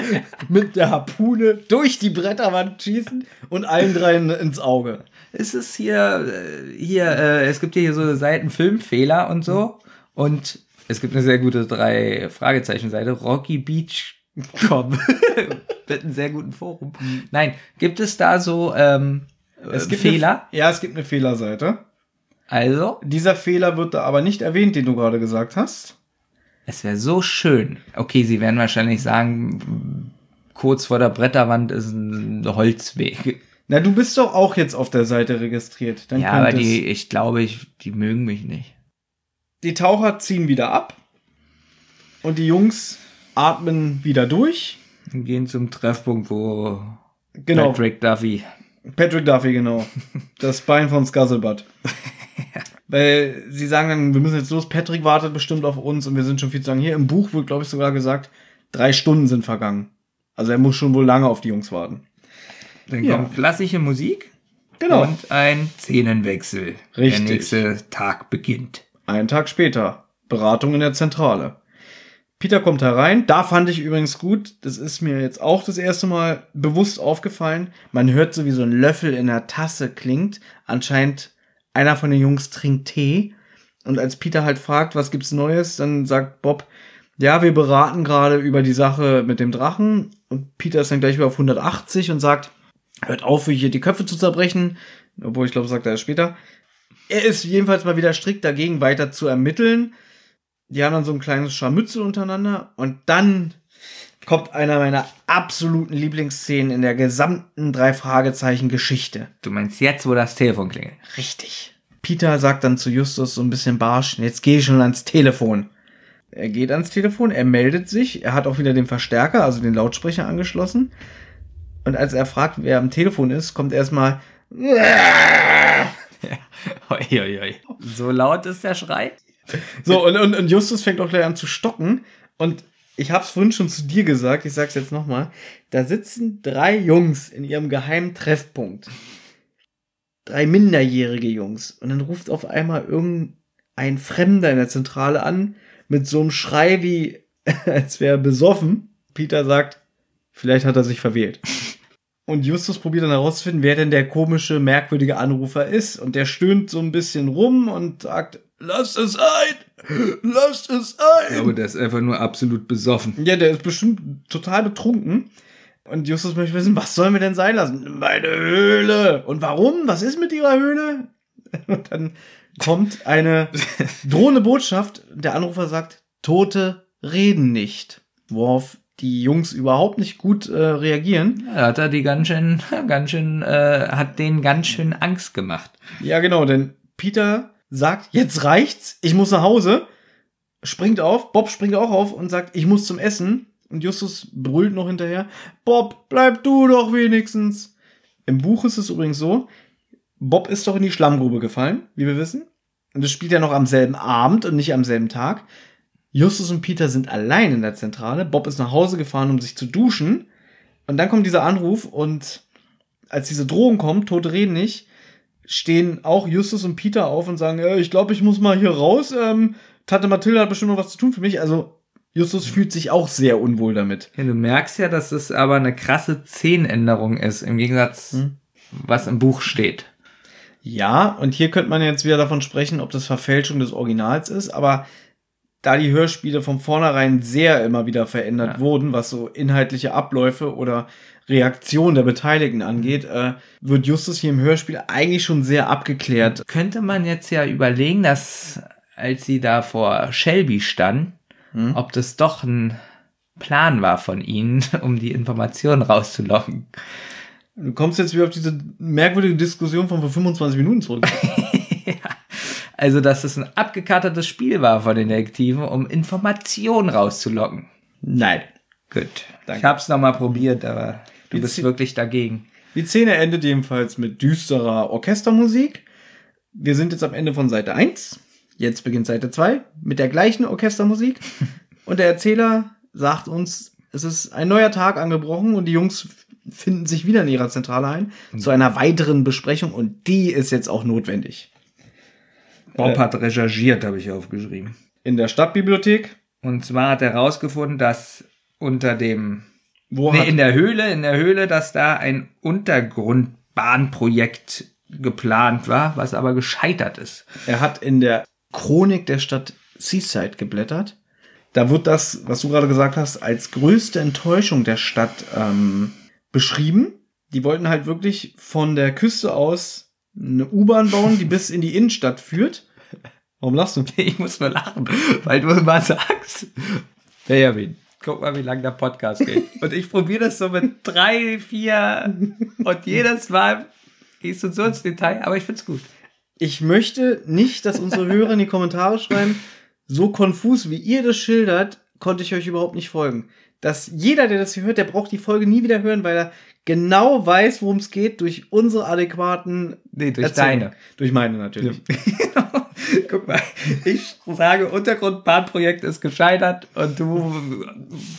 mit der Harpune durch die Bretterwand schießen und allen dreien ins Auge. Es ist hier, äh, hier, äh, es gibt hier so Seiten Filmfehler und so. Und es gibt eine sehr gute drei Fragezeichen Seite, Rocky Beach Komm. Mit einem sehr guten Forum. Nein, gibt es da so ähm, Es gibt Fehler? Eine, ja, es gibt eine Fehlerseite. Also, Dieser Fehler wird da aber nicht erwähnt, den du gerade gesagt hast. es wäre so schön. Okay, sie werden wahrscheinlich sagen, kurz vor der Bretterwand ist ein Holzweg. Na, du bist doch auch jetzt auf der Seite registriert. Dann Ja, aber die, ich glaube, ich, die mögen mich nicht. Die Taucher ziehen wieder ab und die Jungs atmen wieder durch. Und gehen zum Treffpunkt, wo Genau, Patrick Duffy. Patrick Duffy, genau. Das Bein von Scuzzlebutt. Weil sie sagen dann, wir müssen jetzt los, Patrick wartet bestimmt auf uns und wir sind schon viel zu lange hier. Im Buch wird, glaube ich, sogar gesagt, drei Stunden sind vergangen. Also er muss schon wohl lange auf die Jungs warten. Dann Ja. kommt klassische Musik Genau. und ein Szenenwechsel. Richtig. Der nächste Tag beginnt. Einen Tag später, Beratung in der Zentrale. Peter kommt herein. Da fand ich übrigens gut, das ist mir jetzt auch das erste Mal bewusst aufgefallen. Man hört so, wie so ein Löffel in der Tasse klingt. Anscheinend einer von den Jungs trinkt Tee. Und als Peter halt fragt, was gibt's Neues, dann sagt Bob, ja, wir beraten gerade über die Sache mit dem Drachen. Und Peter ist dann gleich wieder auf 180 und sagt, hört auf, hier die Köpfe zu zerbrechen. Obwohl, ich glaube, sagt er später. Er ist jedenfalls mal wieder strikt dagegen, weiter zu ermitteln. Die haben dann so ein kleines Scharmützel untereinander und dann kommt einer meiner absoluten Lieblingsszenen in der gesamten drei Fragezeichen Geschichte. Du meinst jetzt, wo das Telefon klingelt? Richtig. Peter sagt dann zu Justus so ein bisschen barsch, jetzt gehe ich schon ans Telefon. Er geht ans Telefon, er meldet sich, er hat auch wieder den Verstärker, also den Lautsprecher angeschlossen. Und als er fragt, wer am Telefon ist, kommt erstmal Oi, oi, oi. So laut ist der Schrei? So, und, und, und Justus fängt auch gleich an zu stocken. Und ich hab's vorhin schon zu dir gesagt, ich sag's jetzt nochmal. Da sitzen drei Jungs in ihrem geheimen Treffpunkt. Drei minderjährige Jungs. Und dann ruft auf einmal irgendein Fremder in der Zentrale an, mit so einem Schrei wie, als wäre er besoffen. Peter sagt, vielleicht hat er sich verwählt. Und Justus probiert dann herauszufinden, wer denn der komische, merkwürdige Anrufer ist. Und der stöhnt so ein bisschen rum und sagt, lasst es ein! Lasst es ein! Aber der ist einfach nur absolut besoffen. Ja, der ist bestimmt total betrunken. Und Justus möchte wissen, was sollen wir denn sein lassen? Meine Höhle. Und warum? Was ist mit ihrer Höhle? Und dann kommt eine drohende Botschaft. Der Anrufer sagt, Tote reden nicht. Worauf die Jungs überhaupt nicht gut äh, reagieren. Da hat er die ganz schön, ganz schön, äh, hat denen ganz schön Angst gemacht. Ja, genau, denn Peter sagt, jetzt reicht's, ich muss nach Hause, springt auf, Bob springt auch auf und sagt, ich muss zum Essen. Und Justus brüllt noch hinterher, Bob, bleib du doch wenigstens. Im Buch ist es übrigens so, Bob ist doch in die Schlammgrube gefallen, wie wir wissen. Und das spielt ja noch am selben Abend und nicht am selben Tag. Justus und Peter sind allein in der Zentrale. Bob ist nach Hause gefahren, um sich zu duschen. Und dann kommt dieser Anruf und als diese Drohung kommt, Tote reden nicht, stehen auch Justus und Peter auf und sagen, ich glaube, ich muss mal hier raus. Ähm, Tante Mathilde hat bestimmt noch was zu tun für mich. Also Justus fühlt sich auch sehr unwohl damit. Ja, du merkst ja, dass es aber eine krasse Szenenänderung ist, im Gegensatz, Hm. was im Buch steht. Ja, und hier könnte man jetzt wieder davon sprechen, ob das Verfälschung des Originals ist, aber da die Hörspiele von vornherein sehr immer wieder verändert Ja. wurden, was so inhaltliche Abläufe oder Reaktion der Beteiligten angeht, äh, wird Justus hier im Hörspiel eigentlich schon sehr abgeklärt. Könnte man jetzt ja überlegen, dass als sie da vor Shelby stand, Hm? ob das doch ein Plan war von ihnen, um die Informationen rauszulocken. Du kommst jetzt wieder auf diese merkwürdige Diskussion von vor 25 Minuten zurück. Also, dass es ein abgekartetes Spiel war von den Detektiven, um Informationen rauszulocken. Nein. Gut. Danke. Ich hab's nochmal probiert, aber du Die bist Zi- wirklich dagegen. Die Szene endet jedenfalls mit düsterer Orchestermusik. Wir sind jetzt am Ende von Seite 1. Jetzt beginnt Seite 2 mit der gleichen Orchestermusik. Und der Erzähler sagt uns, es ist ein neuer Tag angebrochen und die Jungs finden sich wieder in ihrer Zentrale ein zu einer weiteren Besprechung und die ist jetzt auch notwendig. Bob Äh. hat recherchiert, habe ich aufgeschrieben. In der Stadtbibliothek, Und zwar hat er herausgefunden, dass unter dem wo nee, in der Höhle, in der Höhle, dass da ein Untergrundbahnprojekt geplant war, was aber gescheitert ist. er hat in der Chronik der Stadt Seaside geblättert. Da wird das, was du gerade gesagt hast, als größte Enttäuschung der Stadt ähm, beschrieben. Die wollten halt wirklich von der Küste aus eine U-Bahn bauen, die bis in die Innenstadt führt. Warum lachst du? Ich muss nur lachen, weil du immer sagst, Benjamin, guck mal, wie lang der Podcast geht. Und ich probiere das so mit drei, vier und jedes Mal gehst du so ins Detail, aber ich find's gut. Ich möchte nicht, dass unsere Hörer in die Kommentare schreiben, so konfus wie ihr das schildert, konnte ich euch überhaupt nicht folgen. Dass jeder, der das hier hört, der braucht die Folge nie wieder hören, weil er genau weiß, worum es geht, durch unsere adäquaten Nee, durch Erzählungen. deine. Durch meine natürlich. Guck mal, ich sage, Untergrundbahnprojekt ist gescheitert und du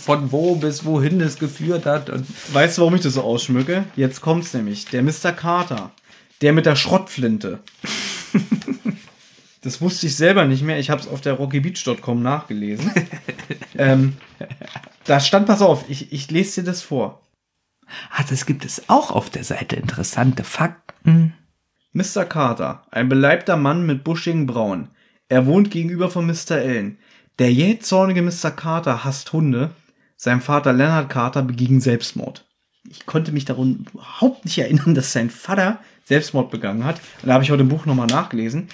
von wo bis wohin es geführt hat und Weißt du, warum ich das so ausschmücke? Jetzt kommt's nämlich. Der Mr. Carter. Der mit der Schrottflinte. Das wusste ich selber nicht mehr. Ich habe es auf der rockybeach.com nachgelesen. ähm, da stand, pass auf, ich, ich lese dir das vor. Ah, das gibt es auch auf der Seite. Interessante Fakten. Mr. Carter, ein beleibter Mann mit buschigen Brauen. Er wohnt gegenüber von Mr. Ellen. Der jähzornige Mr. Carter hasst Hunde. Sein Vater Leonard Carter beging Selbstmord. Ich konnte mich darum überhaupt nicht erinnern, dass sein Vater Selbstmord begangen hat. Und da habe ich heute im Buch nochmal nachgelesen.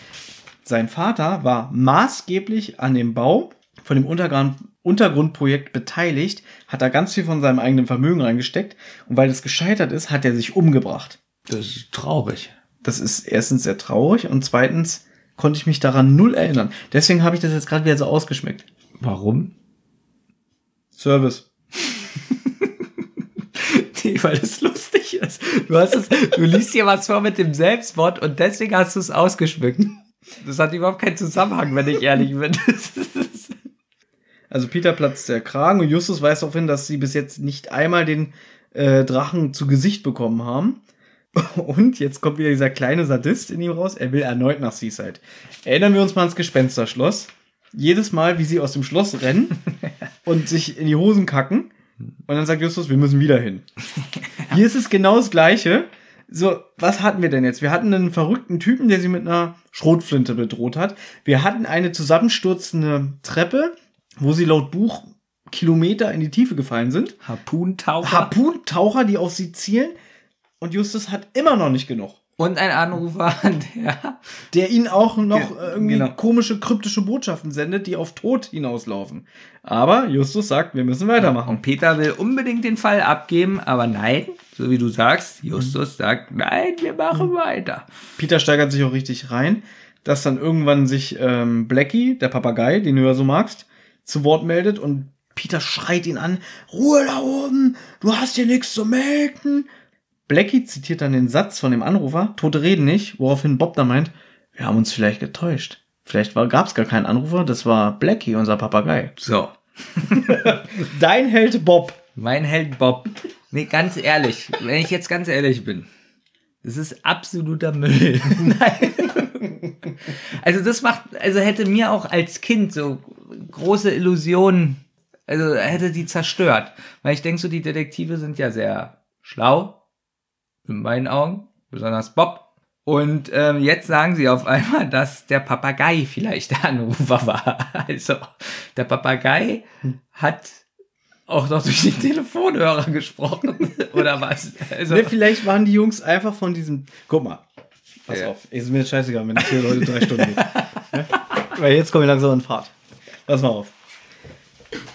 Sein Vater war maßgeblich an dem Bau von dem Untergrund, Untergrundprojekt beteiligt, hat da ganz viel von seinem eigenen Vermögen reingesteckt. Und weil es gescheitert ist, hat er sich umgebracht. Das ist traurig. Das ist erstens sehr traurig und zweitens konnte ich mich daran null erinnern. Deswegen habe ich das jetzt gerade wieder so ausgeschmeckt. Warum? Service. Nee, weil es lustig ist. Du, hast es, du liest hier was vor mit dem Selbstmord und deswegen hast du es ausgeschmückt. Das hat überhaupt keinen Zusammenhang, wenn ich ehrlich bin. Also Peter platzt der Kragen und Justus weist darauf hin, dass sie bis jetzt nicht einmal den äh, Drachen zu Gesicht bekommen haben. Und jetzt kommt wieder dieser kleine Sadist in ihm raus. Er will erneut nach Seaside. Erinnern wir uns mal ans Gespensterschloss. Jedes Mal, wie sie aus dem Schloss rennen und sich in die Hosen kacken. Und dann sagt Justus, wir müssen wieder hin. Hier ist es genau das Gleiche. So, was hatten wir denn jetzt? Wir hatten einen verrückten Typen, der sie mit einer Schrotflinte bedroht hat. Wir hatten eine zusammenstürzende Treppe, wo sie laut Buch Kilometer in die Tiefe gefallen sind. Harpuntaucher. Harpuntaucher, die auf sie zielen. Und Justus hat immer noch nicht genug. und ein Anrufer, der Der ihnen auch noch äh, irgendwie genau. komische, kryptische Botschaften sendet, die auf Tod hinauslaufen. Aber Justus sagt, wir müssen weitermachen. Und Peter will unbedingt den Fall abgeben, aber nein, so wie du sagst, Justus sagt, nein, wir machen weiter. Peter steigert sich auch richtig rein, dass dann irgendwann sich ähm, Blackie, der Papagei, den du ja so magst, zu Wort meldet und Peter schreit ihn an, Ruhe da oben, du hast hier nichts zu melden. Blackie zitiert dann den Satz von dem Anrufer, Tote reden nicht, woraufhin Bob dann meint, wir haben uns vielleicht getäuscht. Vielleicht gab es gar keinen Anrufer, das war Blackie, unser Papagei. So, Dein Held Bob. mein Held Bob. Nee, ganz ehrlich, wenn ich jetzt ganz ehrlich bin, das ist absoluter Müll. Nein. Also das macht, also hätte mir auch als Kind so große Illusionen, also hätte die zerstört. Weil ich denke so, die Detektive sind ja sehr schlau, in meinen Augen, besonders Bob. Und ähm, jetzt sagen sie auf einmal, dass der Papagei vielleicht der Anrufer war. Also der Papagei hat auch noch durch den Telefonhörer gesprochen oder was? Also, Ne, vielleicht waren die Jungs einfach von diesem. Guck mal. Pass Ja. auf. Ist mir jetzt scheißegal, wenn ich hier heute drei Stunden. Ne? Weil jetzt kommen wir langsam in Fahrt. Pass mal auf.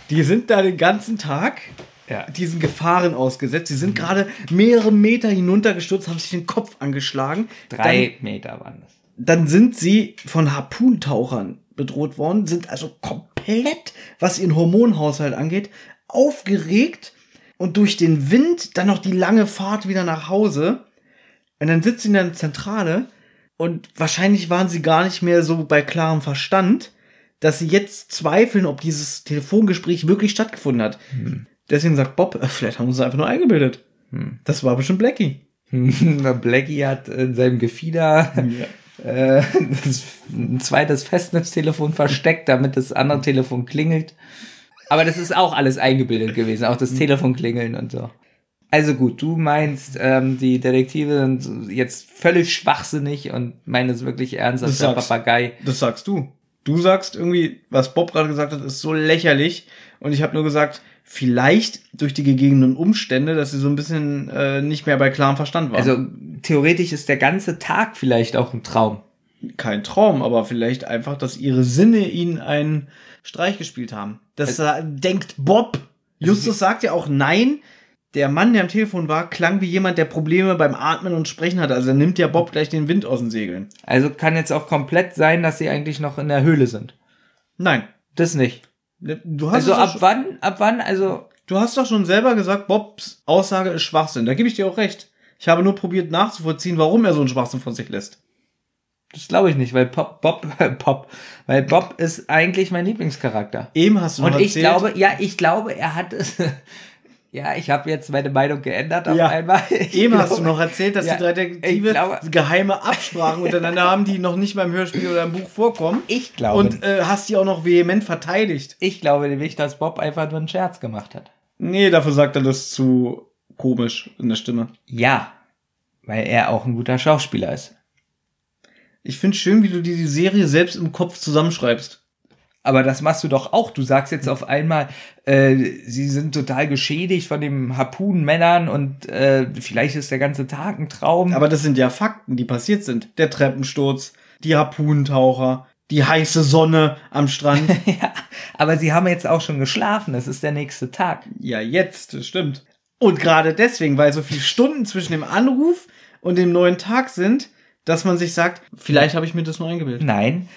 Die sind da den ganzen Tag Ja. diesen Gefahren ausgesetzt. Die sind gerade mehrere Meter hinuntergestürzt, haben sich den Kopf angeschlagen. drei Meter waren das. Dann, dann sind sie von Harpuntauchern bedroht worden, sind also komplett, was ihren Hormonhaushalt angeht, aufgeregt und durch den Wind dann noch die lange Fahrt wieder nach Hause. Und dann sitzen sie in der Zentrale und wahrscheinlich waren sie gar nicht mehr so bei klarem Verstand, dass sie jetzt zweifeln, ob dieses Telefongespräch wirklich stattgefunden hat. Deswegen sagt Bob, äh, vielleicht haben sie es einfach nur eingebildet. Das war bestimmt Blackie. Blackie hat in seinem Gefieder äh, das, ein zweites Festnetztelefon versteckt, damit das andere Telefon klingelt. Aber das ist auch alles eingebildet gewesen, auch das Telefon klingeln und so. Also gut, du meinst, ähm, die Detektive sind jetzt völlig schwachsinnig und meinen es wirklich ernst, Das der Papagei. Das sagst du. Du sagst irgendwie, was Bob gerade gesagt hat, ist so lächerlich. Und ich habe nur gesagt, vielleicht durch die gegebenen Umstände, dass sie so ein bisschen äh, nicht mehr bei klarem Verstand war. Also theoretisch ist der ganze Tag vielleicht auch ein Traum. kein Traum, aber vielleicht einfach, dass ihre Sinne ihnen einen Streich gespielt haben. Das äh, denkt Bob. Justus sagt ja auch nein. Der Mann, der am Telefon war, klang wie jemand, der Probleme beim Atmen und Sprechen hatte. Also er nimmt ja Bob gleich den Wind aus den Segeln. Also kann jetzt auch komplett sein, dass sie eigentlich noch in der Höhle sind. Nein. Das nicht. Du hast, Also ab schon, wann, ab wann, also du hast doch schon selber gesagt, Bobs Aussage ist Schwachsinn. Da gebe ich dir auch recht. Ich habe nur probiert nachzuvollziehen, warum er so einen Schwachsinn von sich lässt. das glaube ich nicht, weil Pop, Bob, Pop, weil Bob ist eigentlich mein Lieblingscharakter. Eben hast du noch Und ich erzählt, glaube, ja, ich glaube, er hat es. Ja, ich habe jetzt meine Meinung geändert auf Ja, einmal. Ich Eben hast du glaube- noch erzählt, dass Ja, die drei Detektive glaube- geheime Absprachen untereinander haben, die noch nicht beim Hörspiel oder im Buch vorkommen. Ich glaube, Und äh, hast die auch noch vehement verteidigt. ich glaube nämlich, dass Bob einfach nur einen Scherz gemacht hat. Nee, dafür sagt er das zu komisch in der Stimme. Ja, weil er auch ein guter Schauspieler ist. Ich finde schön, wie du dir die Serie selbst im Kopf zusammenschreibst. Aber das machst du doch auch. Du sagst jetzt auf einmal, äh, sie sind total geschädigt von den Harpunenmännern und äh, vielleicht ist der ganze Tag ein Traum. Aber das sind ja Fakten, die passiert sind. Der Treppensturz, die Harpunentaucher, die heiße Sonne am Strand. ja, aber sie haben jetzt auch schon geschlafen. Es ist der nächste Tag. ja, jetzt, das stimmt. Und gerade deswegen, weil so viele Stunden zwischen dem Anruf und dem neuen Tag sind, dass man sich sagt, vielleicht habe ich mir das nur eingebildet. Nein,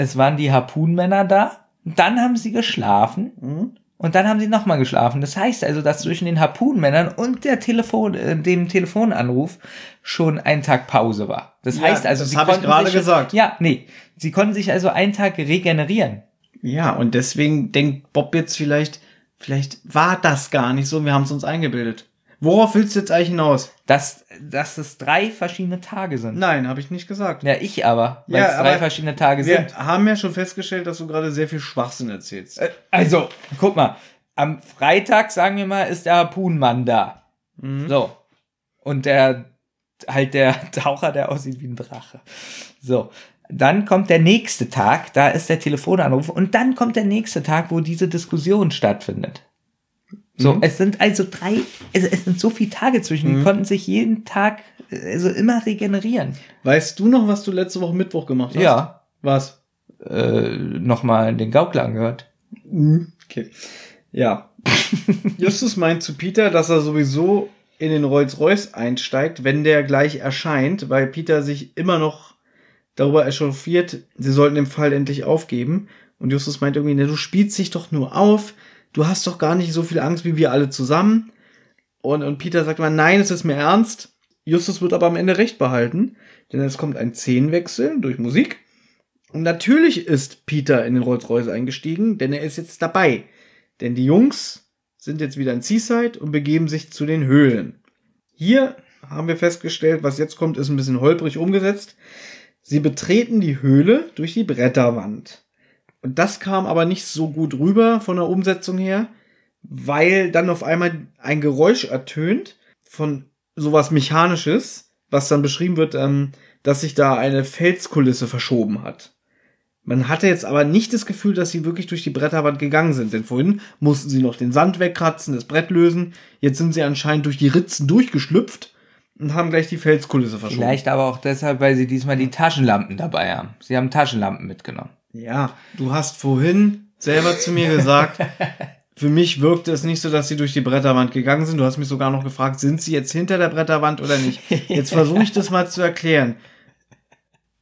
es waren die Harpunenmänner da. Dann haben sie geschlafen. Mhm. Und dann haben sie nochmal geschlafen. Das heißt also, dass zwischen den Harpunenmännern und der Telefon, äh, dem Telefonanruf schon ein Tag Pause war. Das Ja, heißt also, das sie hab ich konnten gerade sich, gesagt. Ja, nee. Sie konnten sich also einen Tag regenerieren. Ja, und deswegen denkt Bob jetzt vielleicht, vielleicht war das gar nicht so, wir haben es uns eingebildet. Worauf willst du jetzt eigentlich hinaus? Dass, dass es drei verschiedene Tage sind. Nein, habe ich nicht gesagt. Ja, ich aber, weil Ja, es drei verschiedene Tage Wir sind. haben ja schon festgestellt, dass du gerade sehr viel Schwachsinn erzählst. Äh, Also, guck mal. Am Freitag, sagen wir mal, ist der Harpunenmann da. So. Und der, halt der Taucher, der aussieht wie ein Drache. So. Dann kommt der nächste Tag, da ist der Telefonanruf. Und dann kommt der nächste Tag, wo diese Diskussion stattfindet. So, es sind also drei, also es sind so viele Tage zwischen, die konnten sich jeden Tag, also immer regenerieren. Weißt du noch, was du letzte Woche Mittwoch gemacht hast? Ja. Was? Äh, nochmal den Gaukler angehört. Okay. Ja. Justus meint zu Peter, dass er sowieso in den Rolls-Royce einsteigt, wenn der gleich erscheint, weil Peter sich immer noch darüber echauffiert, sie sollten den Fall endlich aufgeben. Und Justus meint irgendwie, ne, du spielst dich doch nur auf, du hast doch gar nicht so viel Angst wie wir alle zusammen. Und, und Peter sagt immer, nein, es ist mir ernst. Justus wird aber am Ende recht behalten, denn es kommt ein Szenenwechsel durch Musik. Und natürlich ist Peter in den Rolls-Royce eingestiegen, denn er ist jetzt dabei. Denn die Jungs sind jetzt wieder in Seaside und begeben sich zu den Höhlen. Hier haben wir festgestellt, was jetzt kommt, ist ein bisschen holprig umgesetzt. Sie betreten die Höhle durch die Bretterwand. Und das kam aber nicht so gut rüber von der Umsetzung her, weil dann auf einmal ein Geräusch ertönt von sowas Mechanisches, was dann beschrieben wird, ähm, dass sich da eine Felskulisse verschoben hat. Man hatte jetzt aber nicht das Gefühl, dass sie wirklich durch die Bretterwand gegangen sind, denn vorhin mussten sie noch den Sand wegkratzen, das Brett lösen. Jetzt sind sie anscheinend durch die Ritzen durchgeschlüpft und haben gleich die Felskulisse verschoben. Vielleicht aber auch deshalb, weil sie diesmal die Taschenlampen dabei haben. Sie haben Taschenlampen mitgenommen. Ja, du hast vorhin selber zu mir gesagt, für mich wirkte es nicht so, dass sie durch die Bretterwand gegangen sind. Du hast mich sogar noch gefragt, sind sie jetzt hinter der Bretterwand oder nicht? Jetzt versuche ich das mal zu erklären.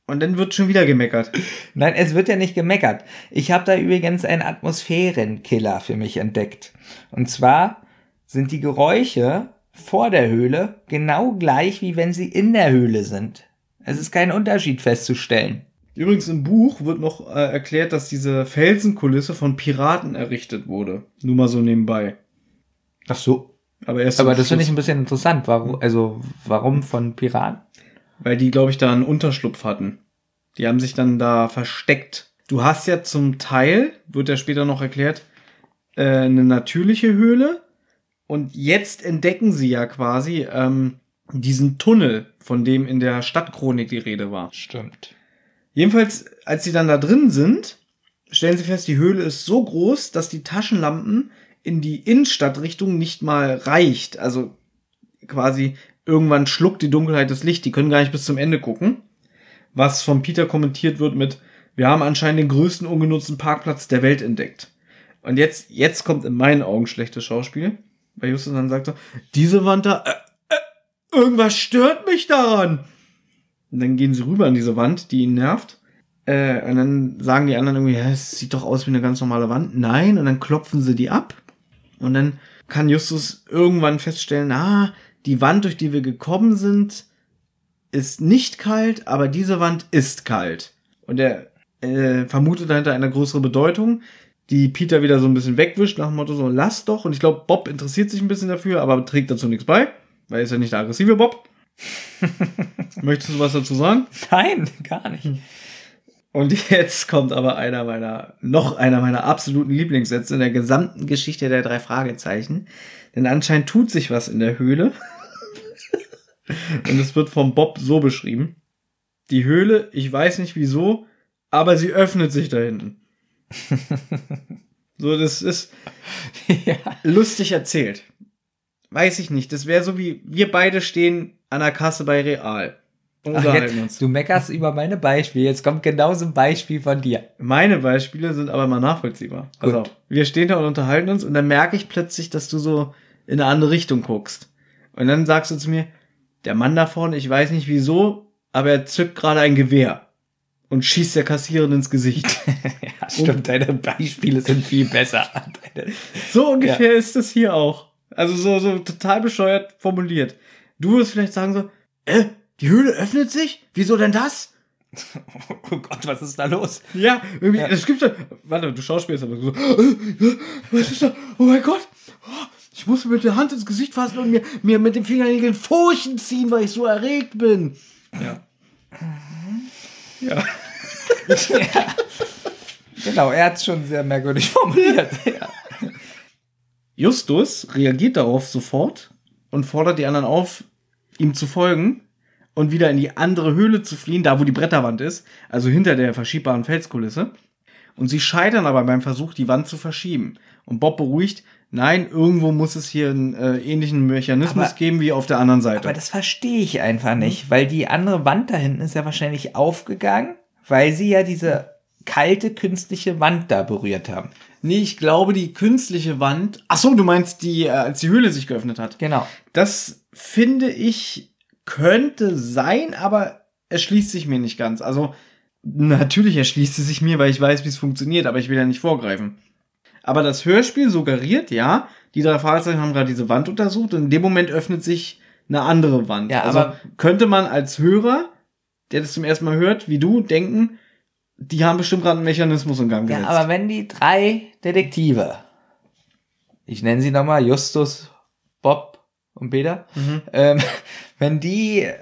Und dann wird schon wieder gemeckert. Nein, es wird ja nicht gemeckert. Ich habe da übrigens einen Atmosphärenkiller für mich entdeckt. Und zwar sind die Geräusche vor der Höhle genau gleich, wie wenn sie in der Höhle sind. Es ist kein Unterschied festzustellen. Übrigens im Buch wird noch äh, erklärt, dass diese Felsenkulisse von Piraten errichtet wurde. Nur mal so nebenbei. Ach so. Aber erst Aber das finde ich ein bisschen interessant. Warum, also, warum von Piraten? weil die, glaube ich, da einen Unterschlupf hatten. Die haben sich dann da versteckt. Du hast ja zum Teil, wird ja später noch erklärt, äh, eine natürliche Höhle. Und jetzt entdecken sie ja quasi ähm, diesen Tunnel, von dem in der Stadtchronik die Rede war. Stimmt. Jedenfalls, als sie dann da drin sind, stellen Sie fest, die Höhle ist so groß, dass die Taschenlampen in die Innenstadtrichtung nicht mal reicht. Also quasi irgendwann schluckt die Dunkelheit das Licht. Die können gar nicht bis zum Ende gucken. Was von Peter kommentiert wird mit, wir haben anscheinend den größten ungenutzten Parkplatz der Welt entdeckt. Und jetzt, jetzt kommt in meinen Augen schlechtes Schauspiel. Weil Justus dann sagt so, diese Wand da, äh, äh, irgendwas stört mich daran. Und dann gehen sie rüber an diese Wand, die ihn nervt. Äh, und dann sagen die anderen irgendwie, ja, es sieht doch aus wie eine ganz normale Wand. Nein, und dann klopfen sie die ab. Und dann kann Justus irgendwann feststellen, ah, die Wand, durch die wir gekommen sind, ist nicht kalt, aber diese Wand ist kalt. Und er äh, vermutet dahinter eine größere Bedeutung, die Peter wieder so ein bisschen wegwischt, nach dem Motto so, lass doch. Und ich glaube, Bob interessiert sich ein bisschen dafür, aber trägt dazu nichts bei, weil er ist ja nicht der aggressive Bob. Möchtest du was dazu sagen? Nein, gar nicht. Und jetzt kommt aber einer meiner, noch einer meiner absoluten Lieblingssätze in der gesamten Geschichte der drei Fragezeichen. Denn anscheinend tut sich was in der Höhle. Und es wird vom Bob so beschrieben. Die Höhle, ich weiß nicht wieso, aber sie öffnet sich da hinten. so, das ist ja. lustig erzählt. Weiß ich nicht. Das wäre so wie wir beide stehen an der Kasse bei Real. Unterhalten jetzt, uns. du meckerst über meine Beispiele. Jetzt kommt genau so ein Beispiel von dir. Meine Beispiele sind aber mal nachvollziehbar. Gut. Also, wir stehen da und unterhalten uns und dann merke ich plötzlich, dass du so in eine andere Richtung guckst. Und dann sagst du zu mir, der Mann da vorne, ich weiß nicht wieso, aber er zückt gerade ein Gewehr und schießt der Kassiererin ins Gesicht. Ja, stimmt. Deine Beispiele sind viel besser. So ungefähr ist es hier auch. Also so, so total bescheuert formuliert. Du wirst vielleicht sagen so, äh, die Höhle öffnet sich? Wieso denn das? Oh Gott, was ist da los? Ja, irgendwie, es gibt ja, warte, du schauspielst aber so, äh, was ist da? Oh mein Gott, oh, ich muss mir mit der Hand ins Gesicht fassen und mir, mir mit den Fingernägeln Furchen ziehen, weil ich so erregt bin. Ja. Ja. Genau, er hat es schon sehr merkwürdig formuliert. ja. Justus reagiert darauf sofort und fordert die anderen auf, ihm zu folgen und wieder in die andere Höhle zu fliehen, da wo die Bretterwand ist, also hinter der verschiebbaren Felskulisse. Und sie scheitern aber beim Versuch, die Wand zu verschieben. Und Bob beruhigt, nein, irgendwo muss es hier einen äh, ähnlichen Mechanismus Aber- geben wie auf der anderen Seite. Aber das verstehe ich einfach nicht, weil die andere Wand da hinten ist ja wahrscheinlich aufgegangen, weil sie ja diese kalte künstliche Wand da berührt haben. Nee, ich glaube, die künstliche Wand. Ach so, du meinst die, äh, als die Höhle sich geöffnet hat. Genau. Das finde ich könnte sein, aber erschließt sich mir nicht ganz. Also natürlich erschließt es sich mir, weil ich weiß, wie es funktioniert, aber ich will ja nicht vorgreifen. Aber das Hörspiel suggeriert, ja, die drei Fahrzeuge haben gerade diese Wand untersucht und in dem Moment öffnet sich eine andere Wand. Ja, also aber- könnte man als Hörer, der das zum ersten Mal hört, wie du, denken, die haben bestimmt gerade einen Mechanismus in Gang Ja, gesetzt. aber wenn die drei Detektive, ich nenne sie nochmal Justus, Bob und Peter, ähm, wenn die äh,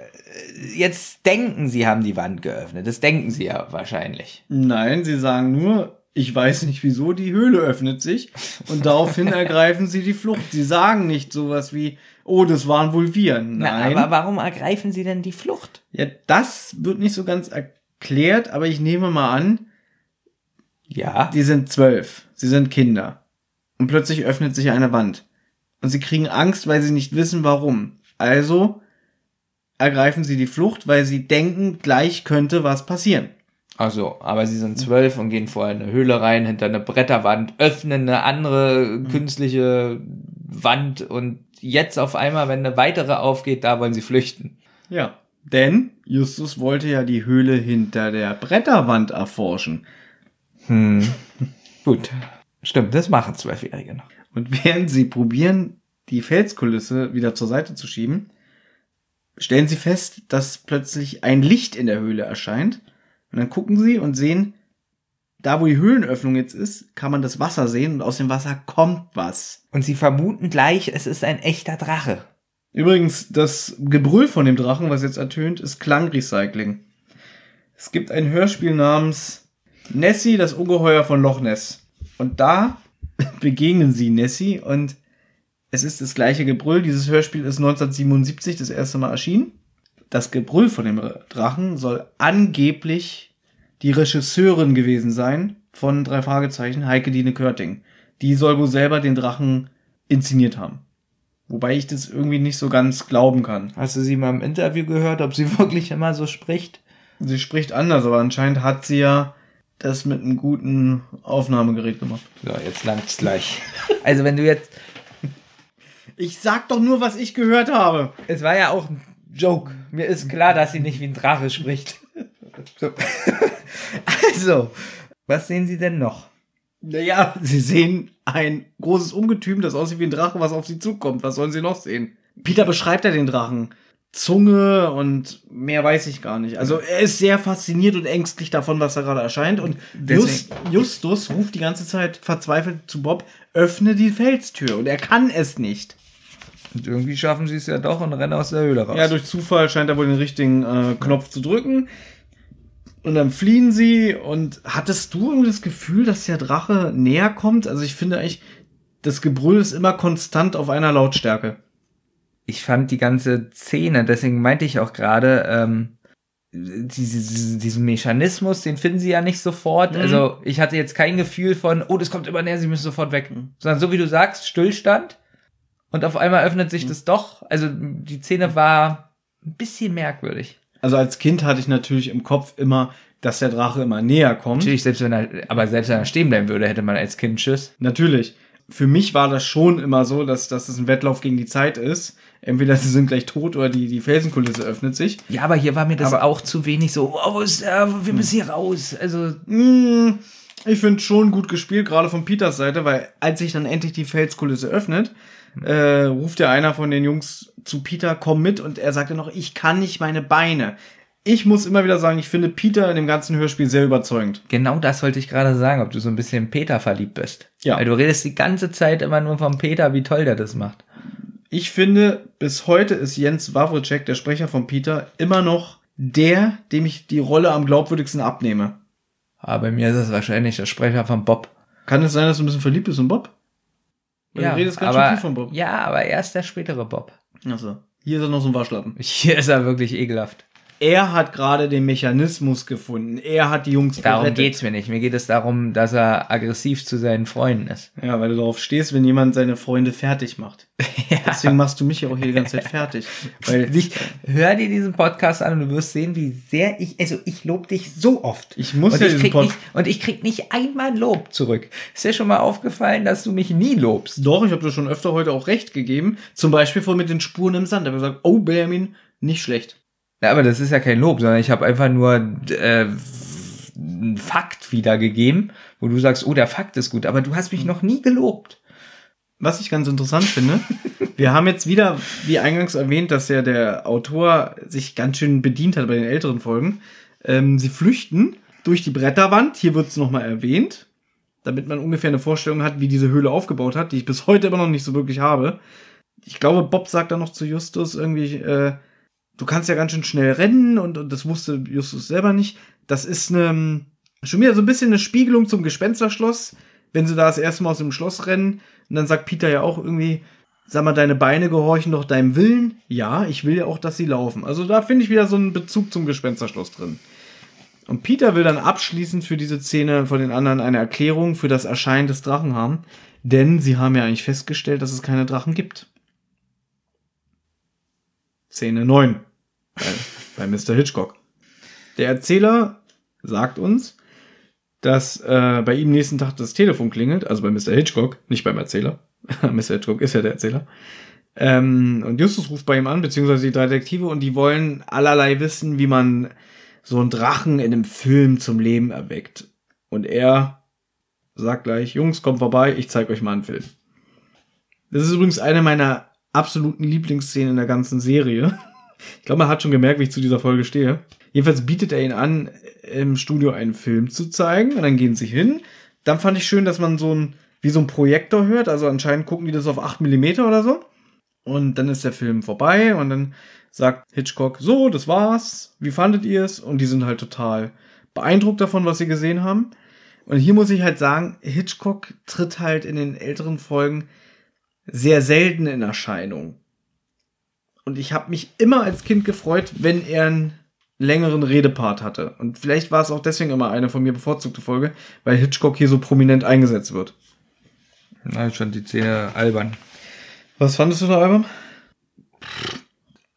jetzt denken, sie haben die Wand geöffnet, das denken sie ja wahrscheinlich. Nein, sie sagen nur, ich weiß nicht wieso, die Höhle öffnet sich und daraufhin ergreifen sie die Flucht. Sie sagen nicht sowas wie, oh, das waren wohl wir. Na, Nein. aber warum ergreifen sie denn die Flucht? ja, das wird nicht so ganz erklärt, aber ich nehme mal an, Ja. die sind zwölf. Sie sind Kinder. Und plötzlich öffnet sich eine Wand. Und sie kriegen Angst, weil sie nicht wissen, warum. Also ergreifen sie die Flucht, weil sie denken, gleich könnte was passieren. Also, aber sie sind zwölf und gehen vorher in eine Höhle rein, hinter eine Bretterwand, öffnen eine andere künstliche Wand und jetzt auf einmal, wenn eine weitere aufgeht, da wollen sie flüchten. Ja. Denn Justus wollte ja die Höhle hinter der Bretterwand erforschen. Gut. Stimmt, das machen Zwölfjährige noch. Und während sie probieren, die Felskulisse wieder zur Seite zu schieben, stellen sie fest, dass plötzlich ein Licht in der Höhle erscheint. Und dann gucken sie und sehen, da wo die Höhlenöffnung jetzt ist, kann man das Wasser sehen und aus dem Wasser kommt was. Und sie vermuten gleich, es ist ein echter Drache. Übrigens, das Gebrüll von dem Drachen, was jetzt ertönt, ist Klangrecycling. Es gibt ein Hörspiel namens Nessie, das Ungeheuer von Loch Ness. Und da begegnen sie Nessie und es ist das gleiche Gebrüll. Dieses Hörspiel ist 1977 das erste Mal erschienen. Das Gebrüll von dem Drachen soll angeblich die Regisseurin gewesen sein von drei Fragezeichen, Heike Dine Körting. Die soll wohl selber den Drachen inszeniert haben. Wobei ich das irgendwie nicht so ganz glauben kann. Hast du sie mal im Interview gehört, ob sie wirklich immer so spricht? Sie spricht anders, aber anscheinend hat sie ja das mit einem guten Aufnahmegerät gemacht. So, jetzt langt's gleich. Also wenn du jetzt, Ich sag doch nur, was ich gehört habe. es war ja auch ein Joke. Mir ist klar, dass sie nicht wie ein Drache spricht. So. Also, was sehen Sie denn noch? Naja, sie sehen ein großes Ungetüm, das aussieht wie ein Drache, was auf sie zukommt. Was sollen sie noch sehen? Peter beschreibt ja den Drachen. Zunge und mehr weiß ich gar nicht. Also er ist sehr fasziniert und ängstlich davon, was da gerade erscheint. Und Just, Justus ruft die ganze Zeit verzweifelt zu Bob, öffne die Felstür. Und er kann es nicht. Und irgendwie schaffen sie es ja doch und rennen aus der Höhle raus. Ja, durch Zufall scheint er wohl den richtigen äh, Knopf zu drücken. Und dann fliehen sie. Und hattest du irgendwie das Gefühl, dass der Drache näher kommt? Also ich finde eigentlich, das Gebrüll ist immer konstant auf einer Lautstärke. ich fand die ganze Szene, deswegen meinte ich auch gerade, ähm, diese, diese, diesen Mechanismus, den finden sie ja nicht sofort. Mhm. Also ich hatte jetzt kein Gefühl von, oh, das kommt immer näher, sie müssen sofort weg. Sondern so wie du sagst, Stillstand. Und auf einmal öffnet Mhm. sich das doch. Also die Szene war ein bisschen merkwürdig. Also als Kind hatte ich natürlich im Kopf immer, dass der Drache immer näher kommt. Natürlich, selbst wenn er, aber selbst wenn er stehen bleiben würde, hätte man als Kind Schiss. Natürlich. Für mich war das schon immer so, dass, dass es ein Wettlauf gegen die Zeit ist. Entweder sie sind gleich tot oder die, die Felsenkulisse öffnet sich. Ja, aber hier war mir das Aber- auch zu wenig so, oh, wo ist der? wir müssen hier raus. Also, Mm, Ich finde schon gut gespielt, gerade von Peters Seite, weil als sich dann endlich die Felskulisse öffnet, äh, ruft ja einer von den Jungs zu Peter, komm mit, und er sagte noch, ich kann nicht meine Beine. Ich muss immer wieder sagen, ich finde Peter in dem ganzen Hörspiel sehr überzeugend. Genau das wollte ich gerade sagen, ob du so ein bisschen in Peter verliebt bist. Ja. Weil du redest die ganze Zeit immer nur vom Peter, wie toll der das macht. Ich finde, bis heute ist Jens Wawrczyk, der Sprecher von Peter, immer noch der, dem ich die Rolle am glaubwürdigsten abnehme. Aber bei mir ist es wahrscheinlich der Sprecher von Bob. Kann es sein, dass du ein bisschen verliebt bist in Bob? Weil du redest ganz schön aber, viel von Bob. ja, aber er ist der spätere Bob. Achso. Hier ist er noch so ein Waschlappen. Hier ist er wirklich ekelhaft. Er hat gerade den Mechanismus gefunden. Er hat die Jungs Darum gerettet. geht's mir nicht. Mir geht es darum, dass er aggressiv zu seinen Freunden ist. Ja, weil du darauf stehst, wenn jemand seine Freunde fertig macht. Deswegen machst du mich ja auch hier die ganze Zeit fertig. Weil Ich hör dir diesen Podcast an und du wirst sehen, wie sehr ich, also ich lob dich so oft. Ich muss und ja ich diesen krieg Pod- nicht, Und ich krieg nicht einmal Lob zurück. Ist dir schon mal aufgefallen, dass du mich nie lobst? Doch, ich habe dir schon öfter heute auch recht gegeben. Zum Beispiel vor mit den Spuren im Sand. Da habe ich gesagt, oh, Benjamin, nicht schlecht. Ja, aber das ist ja kein Lob, sondern ich habe einfach nur äh, einen Fakt wiedergegeben, wo du sagst, oh, der Fakt ist gut, aber du hast mich noch nie gelobt. Was ich ganz interessant finde, wir haben jetzt wieder, wie eingangs erwähnt, dass ja der Autor sich ganz schön bedient hat bei den älteren Folgen. Ähm, sie flüchten durch die Bretterwand. Hier wird es nochmal erwähnt, damit man ungefähr eine Vorstellung hat, wie diese Höhle aufgebaut hat, die ich bis heute immer noch nicht so wirklich habe. Ich glaube, Bob sagt dann noch zu Justus irgendwie, äh, du kannst ja ganz schön schnell rennen und, und das wusste Justus selber nicht. Das ist eine, schon wieder so ein bisschen eine Spiegelung zum Gespensterschloss, wenn sie da das erste Mal aus dem Schloss rennen. Und dann sagt Peter ja auch irgendwie, sag mal, deine Beine gehorchen doch deinem Willen. Ja, ich will ja auch, dass sie laufen. Also da finde ich wieder so einen Bezug zum Gespensterschloss drin. Und Peter will dann abschließend für diese Szene von den anderen eine Erklärung für das Erscheinen des Drachen haben. Denn sie haben ja eigentlich festgestellt, dass es keine Drachen gibt. Szene 9 bei, bei Mr. Hitchcock. Der Erzähler sagt uns, dass äh, bei ihm nächsten Tag das Telefon klingelt, also bei Mr. Hitchcock, nicht beim Erzähler. Mr. Hitchcock ist ja der Erzähler. Ähm, und Justus ruft bei ihm an, beziehungsweise die drei Detektive, und die wollen allerlei wissen, wie man so einen Drachen in einem Film zum Leben erweckt. Und er sagt gleich, Jungs, kommt vorbei, ich zeig euch mal einen Film. Das ist übrigens eine meiner absoluten Lieblingsszenen in der ganzen Serie. Ich glaube, man hat schon gemerkt, wie ich zu dieser Folge stehe. Jedenfalls bietet er ihn an, im Studio einen Film zu zeigen. Und dann gehen sie hin. Dann fand ich schön, dass man so ein, wie so ein Projektor hört. Also anscheinend gucken die das auf 8 mm oder so. Und dann ist der Film vorbei. Und dann sagt Hitchcock, so, das war's. Wie fandet ihr es? Und die sind halt total beeindruckt davon, was sie gesehen haben. Und hier muss ich halt sagen, Hitchcock tritt halt in den älteren Folgen sehr selten in Erscheinung. Und ich habe mich immer als Kind gefreut, wenn er einen längeren Redepart hatte. Und vielleicht war es auch deswegen immer eine von mir bevorzugte Folge, weil Hitchcock hier so prominent eingesetzt wird. Na, schon die Szene albern. Was fandest du da, Album?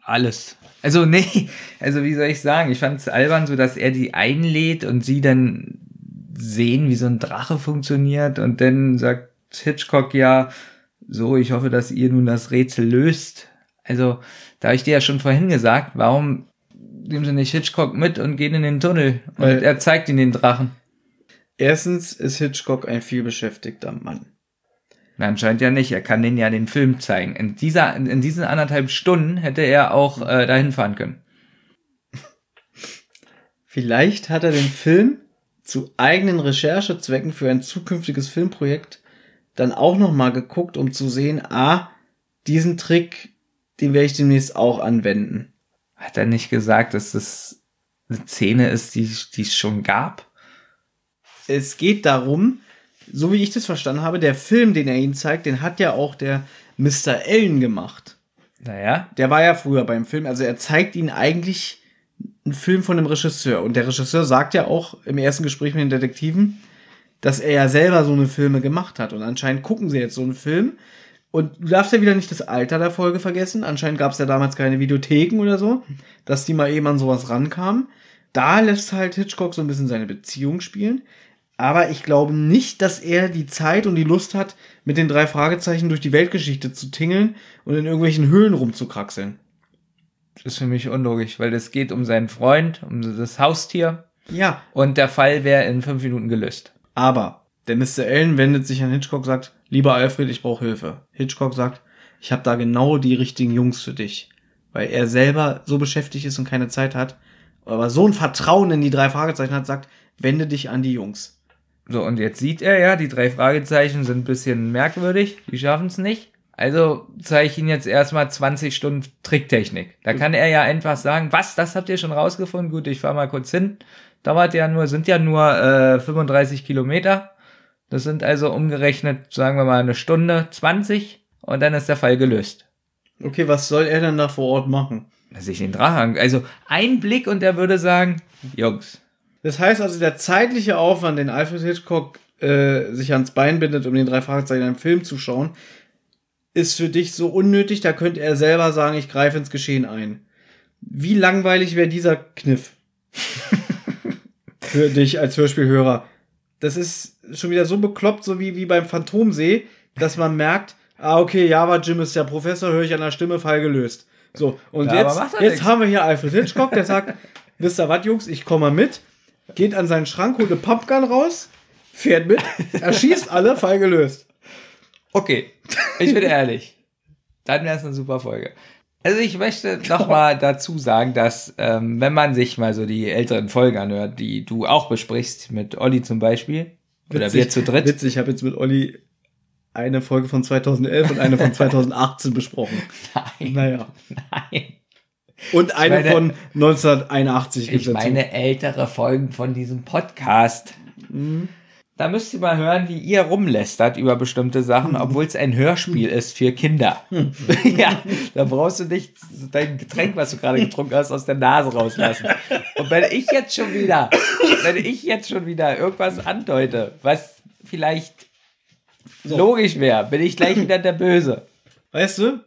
Alles. Also, nee, also wie soll ich sagen? Ich fand es albern, so dass er die einlädt und sie dann sehen, wie so ein Drache funktioniert und dann sagt Hitchcock ja, so, ich hoffe, dass ihr nun das Rätsel löst. Also, da habe ich dir ja schon vorhin gesagt, warum nehmen sie nicht Hitchcock mit und gehen in den Tunnel und Weil- er zeigt ihnen den Drachen. Erstens ist Hitchcock ein vielbeschäftigter Mann. Na, anscheinend ja nicht. Er kann denen ja den Film zeigen. In dieser, in, diesen anderthalb Stunden hätte er auch äh, dahin fahren können. Vielleicht hat er den Film zu eigenen Recherchezwecken für ein zukünftiges Filmprojekt dann auch noch mal geguckt, um zu sehen, ah, diesen Trick, den werde ich demnächst auch anwenden. Hat er nicht gesagt, dass das eine Szene ist, die, die es schon gab? Es geht darum, so wie ich das verstanden habe, der Film, den er ihnen zeigt, den hat ja auch der Mr. Ellen gemacht. Naja, Der war ja früher beim Film, also er zeigt ihnen eigentlich einen Film von einem Regisseur. Und der Regisseur sagt ja auch im ersten Gespräch mit den Detektiven, dass er ja selber so eine Filme gemacht hat. Und anscheinend gucken sie jetzt so einen Film. Und du darfst ja wieder nicht das Alter der Folge vergessen. Anscheinend gab es ja damals keine Videotheken oder so, dass die mal eben an sowas rankamen. Da lässt halt Hitchcock so ein bisschen seine Beziehung spielen. Aber ich glaube nicht, dass er die Zeit und die Lust hat, mit den drei Fragezeichen durch die Weltgeschichte zu tingeln und in irgendwelchen Höhlen rumzukraxeln. das ist für mich unlogisch, weil es geht um seinen Freund, um das Haustier Ja, und der Fall wäre in fünf Minuten gelöst. aber der Mr. Allen wendet sich an Hitchcock, sagt, lieber Alfred, ich brauche Hilfe. Hitchcock sagt, ich habe da genau die richtigen Jungs für dich. Weil er selber so beschäftigt ist und keine Zeit hat, aber so ein Vertrauen in die drei Fragezeichen hat, sagt, wende dich an die Jungs. So, und jetzt sieht er ja, die drei Fragezeichen sind ein bisschen merkwürdig, die schaffen es nicht. Also zeige ich Ihnen jetzt erstmal 20 Stunden Tricktechnik. Da kann er ja einfach sagen, was, das habt ihr schon rausgefunden? Gut, ich fahre mal kurz hin. Dauert ja nur, sind ja nur äh, 35 Kilometer. Das sind also umgerechnet, sagen wir mal, eine Stunde 20 und dann ist der Fall gelöst. Okay, was soll er denn da vor Ort machen? Sich den Drachen, also ein Blick und er würde sagen, Jungs, Das heißt also, der zeitliche Aufwand, den Alfred Hitchcock äh, sich ans Bein bindet, um den drei Fragezeichen einen Film zu schauen, ist für dich so unnötig, da könnte er selber sagen, ich greife ins Geschehen ein. Wie langweilig wäre dieser Kniff? für dich als Hörspielhörer. Das ist schon wieder so bekloppt, so wie, wie beim Phantomsee, dass man merkt, ah, okay, Java Jim ist der Professor, höre ich an der Stimme, Fall gelöst. So, und Ja, jetzt, jetzt haben wir hier Alfred Hitchcock, der sagt, wisst ihr was, Jungs, ich komme mal mit, geht an seinen Schrank, holt eine Pumpgun raus, fährt mit, erschießt alle, Fall gelöst. Okay, ich bin ehrlich. Dann wäre es eine super Folge. Also ich möchte noch mal dazu sagen, dass ähm, wenn man sich mal so die älteren Folgen anhört, die du auch besprichst, mit Olli zum Beispiel, oder wir zu dritt, Witzig, ich habe jetzt mit Olli eine Folge von 2011 und eine von 2018 besprochen. nein, Naja. nein. Und eine meine- von 1981 gibt's Ich meine ältere Folgen von diesem Podcast. Mhm. Da müsst ihr mal hören, wie ihr rumlästert über bestimmte Sachen, obwohl es ein Hörspiel ist für Kinder. ja, da brauchst du nicht dein Getränk, was du gerade getrunken hast, aus der Nase rauslassen. Und wenn ich jetzt schon wieder, wenn ich jetzt schon wieder irgendwas andeute, was vielleicht logisch wäre, bin ich gleich wieder der Böse. Weißt du,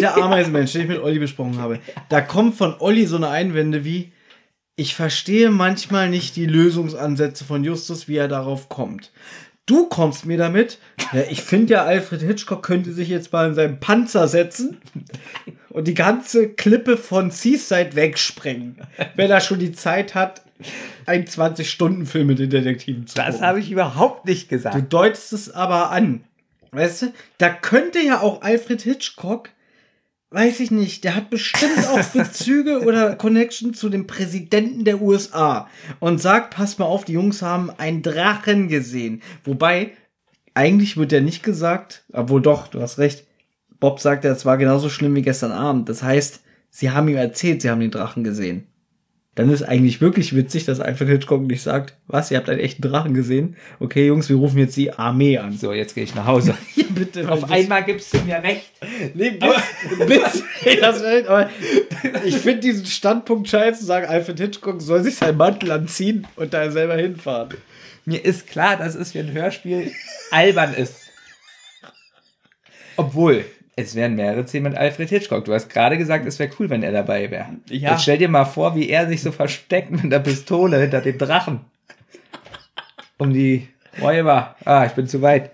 der Ameisenmensch, den ich mit Olli besprochen habe, da kommt von Olli so eine Einwände wie, ich verstehe manchmal nicht die Lösungsansätze von Justus, wie er darauf kommt. Du kommst mir damit, ja, ich finde ja, Alfred Hitchcock könnte sich jetzt mal in seinen Panzer setzen und die ganze Klippe von Seaside wegsprengen, wenn er schon die Zeit hat, einen 20-Stunden-Film mit den Detektiven zu Das gucken. habe ich überhaupt nicht Du gesagt. deutest es aber an. Weißt du, da könnte ja auch Alfred Hitchcock, weiß ich nicht, der hat bestimmt auch Bezüge oder Connection zu dem Präsidenten der USA und sagt, pass mal auf, die Jungs haben einen Drachen gesehen. Wobei, eigentlich wird ja nicht gesagt, obwohl doch, du hast recht, Bob sagt ja, es war genauso schlimm wie gestern Abend. Das heißt, sie haben ihm erzählt, sie haben den Drachen gesehen. Dann ist eigentlich wirklich witzig, dass Alfred Hitchcock nicht sagt, was, ihr habt einen echten Drachen gesehen? Okay, Jungs, wir rufen jetzt die Armee an. So, jetzt gehe ich nach Hause. Ja, bitte. Auf einmal gibst du mir recht. Nee, bis, bis, das aber ich finde diesen Standpunkt scheiße zu sagen, Alfred Hitchcock soll sich seinen Mantel anziehen und da selber hinfahren. Mir ist klar, dass es für ein Hörspiel albern ist. Obwohl, es wären mehrere Szenen mit Alfred Hitchcock. Du hast gerade gesagt, es wäre cool, wenn er dabei wäre. Ja. Jetzt stell dir mal vor, wie er sich so versteckt mit der Pistole hinter dem Drachen. Um die Räuber. Ah, ich bin zu weit.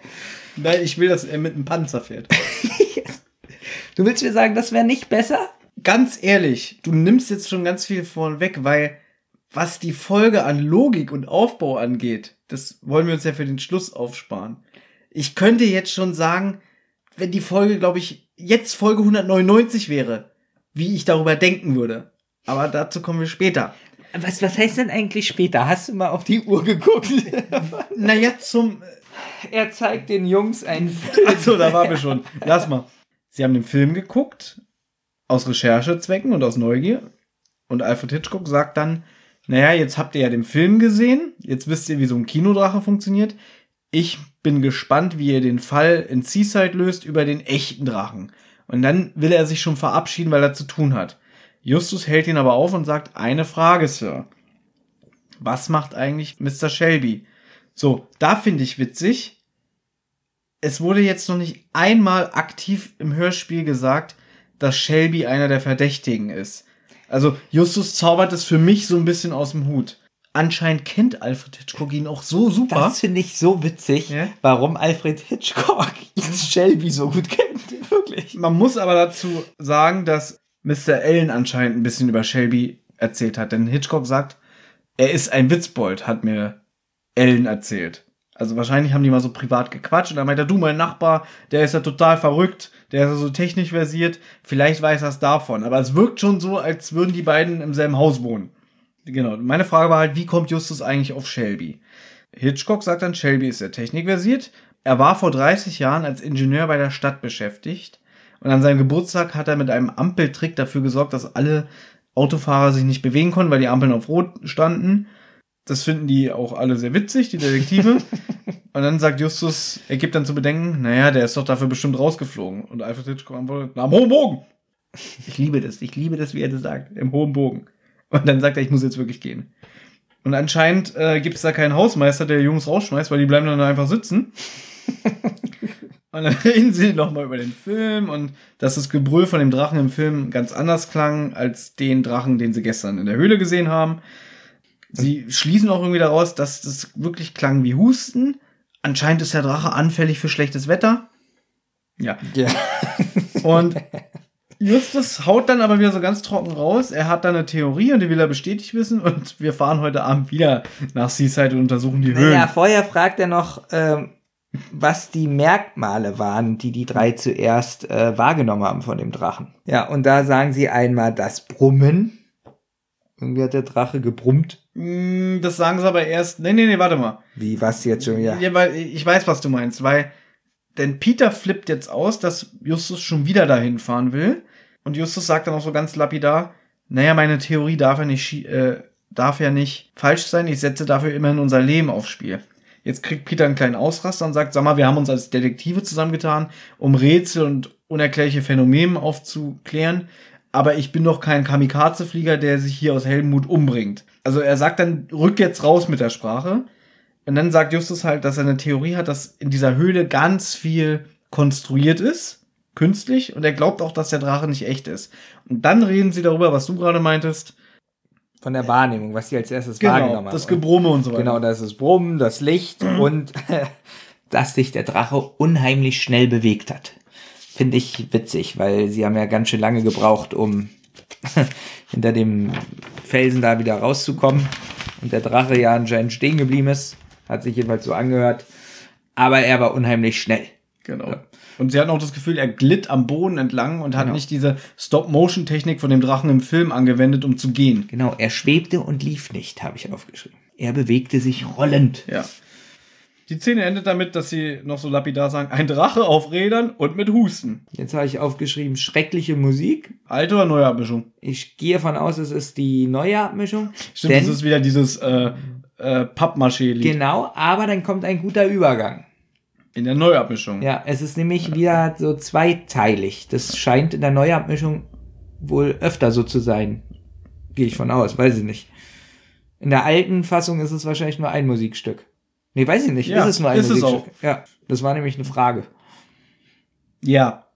Nein, ich will, dass er mit einem Panzer fährt. Du willst mir sagen, das wäre nicht besser? Ganz ehrlich, du nimmst jetzt schon ganz viel vorweg, weil was die Folge an Logik und Aufbau angeht, das wollen wir uns ja für den Schluss aufsparen. Ich könnte jetzt schon sagen, wenn die Folge, glaube ich, jetzt Folge 199 wäre, wie ich darüber denken würde. Aber dazu kommen wir später. Was, was heißt denn eigentlich später? Hast du mal auf die Uhr geguckt? Naja, zum. er zeigt den Jungs einen Film. Achso, da waren wir schon. Lass mal. Sie haben den Film geguckt, aus Recherchezwecken und aus Neugier. Und Alfred Hitchcock sagt dann, naja, jetzt habt ihr ja den Film gesehen, jetzt wisst ihr, wie so ein Kinodrache funktioniert. Ich bin gespannt, wie ihr den Fall in Seaside löst über den echten Drachen. Und dann will er sich schon verabschieden, weil er zu tun hat. Justus hält ihn aber auf und sagt, eine Frage, Sir. Was macht eigentlich Mr. Shelby? So, da finde ich witzig. Es wurde jetzt noch nicht einmal aktiv im Hörspiel gesagt, dass Shelby einer der Verdächtigen ist. Also Justus zaubert es für mich so ein bisschen aus dem Hut. Anscheinend kennt Alfred Hitchcock ihn auch so super. Das finde ich so witzig, Ja? warum Alfred Hitchcock Shelby so gut kennt. Wirklich. Man muss aber dazu sagen, dass Mr. Allen anscheinend ein bisschen über Shelby erzählt hat. Denn Hitchcock sagt, er ist ein Witzbold, hat mir Allen erzählt. Also wahrscheinlich haben die mal so privat gequatscht und dann meint er, du, mein Nachbar, der ist ja total verrückt, der ist ja so technisch versiert, vielleicht weiß er es davon. Aber es wirkt schon so, als würden die beiden im selben Haus wohnen. Genau, meine Frage war halt, wie kommt Justus eigentlich auf Shelby? Hitchcock sagt dann, Shelby ist sehr technikversiert. Er war vor 30 Jahren als Ingenieur bei der Stadt beschäftigt. Und an seinem Geburtstag hat er mit einem Ampeltrick dafür gesorgt, dass alle Autofahrer sich nicht bewegen konnten, weil die Ampeln auf Rot standen. Das finden die auch alle sehr witzig, die Detektive. Und dann sagt Justus, er gibt dann zu bedenken, naja, der ist doch dafür bestimmt rausgeflogen. Und Alfred Hitchcock antwortet, na, am hohen Bogen. Ich liebe das, ich liebe das, wie er das sagt, im hohen Bogen. Und dann sagt er, ich muss jetzt wirklich gehen. Und anscheinend äh, gibt es da keinen Hausmeister, der die Jungs rausschmeißt, weil die bleiben dann einfach sitzen. und dann reden sie nochmal über den Film und dass das Gebrüll von dem Drachen im Film ganz anders klang als den Drachen, den sie gestern in der Höhle gesehen haben. Sie schließen auch irgendwie daraus, dass das wirklich klang wie Husten. Anscheinend ist der Drache anfällig für schlechtes Wetter. Ja. Ja. Und Justus haut dann aber wieder so ganz trocken raus. Er hat da eine Theorie und die will er bestätigt wissen. Und wir fahren heute Abend wieder nach Seaside und untersuchen die Höhlen. Naja, vorher fragt er noch, ähm, was die Merkmale waren, die die drei zuerst äh, wahrgenommen haben von dem Drachen. Ja, und da sagen sie einmal das Brummen. Irgendwie hat der Drache gebrummt. Mm, Das sagen sie aber erst. Nee, nee, nee, warte mal. Wie, was jetzt schon wieder? Ja, weil ich weiß, was du meinst, weil denn Peter flippt jetzt aus, dass Justus schon wieder dahin fahren will. Und Justus sagt dann auch so ganz lapidar, naja, meine Theorie darf ja nicht, äh, darf ja nicht falsch sein. Ich setze dafür immerhin unser Leben aufs Spiel. Jetzt kriegt Peter einen kleinen Ausraster und sagt, sag mal, wir haben uns als Detektive zusammengetan, um Rätsel und unerklärliche Phänomene aufzuklären. Aber ich bin doch kein Kamikaze-Flieger, der sich hier aus Helmut umbringt. Also er sagt dann, rück jetzt raus mit der Sprache. Und dann sagt Justus halt, dass er eine Theorie hat, dass in dieser Höhle ganz viel konstruiert ist, künstlich, und er glaubt auch, dass der Drache nicht echt ist. Und dann reden sie darüber, was du gerade meintest. Von der Wahrnehmung, was sie als erstes wahrgenommen Genau, haben. das Gebrumme und so weiter. Genau, das ist Brummen, das Licht und dass sich der Drache unheimlich schnell bewegt hat. Finde ich witzig, weil sie haben ja ganz schön lange gebraucht, um hinter dem Felsen da wieder rauszukommen. Und der Drache ja anscheinend stehen geblieben ist. Hat sich jedenfalls so angehört. Aber er war unheimlich schnell. Genau. Und sie hatten auch das Gefühl, er glitt am Boden entlang und hat Genau. nicht diese Stop-Motion-Technik von dem Drachen im Film angewendet, um zu gehen. Genau, er schwebte und lief nicht, habe ich aufgeschrieben. Er bewegte sich rollend. Ja. Die Szene endet damit, dass sie noch so lapidar sagen, ein Drache auf Rädern und mit Husten. Jetzt habe ich aufgeschrieben, schreckliche Musik. Alte oder neue Abmischung? Ich gehe davon aus, es ist die neue Abmischung. Stimmt, das ist wieder dieses äh, äh, Pappmaché-Lied Genau, aber dann kommt ein guter Übergang. In der Neuabmischung. Ja, es ist nämlich wieder so zweiteilig. Das scheint in der Neuabmischung wohl öfter so zu sein. Gehe ich von aus, weiß ich nicht. In der alten Fassung ist es wahrscheinlich nur ein Musikstück. Nee, weiß ich nicht. Ja, ist es nur ein ist es Musikstück? Ja, das war nämlich eine Frage. Ja.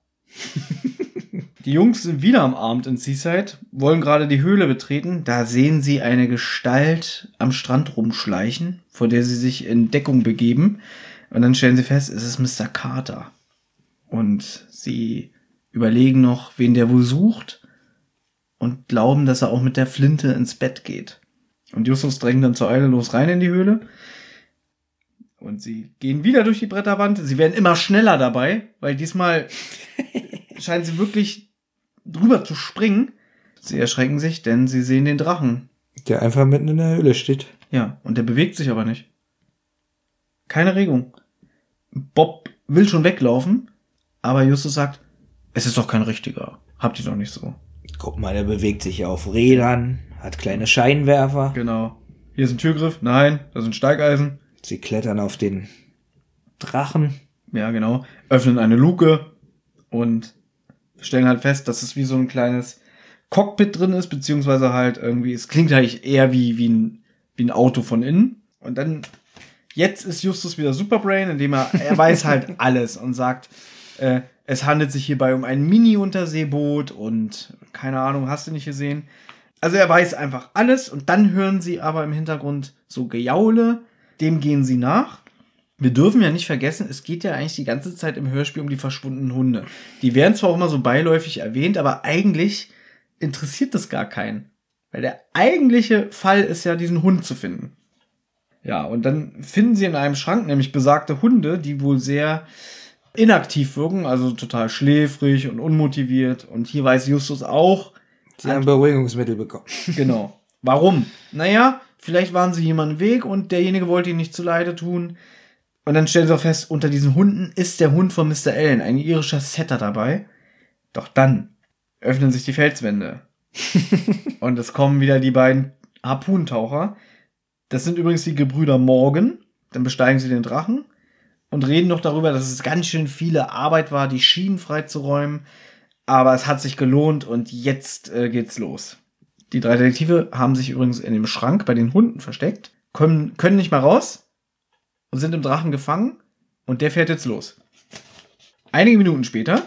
die Jungs sind wieder am Abend in Seaside, wollen gerade die Höhle betreten. Da sehen sie eine Gestalt am Strand rumschleichen, vor der sie sich in Deckung begeben. Und dann stellen sie fest, es ist Mr. Carter. Und sie überlegen noch, wen der wohl sucht und glauben, dass er auch mit der Flinte ins Bett geht. Und Justus drängt dann zur Eile los rein in die Höhle. Und sie gehen wieder durch die Bretterwand. Sie werden immer schneller dabei, weil diesmal scheinen sie wirklich drüber zu springen. Sie erschrecken sich, denn sie sehen den Drachen. Der einfach mitten in der Höhle steht. Ja, und der bewegt sich aber nicht. Keine Regung. Bob will schon weglaufen, aber Justus sagt, es ist doch kein richtiger. Habt ihr doch nicht so. Guck mal, der bewegt sich ja auf Rädern, hat kleine Scheinwerfer. Genau. Hier ist ein Türgriff. Nein, da sind Steigeisen. Sie klettern auf den Drachen. Ja, genau. Öffnen eine Luke und stellen halt fest, dass es wie so ein kleines Cockpit drin ist, beziehungsweise halt irgendwie, es klingt eigentlich eher wie, wie, ein, wie ein Auto von innen. Und dann, jetzt ist Justus wieder Superbrain, indem er, er weiß halt alles und sagt, äh, es handelt sich hierbei um ein Mini-Unterseeboot und keine Ahnung, hast du nicht gesehen. Also er weiß einfach alles und dann hören sie aber im Hintergrund so Gejaule, dem gehen sie nach. Wir dürfen ja nicht vergessen, es geht ja eigentlich die ganze Zeit im Hörspiel um die verschwundenen Hunde. Die werden zwar auch immer so beiläufig erwähnt, aber eigentlich interessiert das gar keinen. Weil der eigentliche Fall ist ja, diesen Hund zu finden. Ja, und dann finden sie in einem Schrank nämlich besagte Hunde, die wohl sehr inaktiv wirken, also total schläfrig und unmotiviert. Und hier weiß Justus auch, Sie haben Beruhigungsmittel bekommen. Genau. Warum? Naja, vielleicht waren sie jemandem Weg und derjenige wollte ihnen nicht zuleide tun. Und dann stellen sie auch fest, unter diesen Hunden ist der Hund von Mr. Allen, ein irischer Setter dabei. Doch dann öffnen sich die Felswände. und es kommen wieder die beiden Harpuntaucher. Das sind übrigens die Gebrüder Morgan. Dann besteigen sie den Drachen und reden noch darüber, dass es ganz schön viele Arbeit war, die Schienen freizuräumen. Aber es hat sich gelohnt und jetzt äh, geht's los. Die drei Detektive haben sich übrigens in dem Schrank bei den Hunden versteckt, können, können nicht mal raus und sind im Drachen gefangen und der fährt jetzt los. Einige Minuten später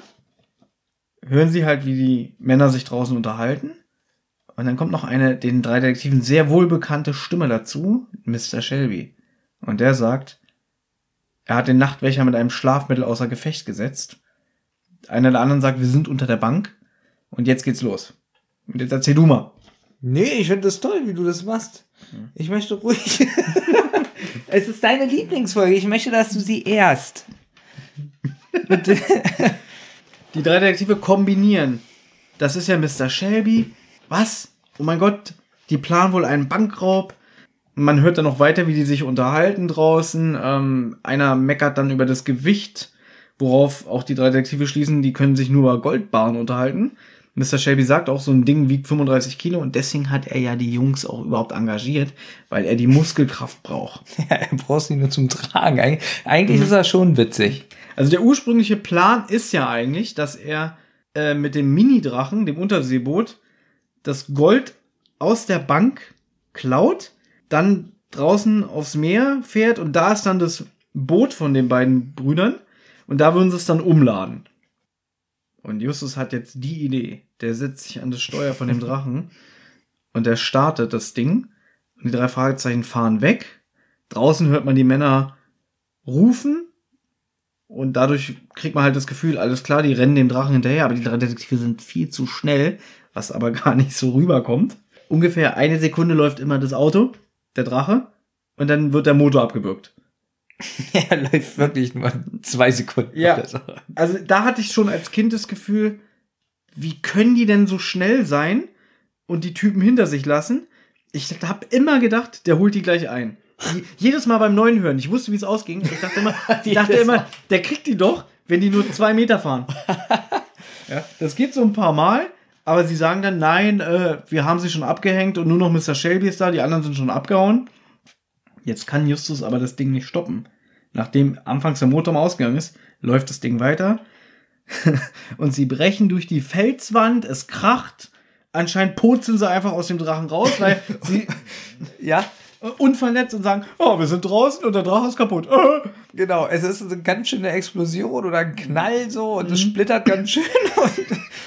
hören sie halt, wie die Männer sich draußen unterhalten und dann kommt noch eine den drei Detektiven sehr wohlbekannte Stimme dazu, Mr. Shelby. Und der sagt, er hat den Nachtwächter mit einem Schlafmittel außer Gefecht gesetzt. Einer der anderen sagt, wir sind unter der Bank und jetzt geht's los. Und jetzt erzähl du mal. Nee, ich finde das toll, wie du das machst. Ich möchte ruhig. es ist deine Lieblingsfolge. Ich möchte, dass du sie ehrst. Bitte. Die drei Detektive kombinieren. Das ist ja Mr. Shelby. Was? Oh mein Gott, die planen wohl einen Bankraub. Man hört dann noch weiter, wie die sich unterhalten draußen. Ähm, einer meckert dann über das Gewicht, worauf auch die drei Detektive schließen, die können sich nur über Goldbarren unterhalten. Mr. Shelby sagt auch, so ein Ding wiegt 35 Kilo und deswegen hat er ja die Jungs auch überhaupt engagiert, weil er die Muskelkraft braucht. Ja, er braucht sie nur zum Tragen. Eig eigentlich ist er schon witzig. Also der ursprüngliche Plan ist ja eigentlich, dass er äh, mit dem Mini-Drachen, dem Unterseeboot, das Gold aus der Bank klaut, dann draußen aufs Meer fährt und da ist dann das Boot von den beiden Brüdern und da würden sie es dann umladen. Und Justus hat jetzt die Idee. Der setzt sich an das Steuer von dem Drachen und der startet das Ding und die drei Fragezeichen fahren weg. Draußen hört man die Männer rufen und dadurch kriegt man halt das Gefühl, alles klar, die rennen dem Drachen hinterher, aber die drei Detektive sind viel zu schnell, was aber gar nicht so rüberkommt. Ungefähr eine Sekunde läuft immer das Auto, der Drache, und dann wird der Motor abgewürgt. Er läuft wirklich nur zwei Sekunden. Ja. Also da hatte ich schon als Kind das Gefühl, wie können die denn so schnell sein und die Typen hinter sich lassen? Ich habe immer gedacht, der holt die gleich ein. Jedes Mal beim neuen Hören, ich wusste, wie es ausging. Ich dachte immer, ich dachte immer der kriegt die doch, wenn die nur zwei Meter fahren. ja, das geht so ein paar Mal, aber sie sagen dann, nein, äh, wir haben sie schon abgehängt und nur noch Mr. Shelby ist da, die anderen sind schon abgehauen. Jetzt kann Justus aber das Ding nicht stoppen. Nachdem anfangs der Motor mal ausgegangen ist, läuft das Ding weiter. und sie brechen durch die Felswand, es kracht. Anscheinend purzeln sie einfach aus dem Drachen raus, weil sie Ja, äh, unverletzt und sagen, oh, wir sind draußen und der Drache ist kaputt. Äh. genau. Es ist eine ganz schöne Explosion oder ein Knall so und es splittert ganz schön.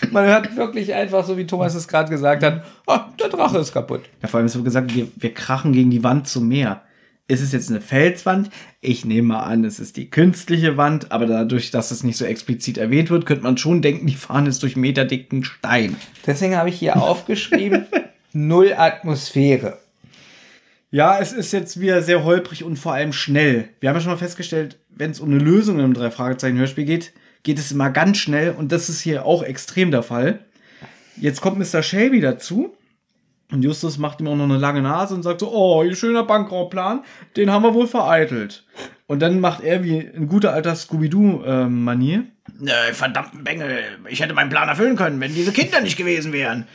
Und man hört wirklich einfach, so wie Thomas es gerade gesagt hat, oh, der Drache ist kaputt. Ja, vor allem ist so gesagt, wir, wir krachen gegen die Wand zum Meer. Ist es jetzt eine Felswand? Ich nehme mal an, es ist die künstliche Wand, aber dadurch, dass es nicht so explizit erwähnt wird, könnte man schon denken, die fahren jetzt durch meterdicken Stein. Deswegen habe ich hier aufgeschrieben, null Atmosphäre. Ja, es ist jetzt wieder sehr holprig und vor allem schnell. Wir haben ja schon mal festgestellt, wenn es um eine Lösung einem Drei-Fragezeichen-Hörspiel geht, geht es immer ganz schnell und das ist hier auch extrem der Fall. Jetzt kommt Mr. Shelby dazu und Justus macht ihm auch noch eine lange Nase und sagt so, oh, ihr schöner Bankraubplan, den haben wir wohl vereitelt. Und dann macht er wie in guter alter Scooby-Doo-Manier. äh, verdammten Bengel, ich hätte meinen Plan erfüllen können, wenn diese Kinder nicht gewesen wären.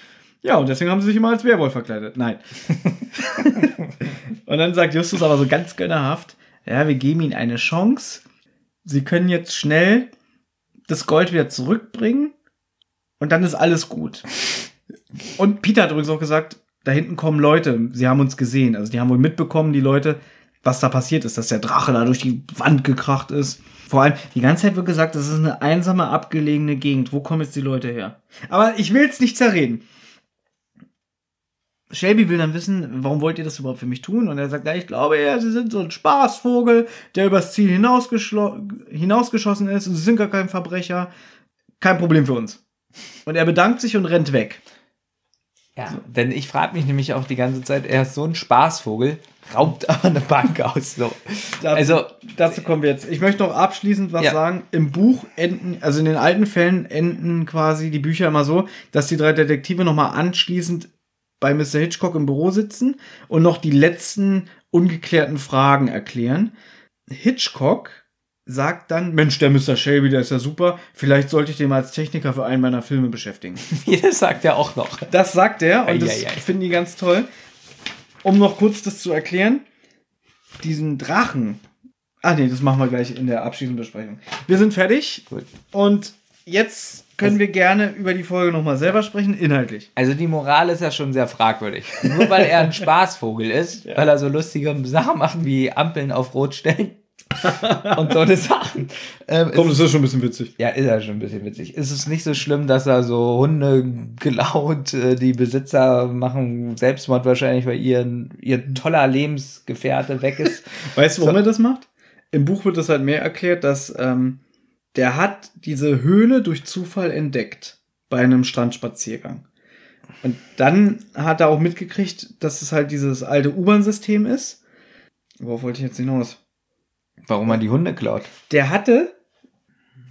Ja, und deswegen haben sie sich immer als Werwolf verkleidet. Nein. Und dann sagt Justus aber so ganz gönnerhaft, ja, wir geben ihnen eine Chance. Sie können jetzt schnell das Gold wieder zurückbringen und dann ist alles gut. Und Peter hat übrigens auch gesagt, da hinten kommen Leute, sie haben uns gesehen. Also die haben wohl mitbekommen, die Leute, was da passiert ist, dass der Drache da durch die Wand gekracht ist. Vor allem, die ganze Zeit wird gesagt, das ist eine einsame, abgelegene Gegend. Wo kommen jetzt die Leute her? Aber ich will es nicht zerreden. Shelby will dann wissen, warum wollt ihr das überhaupt für mich tun? Und er sagt, ja, ich glaube ja, sie sind so ein Spaßvogel, der übers Ziel hinausgeschossen ist und sie sind gar kein Verbrecher. Kein Problem für uns. Und er bedankt sich und rennt weg. Ja, denn ich frage mich nämlich auch die ganze Zeit, er ist so ein Spaßvogel, raubt aber eine Bank aus. So. Dazu, Also- dazu kommen wir jetzt. Ich möchte noch abschließend was Ja. sagen. Im Buch enden, also in den alten Fällen enden quasi die Bücher immer so, dass die drei Detektive nochmal anschließend bei Mr. Hitchcock im Büro sitzen und noch die letzten ungeklärten Fragen erklären. Hitchcock sagt dann, Mensch, der Mr. Shelby, der ist ja super, vielleicht sollte ich den mal als Techniker für einen meiner Filme beschäftigen. Das sagt er auch noch. Das sagt er und das finden die ganz toll. Um noch kurz das zu erklären, diesen Drachen. Ah nee, das machen wir gleich in der abschließenden Besprechung. Wir sind fertig Gut. und jetzt können wir gerne über die Folge nochmal selber sprechen, inhaltlich. Also die Moral ist ja schon sehr fragwürdig. Nur weil er ein Spaßvogel ist, weil er so lustige Sachen macht wie Ampeln auf Rot stellen und so eine Sachen. Ähm, ist das ist schon ein bisschen witzig. Ja, ist ja schon ein bisschen witzig. Ist es nicht so schlimm, dass er so Hunde gelaut, äh, die Besitzer machen Selbstmord wahrscheinlich, weil ihr, ihr toller Lebensgefährte weg ist? Weißt du, warum er das macht? Im Buch wird das halt mehr erklärt, dass ähm, der hat diese Höhle durch Zufall entdeckt bei einem Strandspaziergang. Und dann hat er auch mitgekriegt, dass es halt dieses alte U-Bahn-System ist. Worauf wollte ich jetzt hinaus? Warum er die Hunde klaut? Der hatte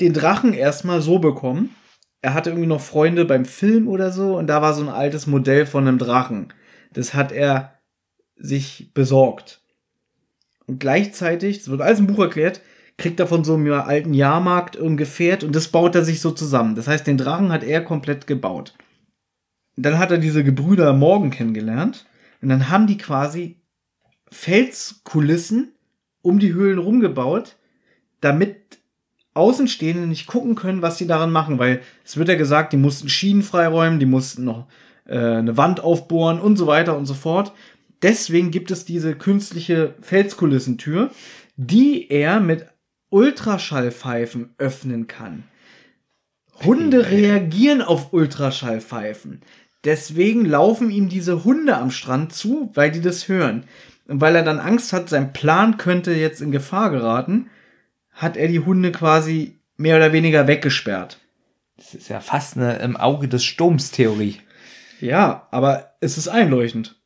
den Drachen erstmal so bekommen. Er hatte irgendwie noch Freunde beim Film oder so und da war so ein altes Modell von einem Drachen. Das hat er sich besorgt. Und gleichzeitig, das wird alles im Buch erklärt, kriegt er von so einem alten Jahrmarkt ein Gefährt und das baut er sich so zusammen. Das heißt, den Drachen hat er komplett gebaut. Dann hat er diese Gebrüder Morgen kennengelernt und dann haben die quasi Felskulissen um die Höhlen rumgebaut, damit Außenstehende nicht gucken können, was sie daran machen, weil es wird ja gesagt, die mussten Schienen freiräumen, die mussten noch äh, eine Wand aufbohren und so weiter und so fort. Deswegen gibt es diese künstliche Felskulissentür, die er mit Ultraschallpfeifen öffnen kann. Hunde reagieren auf Ultraschallpfeifen. Deswegen laufen ihm diese Hunde am Strand zu, weil die das hören. Und weil er dann Angst hat, sein Plan könnte jetzt in Gefahr geraten, hat er die Hunde quasi mehr oder weniger weggesperrt. Das ist ja fast eine im Auge des Sturms Theorie. Ja, aber es ist einleuchtend.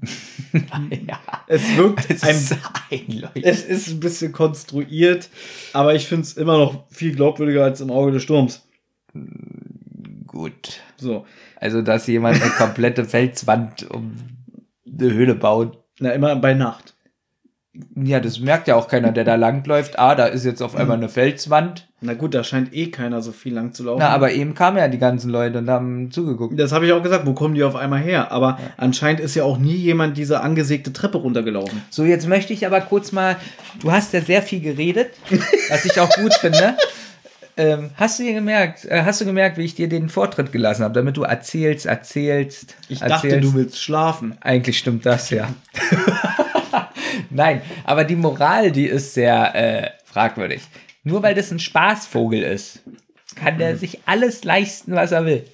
ja, Es wirkt es ein, ist einleuchtend. es ist ein bisschen konstruiert, aber ich finde es immer noch viel glaubwürdiger als im Auge des Sturms. Gut. So. Also, dass jemand eine komplette Felswand um eine Höhle baut. Na, immer bei Nacht. Ja, das merkt ja auch keiner, der da langläuft. Ah, da ist jetzt auf einmal eine Felswand. Na gut, da scheint eh keiner so viel lang zu laufen. Na, aber eben kamen ja die ganzen Leute und haben zugeguckt. das habe ich auch gesagt, wo kommen die auf einmal her? Aber anscheinend ist ja auch nie jemand diese angesägte Treppe runtergelaufen. So, jetzt möchte ich aber kurz mal, du hast ja sehr viel geredet, was ich auch gut finde. Ähm, hast du dir gemerkt, äh, hast du gemerkt, wie ich dir den Vortritt gelassen habe, damit du erzählst, erzählst, Ich erzählst. dachte, du willst schlafen. Eigentlich stimmt das, ja. Nein, aber die Moral, die ist sehr äh, fragwürdig. Nur weil das ein Spaßvogel ist, kann der sich alles leisten, was er will.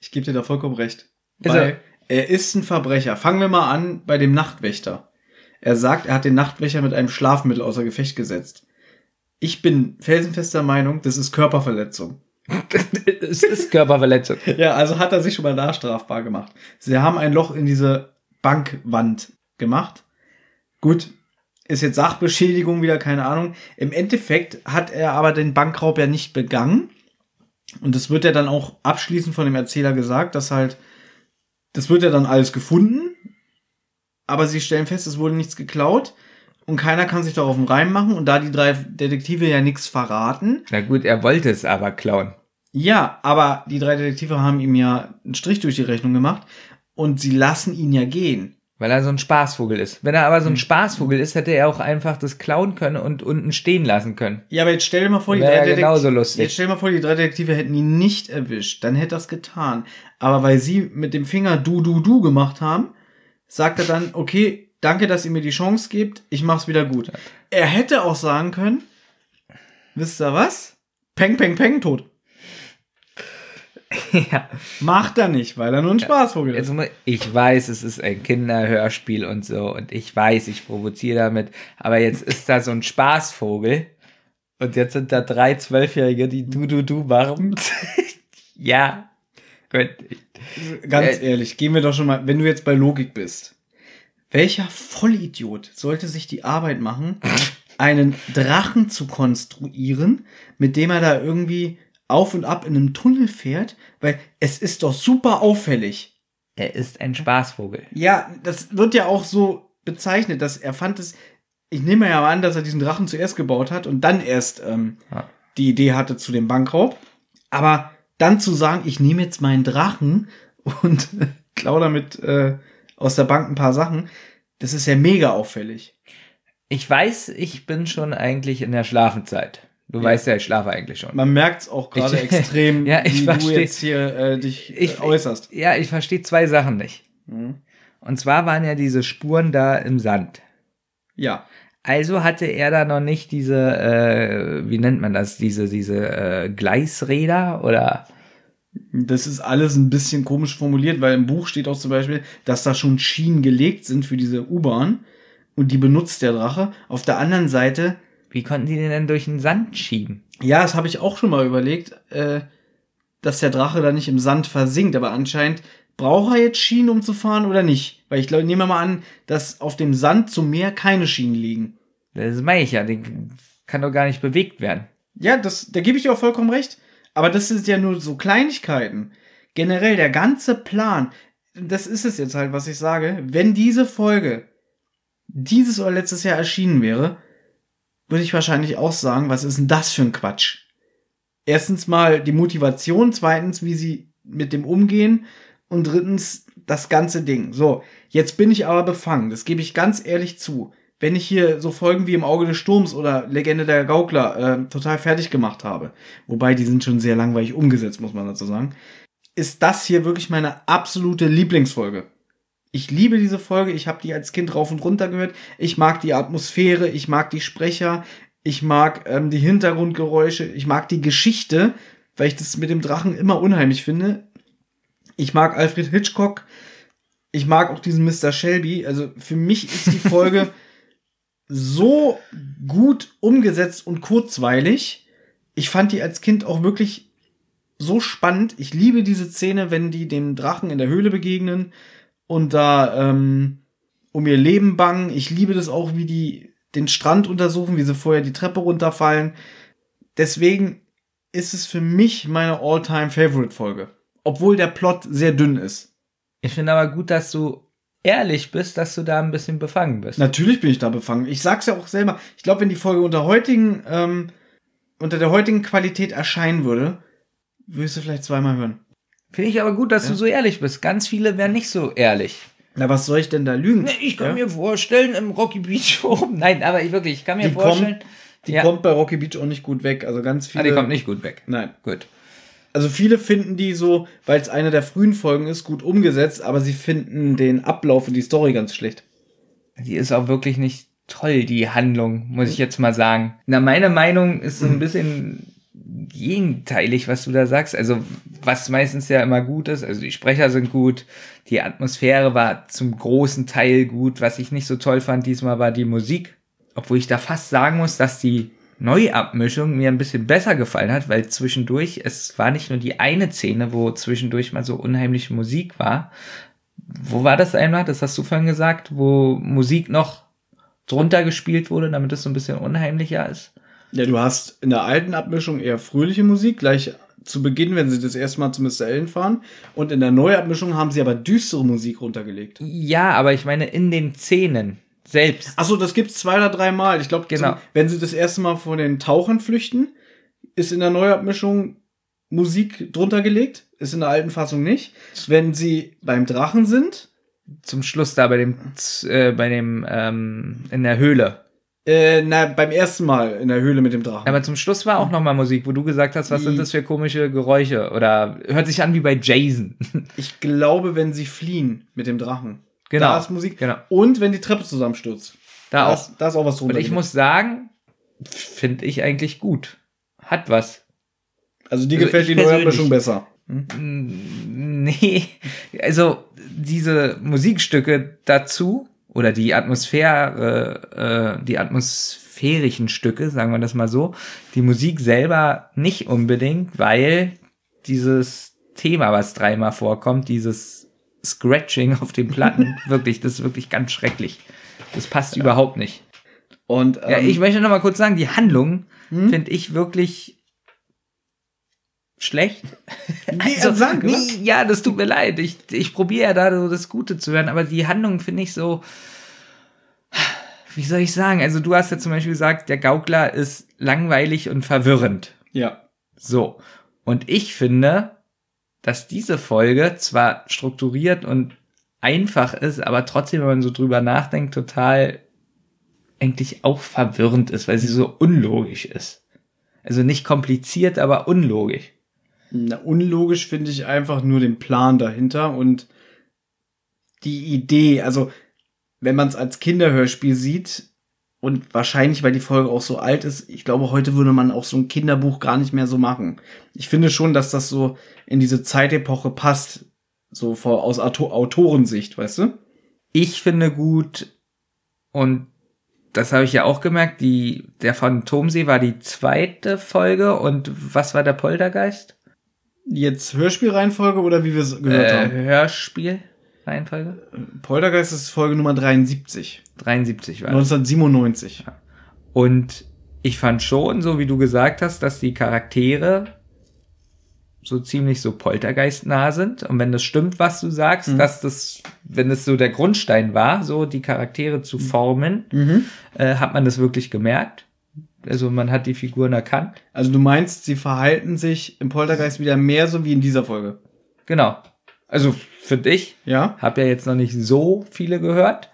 Ich gebe dir da vollkommen recht. Ist Weil er ist ein Verbrecher. Fangen wir mal an bei dem Nachtwächter. Er sagt, er hat den Nachtwächter mit einem Schlafmittel außer Gefecht gesetzt. Ich bin felsenfester Meinung, das ist Körperverletzung. es ist Körperverletzung. Ja, also hat er sich schon mal da strafbar gemacht. Sie haben ein Loch in diese Bankwand gemacht. Gut, ist jetzt Sachbeschädigung wieder, keine Ahnung. Im Endeffekt hat er aber den Bankraub ja nicht begangen. Und das wird ja dann auch abschließend von dem Erzähler gesagt, dass halt, das wird ja dann alles gefunden. Aber sie stellen fest, es wurde nichts geklaut. Und keiner kann sich darauf einen Reim machen. Und da die drei Detektive ja nichts verraten, Na gut, er wollte es aber klauen. ja, aber die drei Detektive haben ihm ja einen Strich durch die Rechnung gemacht und sie lassen ihn ja gehen. Weil er so ein Spaßvogel ist. Wenn er aber so ein Spaßvogel ist, hätte er auch einfach das klauen können und unten stehen lassen können. Ja, aber jetzt stell dir mal vor, die drei, Detektive, genauso lustig. jetzt stell dir mal vor, die drei Detektive hätten ihn nicht erwischt, dann hätte er es getan. Aber weil sie mit dem Finger du, du, du gemacht haben, sagt er dann, okay, danke, dass ihr mir die Chance gebt, ich mach's wieder gut. Er hätte auch sagen können, wisst ihr was? Peng, peng, peng, tot. ja. Macht er nicht, weil er nur ein Spaßvogel ist. Ich weiß, es ist ein Kinderhörspiel und so und ich weiß, ich provoziere damit, aber jetzt ist da so ein Spaßvogel und jetzt sind da drei Zwölfjährige, die du, du, du machen. ja, gut. Ganz Äh, ehrlich, gehen wir doch schon mal, wenn du jetzt bei Logik bist. Welcher Vollidiot sollte sich die Arbeit machen, einen Drachen zu konstruieren, mit dem er da irgendwie auf und ab in einem Tunnel fährt? Weil es ist doch super auffällig. Er ist ein Spaßvogel. Ja, das wird ja auch so bezeichnet, dass er fand es. Ich nehme ja mal an, dass er diesen Drachen zuerst gebaut hat und dann erst ähm, Ja. die Idee hatte zu dem Bankraub. Aber dann zu sagen, ich nehme jetzt meinen Drachen und klau damit äh, aus der Bank ein paar Sachen, das ist ja mega auffällig. Ich weiß, ich bin schon eigentlich in der Schlafenzeit. Du weißt ja, ich schlafe eigentlich schon. Man merkt es auch gerade extrem, Ja, ich wie du versteh. jetzt hier äh, dich Ich- äh, äußerst. Ja, ich verstehe zwei Sachen nicht. Mhm. Und zwar waren ja diese Spuren da im Sand. Ja. Also hatte er da noch nicht diese, äh, wie nennt man das, diese, diese äh, Gleisräder oder Das ist alles ein bisschen komisch formuliert, weil im Buch steht auch zum Beispiel, dass da schon Schienen gelegt sind für diese U-Bahn und die benutzt der Drache. Auf der anderen Seite, wie konnten die den denn durch den Sand schieben? ja, das habe ich auch schon mal überlegt, äh, dass der Drache da nicht im Sand versinkt, aber anscheinend braucht er jetzt Schienen, um zu fahren oder nicht? Weil ich glaube, nehme mal an, dass auf dem Sand zum Meer keine Schienen liegen. Das meine ich ja, den kann doch gar nicht bewegt werden. Ja, das, da gebe ich dir auch vollkommen recht. Aber das ist ja nur so Kleinigkeiten. Generell der ganze Plan, das ist es jetzt halt, was ich sage. Wenn diese Folge dieses oder letztes Jahr erschienen wäre, würde ich wahrscheinlich auch sagen, was ist denn das für ein Quatsch? Erstens mal die Motivation, zweitens, wie sie mit dem umgehen und drittens das ganze Ding. So, jetzt bin ich aber befangen, das gebe ich ganz ehrlich zu. Wenn ich hier so Folgen wie im Auge des Sturms oder Legende der Gaukler äh, total fertig gemacht habe, wobei die sind schon sehr langweilig umgesetzt, muss man dazu sagen, ist das hier wirklich meine absolute Lieblingsfolge. Ich liebe diese Folge, ich habe die als Kind rauf und runter gehört. Ich mag die Atmosphäre, ich mag die Sprecher, ich mag ähm, die Hintergrundgeräusche, ich mag die Geschichte, weil ich das mit dem Drachen immer unheimlich finde. Ich mag Alfred Hitchcock, ich mag auch diesen Mr. Shelby. Also für mich ist die Folge so gut umgesetzt und kurzweilig. Ich fand die als Kind auch wirklich so spannend. Ich liebe diese Szene, wenn die dem Drachen in der Höhle begegnen und da ähm, um ihr Leben bangen. Ich liebe das auch, wie die den Strand untersuchen, wie sie vorher die Treppe runterfallen. Deswegen ist es für mich meine All-Time-Favorite-Folge. Obwohl der Plot sehr dünn ist. Ich finde aber gut, dass du ehrlich bist, dass du da ein bisschen befangen bist. Natürlich bin ich da befangen. Ich sag's ja auch selber. Ich glaube, wenn die Folge unter heutigen, ähm, unter der heutigen Qualität erscheinen würde, würdest du vielleicht zweimal hören. Finde ich aber gut, dass du so ehrlich bist. Ganz viele wären nicht so ehrlich. Na, was soll ich denn da lügen? Nee, ich kann Ja? mir vorstellen, im Rocky Beach oben. Nein, aber ich wirklich, ich kann mir Die vorstellen. kommt- Die ja, kommt bei Rocky Beach auch nicht gut weg. Also ganz ah, viele. die kommt nicht gut weg. Nein. Gut. Also viele finden die so, weil es eine der frühen Folgen ist, gut umgesetzt, aber sie finden den Ablauf und die Story ganz schlecht. Die ist auch wirklich nicht toll, die Handlung, muss ich jetzt mal sagen. Na, meine Meinung ist so ein bisschen gegenteilig, was du da sagst. Also, was meistens ja immer gut ist, also die Sprecher sind gut, die Atmosphäre war zum großen Teil gut. Was ich nicht so toll fand diesmal war die Musik. Obwohl ich da fast sagen muss, dass die Neuabmischung mir ein bisschen besser gefallen hat, weil zwischendurch, es war nicht nur die eine Szene, wo zwischendurch mal so unheimliche Musik war. Wo war das einmal? Das hast du vorhin gesagt, wo Musik noch drunter gespielt wurde, damit es so ein bisschen unheimlicher ist. Ja, du hast in der alten Abmischung eher fröhliche Musik, gleich zu Beginn, wenn sie das erste Mal zu Mr. Ellen fahren. Und in der Neuabmischung haben sie aber düstere Musik runtergelegt. Ja, aber ich meine in den Szenen selbst. Achso, das gibt's zwei oder drei Mal. Ich glaube, Genau. wenn sie das erste Mal vor den Tauchern flüchten, ist in der Neuabmischung Musik drunter gelegt. Ist in der alten Fassung nicht. Wenn sie beim Drachen sind, Zum Schluss da bei dem, äh, bei dem, ähm, in der Höhle. Äh, na, beim ersten Mal in der Höhle mit dem Drachen. Aber zum Schluss war auch noch mal Musik, wo du gesagt hast, was sind das für komische Geräusche? Oder hört sich an wie bei Jason. Ich glaube, wenn sie fliehen mit dem Drachen. Genau. Da ist Musik. Genau. Und wenn die Treppe zusammenstürzt. Da auch. ist, da ist auch was drunter. Und ich muss sagen, finde ich eigentlich gut. Hat was. also dir also gefällt die neue Mischung besser. Nee, also diese Musikstücke dazu oder die Atmosphäre, äh, die atmosphärischen Stücke, sagen wir das mal so, die Musik selber nicht unbedingt, weil dieses Thema, was dreimal vorkommt, dieses Scratching auf den Platten, wirklich, das ist wirklich ganz schrecklich. Das passt überhaupt nicht. Und ähm, Ja, ich möchte noch mal kurz sagen, die Handlung finde ich wirklich schlecht. Nee, also, nee, ja, das tut mir leid. Ich, ich probiere ja da so das Gute zu hören, aber die Handlung finde ich so. Wie soll ich sagen? Also, du hast ja zum Beispiel gesagt, der Gaukler ist langweilig und verwirrend. Ja. So. Und ich finde, dass diese Folge zwar strukturiert und einfach ist, aber trotzdem, wenn man so drüber nachdenkt, total eigentlich auch verwirrend ist, weil sie so unlogisch ist. Also nicht kompliziert, aber unlogisch. Na, unlogisch finde ich einfach nur den Plan dahinter und die Idee. Also, wenn man es als Kinderhörspiel sieht und wahrscheinlich, weil die Folge auch so alt ist, ich glaube, heute würde man auch so ein Kinderbuch gar nicht mehr so machen. Ich finde schon, dass das so in diese Zeitepoche passt. So vor, aus Auto Autorensicht, weißt du? Ich finde gut, und das habe ich ja auch gemerkt, die, der Phantomsee war die zweite Folge und was war der Poltergeist? Jetzt Hörspielreihenfolge oder wie wir es gehört Äh, haben? Hörspiel? Reihenfolge? Poltergeist ist Folge Nummer 73. 73 war das. 1997. Und ich fand schon, so wie du gesagt hast, dass die Charaktere so ziemlich so poltergeistnah sind. Und wenn das stimmt, was du sagst, dass das, wenn es so der Grundstein war, so die Charaktere zu formen, äh, hat man das wirklich gemerkt. Also man hat die Figuren erkannt. Also du meinst, sie verhalten sich im Poltergeist wieder mehr so wie in dieser Folge. Genau. Also finde ich, Ja? Hab ja jetzt noch nicht so viele gehört.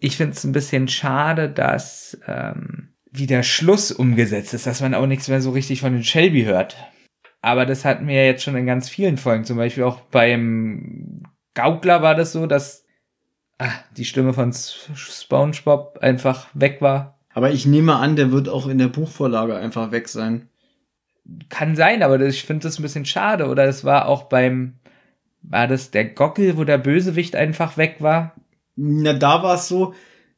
Ich finde es ein bisschen schade, dass ähm, wie der Schluss umgesetzt ist, dass man auch nichts mehr so richtig von den Shelby hört. Aber das hatten wir ja jetzt schon in ganz vielen Folgen. Zum Beispiel auch beim Gaukler war das so, dass ah, die Stimme von SpongeBob einfach weg war. Aber ich nehme an, der wird auch in der Buchvorlage einfach weg sein. Kann sein, aber ich finde das ein bisschen schade. Oder es war auch beim, war das der Gockel, wo der Bösewicht einfach weg war? Na, da war es so,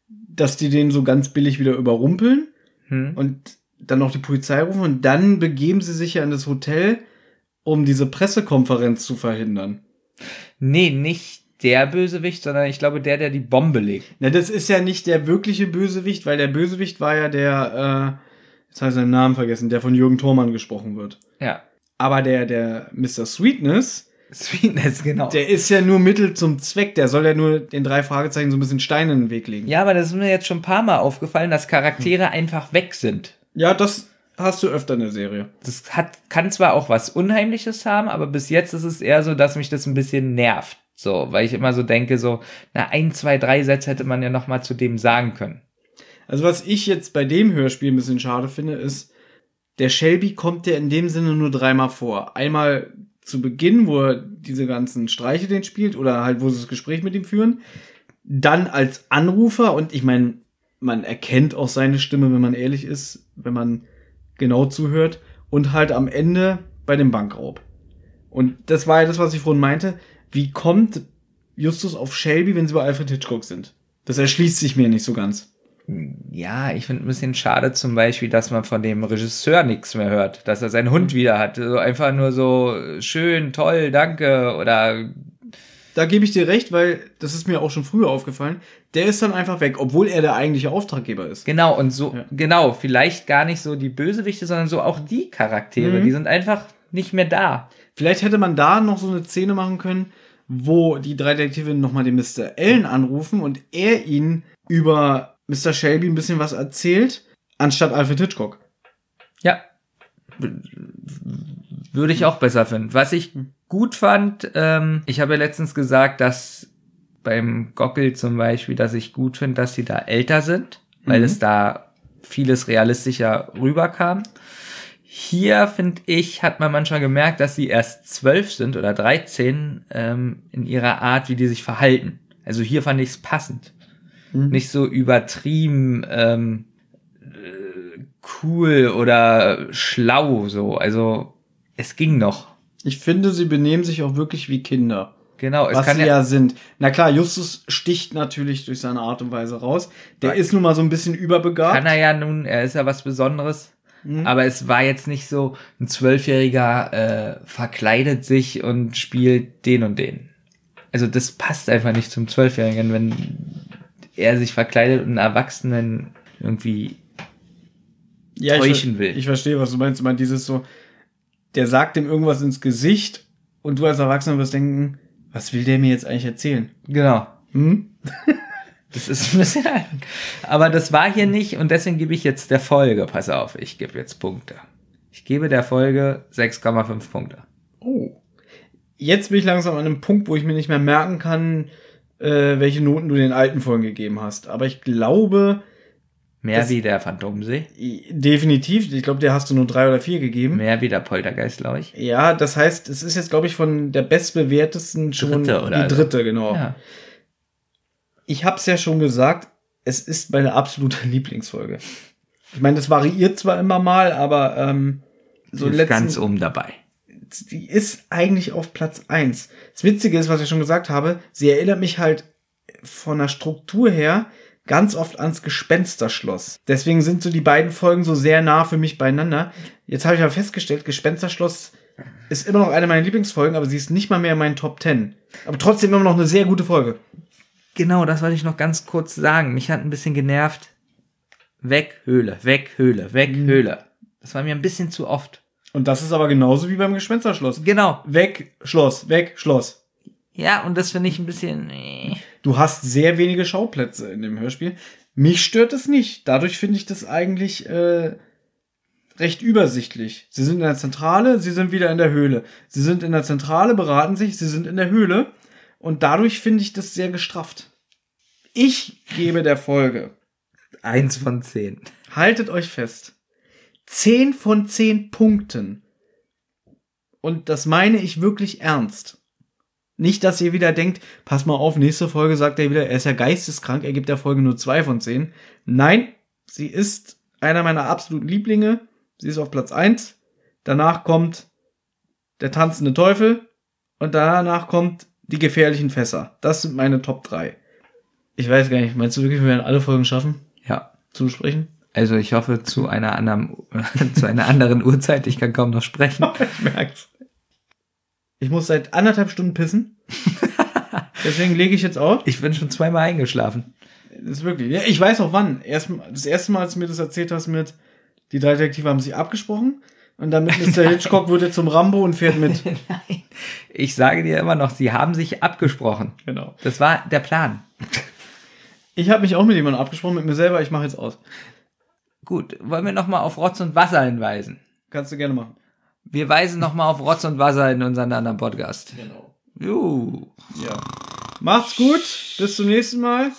dass die den so ganz billig wieder überrumpeln Hm? und dann noch die Polizei rufen und dann begeben sie sich ja in das Hotel, um diese Pressekonferenz zu verhindern. Nee, nicht der Bösewicht, sondern ich glaube der, der die Bombe legt. Na, das ist ja nicht der wirkliche Bösewicht, weil der Bösewicht war ja der, äh, jetzt habe ich seinen Namen vergessen, der von Jürgen Thormann gesprochen wird. Ja. Aber der, der Mr. Sweetness, Sweetness, genau. Der ist ja nur Mittel zum Zweck. Der soll ja nur den drei Fragezeichen so ein bisschen Steine in den Weg legen. ja, aber das ist mir jetzt schon ein paar Mal aufgefallen, dass Charaktere einfach weg sind. Ja, das hast du öfter in der Serie. Das hat, kann zwar auch was Unheimliches haben, aber bis jetzt ist es eher so, dass mich das ein bisschen nervt. So, weil ich immer so denke, so, na, ein, zwei, drei Sätze hätte man ja noch mal zu dem sagen können. Also was ich jetzt bei dem Hörspiel ein bisschen schade finde, ist, der Shelby kommt ja in dem Sinne nur dreimal vor. Einmal zu Beginn, wo er diese ganzen Streiche den spielt oder halt, wo sie das Gespräch mit ihm führen. Dann als Anrufer und ich meine, man erkennt auch seine Stimme, wenn man ehrlich ist, wenn man genau zuhört. Und halt am Ende bei dem Bankraub. Und das war ja das, was ich vorhin meinte. Wie kommt Justus auf Shelby, wenn sie bei Alfred Hitchcock sind? Das erschließt sich mir nicht so ganz. Ja, ich finde ein bisschen schade zum Beispiel, dass man von dem Regisseur nichts mehr hört, dass er seinen Hund wieder hat. So einfach nur so schön, toll, danke oder Da gebe ich dir recht, weil das ist mir auch schon früher aufgefallen. Der ist dann einfach weg, obwohl er der eigentliche Auftraggeber ist. genau und so Ja. genau, vielleicht gar nicht so die Bösewichte, sondern so auch die Charaktere, Mhm. die sind einfach nicht mehr da. Vielleicht hätte man da noch so eine Szene machen können, wo die drei Detektive nochmal den Mr. Allen anrufen und er ihnen über Mr. Shelby ein bisschen was erzählt, anstatt Alfred Hitchcock. Ja. Würde ich auch besser finden. Was ich gut fand, ähm, ich habe ja letztens gesagt, dass beim Gockel zum Beispiel, dass ich gut finde, dass sie da älter sind, weil Mhm. es da vieles realistischer rüberkam. Hier, finde ich, hat man manchmal gemerkt, dass sie erst zwölf sind oder 13 ähm, in ihrer Art, wie die sich verhalten. Also hier fand ich es passend. Nicht so übertrieben ähm, äh, cool oder schlau so. Also es ging noch. Ich finde, sie benehmen sich auch wirklich wie Kinder. Genau, es was kann sie ja, ja sind. Na klar, Justus sticht natürlich durch seine Art und Weise raus. Der ist nun mal so ein bisschen überbegabt. kann er ja nun, er ist ja was Besonderes. Mhm. Aber es war jetzt nicht so, ein Zwölfjähriger äh, verkleidet sich und spielt den und den. Also das passt einfach nicht zum Zwölfjährigen, wenn er sich verkleidet und einen Erwachsenen irgendwie ja, ich, täuschen ver- will. Ich verstehe, was du meinst. Ich meine, dieses so, der sagt ihm irgendwas ins Gesicht und du als Erwachsener wirst denken, was will der mir jetzt eigentlich erzählen? Genau. Hm? Das ist ein bisschen. Aber das war hier nicht und deswegen gebe ich jetzt der Folge, pass auf, ich gebe jetzt Punkte. Ich gebe der Folge 6,5 Punkte. Oh. Jetzt bin ich langsam an einem Punkt, wo ich mir nicht mehr merken kann, äh, welche Noten du den alten Folgen gegeben hast. Aber ich glaube, Mehr wie der Phantomsee, definitiv, ich glaube, der hast du nur drei oder vier gegeben. mehr wie der Poltergeist, glaube ich. Ja, das heißt, es ist jetzt, glaube ich, von der bestbewertesten schon Dritte oder die dritte, genau. Ja. Ich habe es ja schon gesagt, es ist meine absolute Lieblingsfolge. Ich meine, das variiert zwar immer mal, aber ähm, so ist letzten, ganz oben dabei. die ist eigentlich auf Platz eins. Das Witzige ist, was ich schon gesagt habe, sie erinnert mich halt von der Struktur her ganz oft ans Gespensterschloss. Deswegen sind so die beiden Folgen so sehr nah für mich beieinander. Jetzt habe ich aber festgestellt, Gespensterschloss ist immer noch eine meiner Lieblingsfolgen, aber sie ist nicht mal mehr in meinen Top 10. Aber trotzdem immer noch eine sehr gute Folge. Genau, das wollte ich noch ganz kurz sagen. Mich hat ein bisschen genervt. Weg, Höhle, weg, Höhle, weg, Mhm. Höhle. Das war mir ein bisschen zu oft. Und das ist aber genauso wie beim Gespensterschloss. Genau. Weg, Schloss, weg, Schloss. Ja, und das finde ich ein bisschen. Du hast sehr wenige Schauplätze in dem Hörspiel. Mich stört es nicht. Dadurch finde ich das eigentlich äh, recht übersichtlich. Sie sind in der Zentrale, sie sind wieder in der Höhle. Sie sind in der Zentrale, beraten sich, sie sind in der Höhle. Und dadurch finde ich das sehr gestrafft. Ich gebe der Folge, Eins von zehn. haltet euch fest, 10 von 10 Punkten. Und das meine ich wirklich ernst. Nicht, dass ihr wieder denkt, pass mal auf, nächste Folge sagt er wieder, er ist ja geisteskrank, er gibt der Folge nur zwei von zehn. Nein, sie ist einer meiner absoluten Lieblinge. Sie ist auf Platz eins. Danach kommt der tanzende Teufel und danach kommt die gefährlichen Fässer. Das sind meine Top drei. Ich weiß gar nicht, meinst du wirklich, wir werden alle Folgen schaffen Ja. zu besprechen? Also ich hoffe zu einer anderen, zu einer anderen Uhrzeit. Ich kann kaum noch sprechen. Ich merk's. Ich muss seit anderthalb Stunden pissen. Deswegen lege ich jetzt auf. Ich bin schon zweimal eingeschlafen. Das ist wirklich. Ja, ich weiß auch wann. Erst, das erste Mal, als du mir das erzählt hast mit, die drei Detektive haben sich abgesprochen. Und damit Mr. Hitchcock wurde zum Rambo und fährt mit. Nein. Ich sage dir immer noch, sie haben sich abgesprochen. Genau. Das war der Plan. Ich habe mich auch mit jemandem abgesprochen, mit mir selber, ich mache jetzt aus. Gut, wollen wir nochmal auf Rotz und Wasser hinweisen? Kannst du gerne machen. Wir weisen nochmal auf Rotz und Wasser in unseren anderen Podcast. Genau. Juhu. Ja. Macht's gut, bis zum nächsten Mal.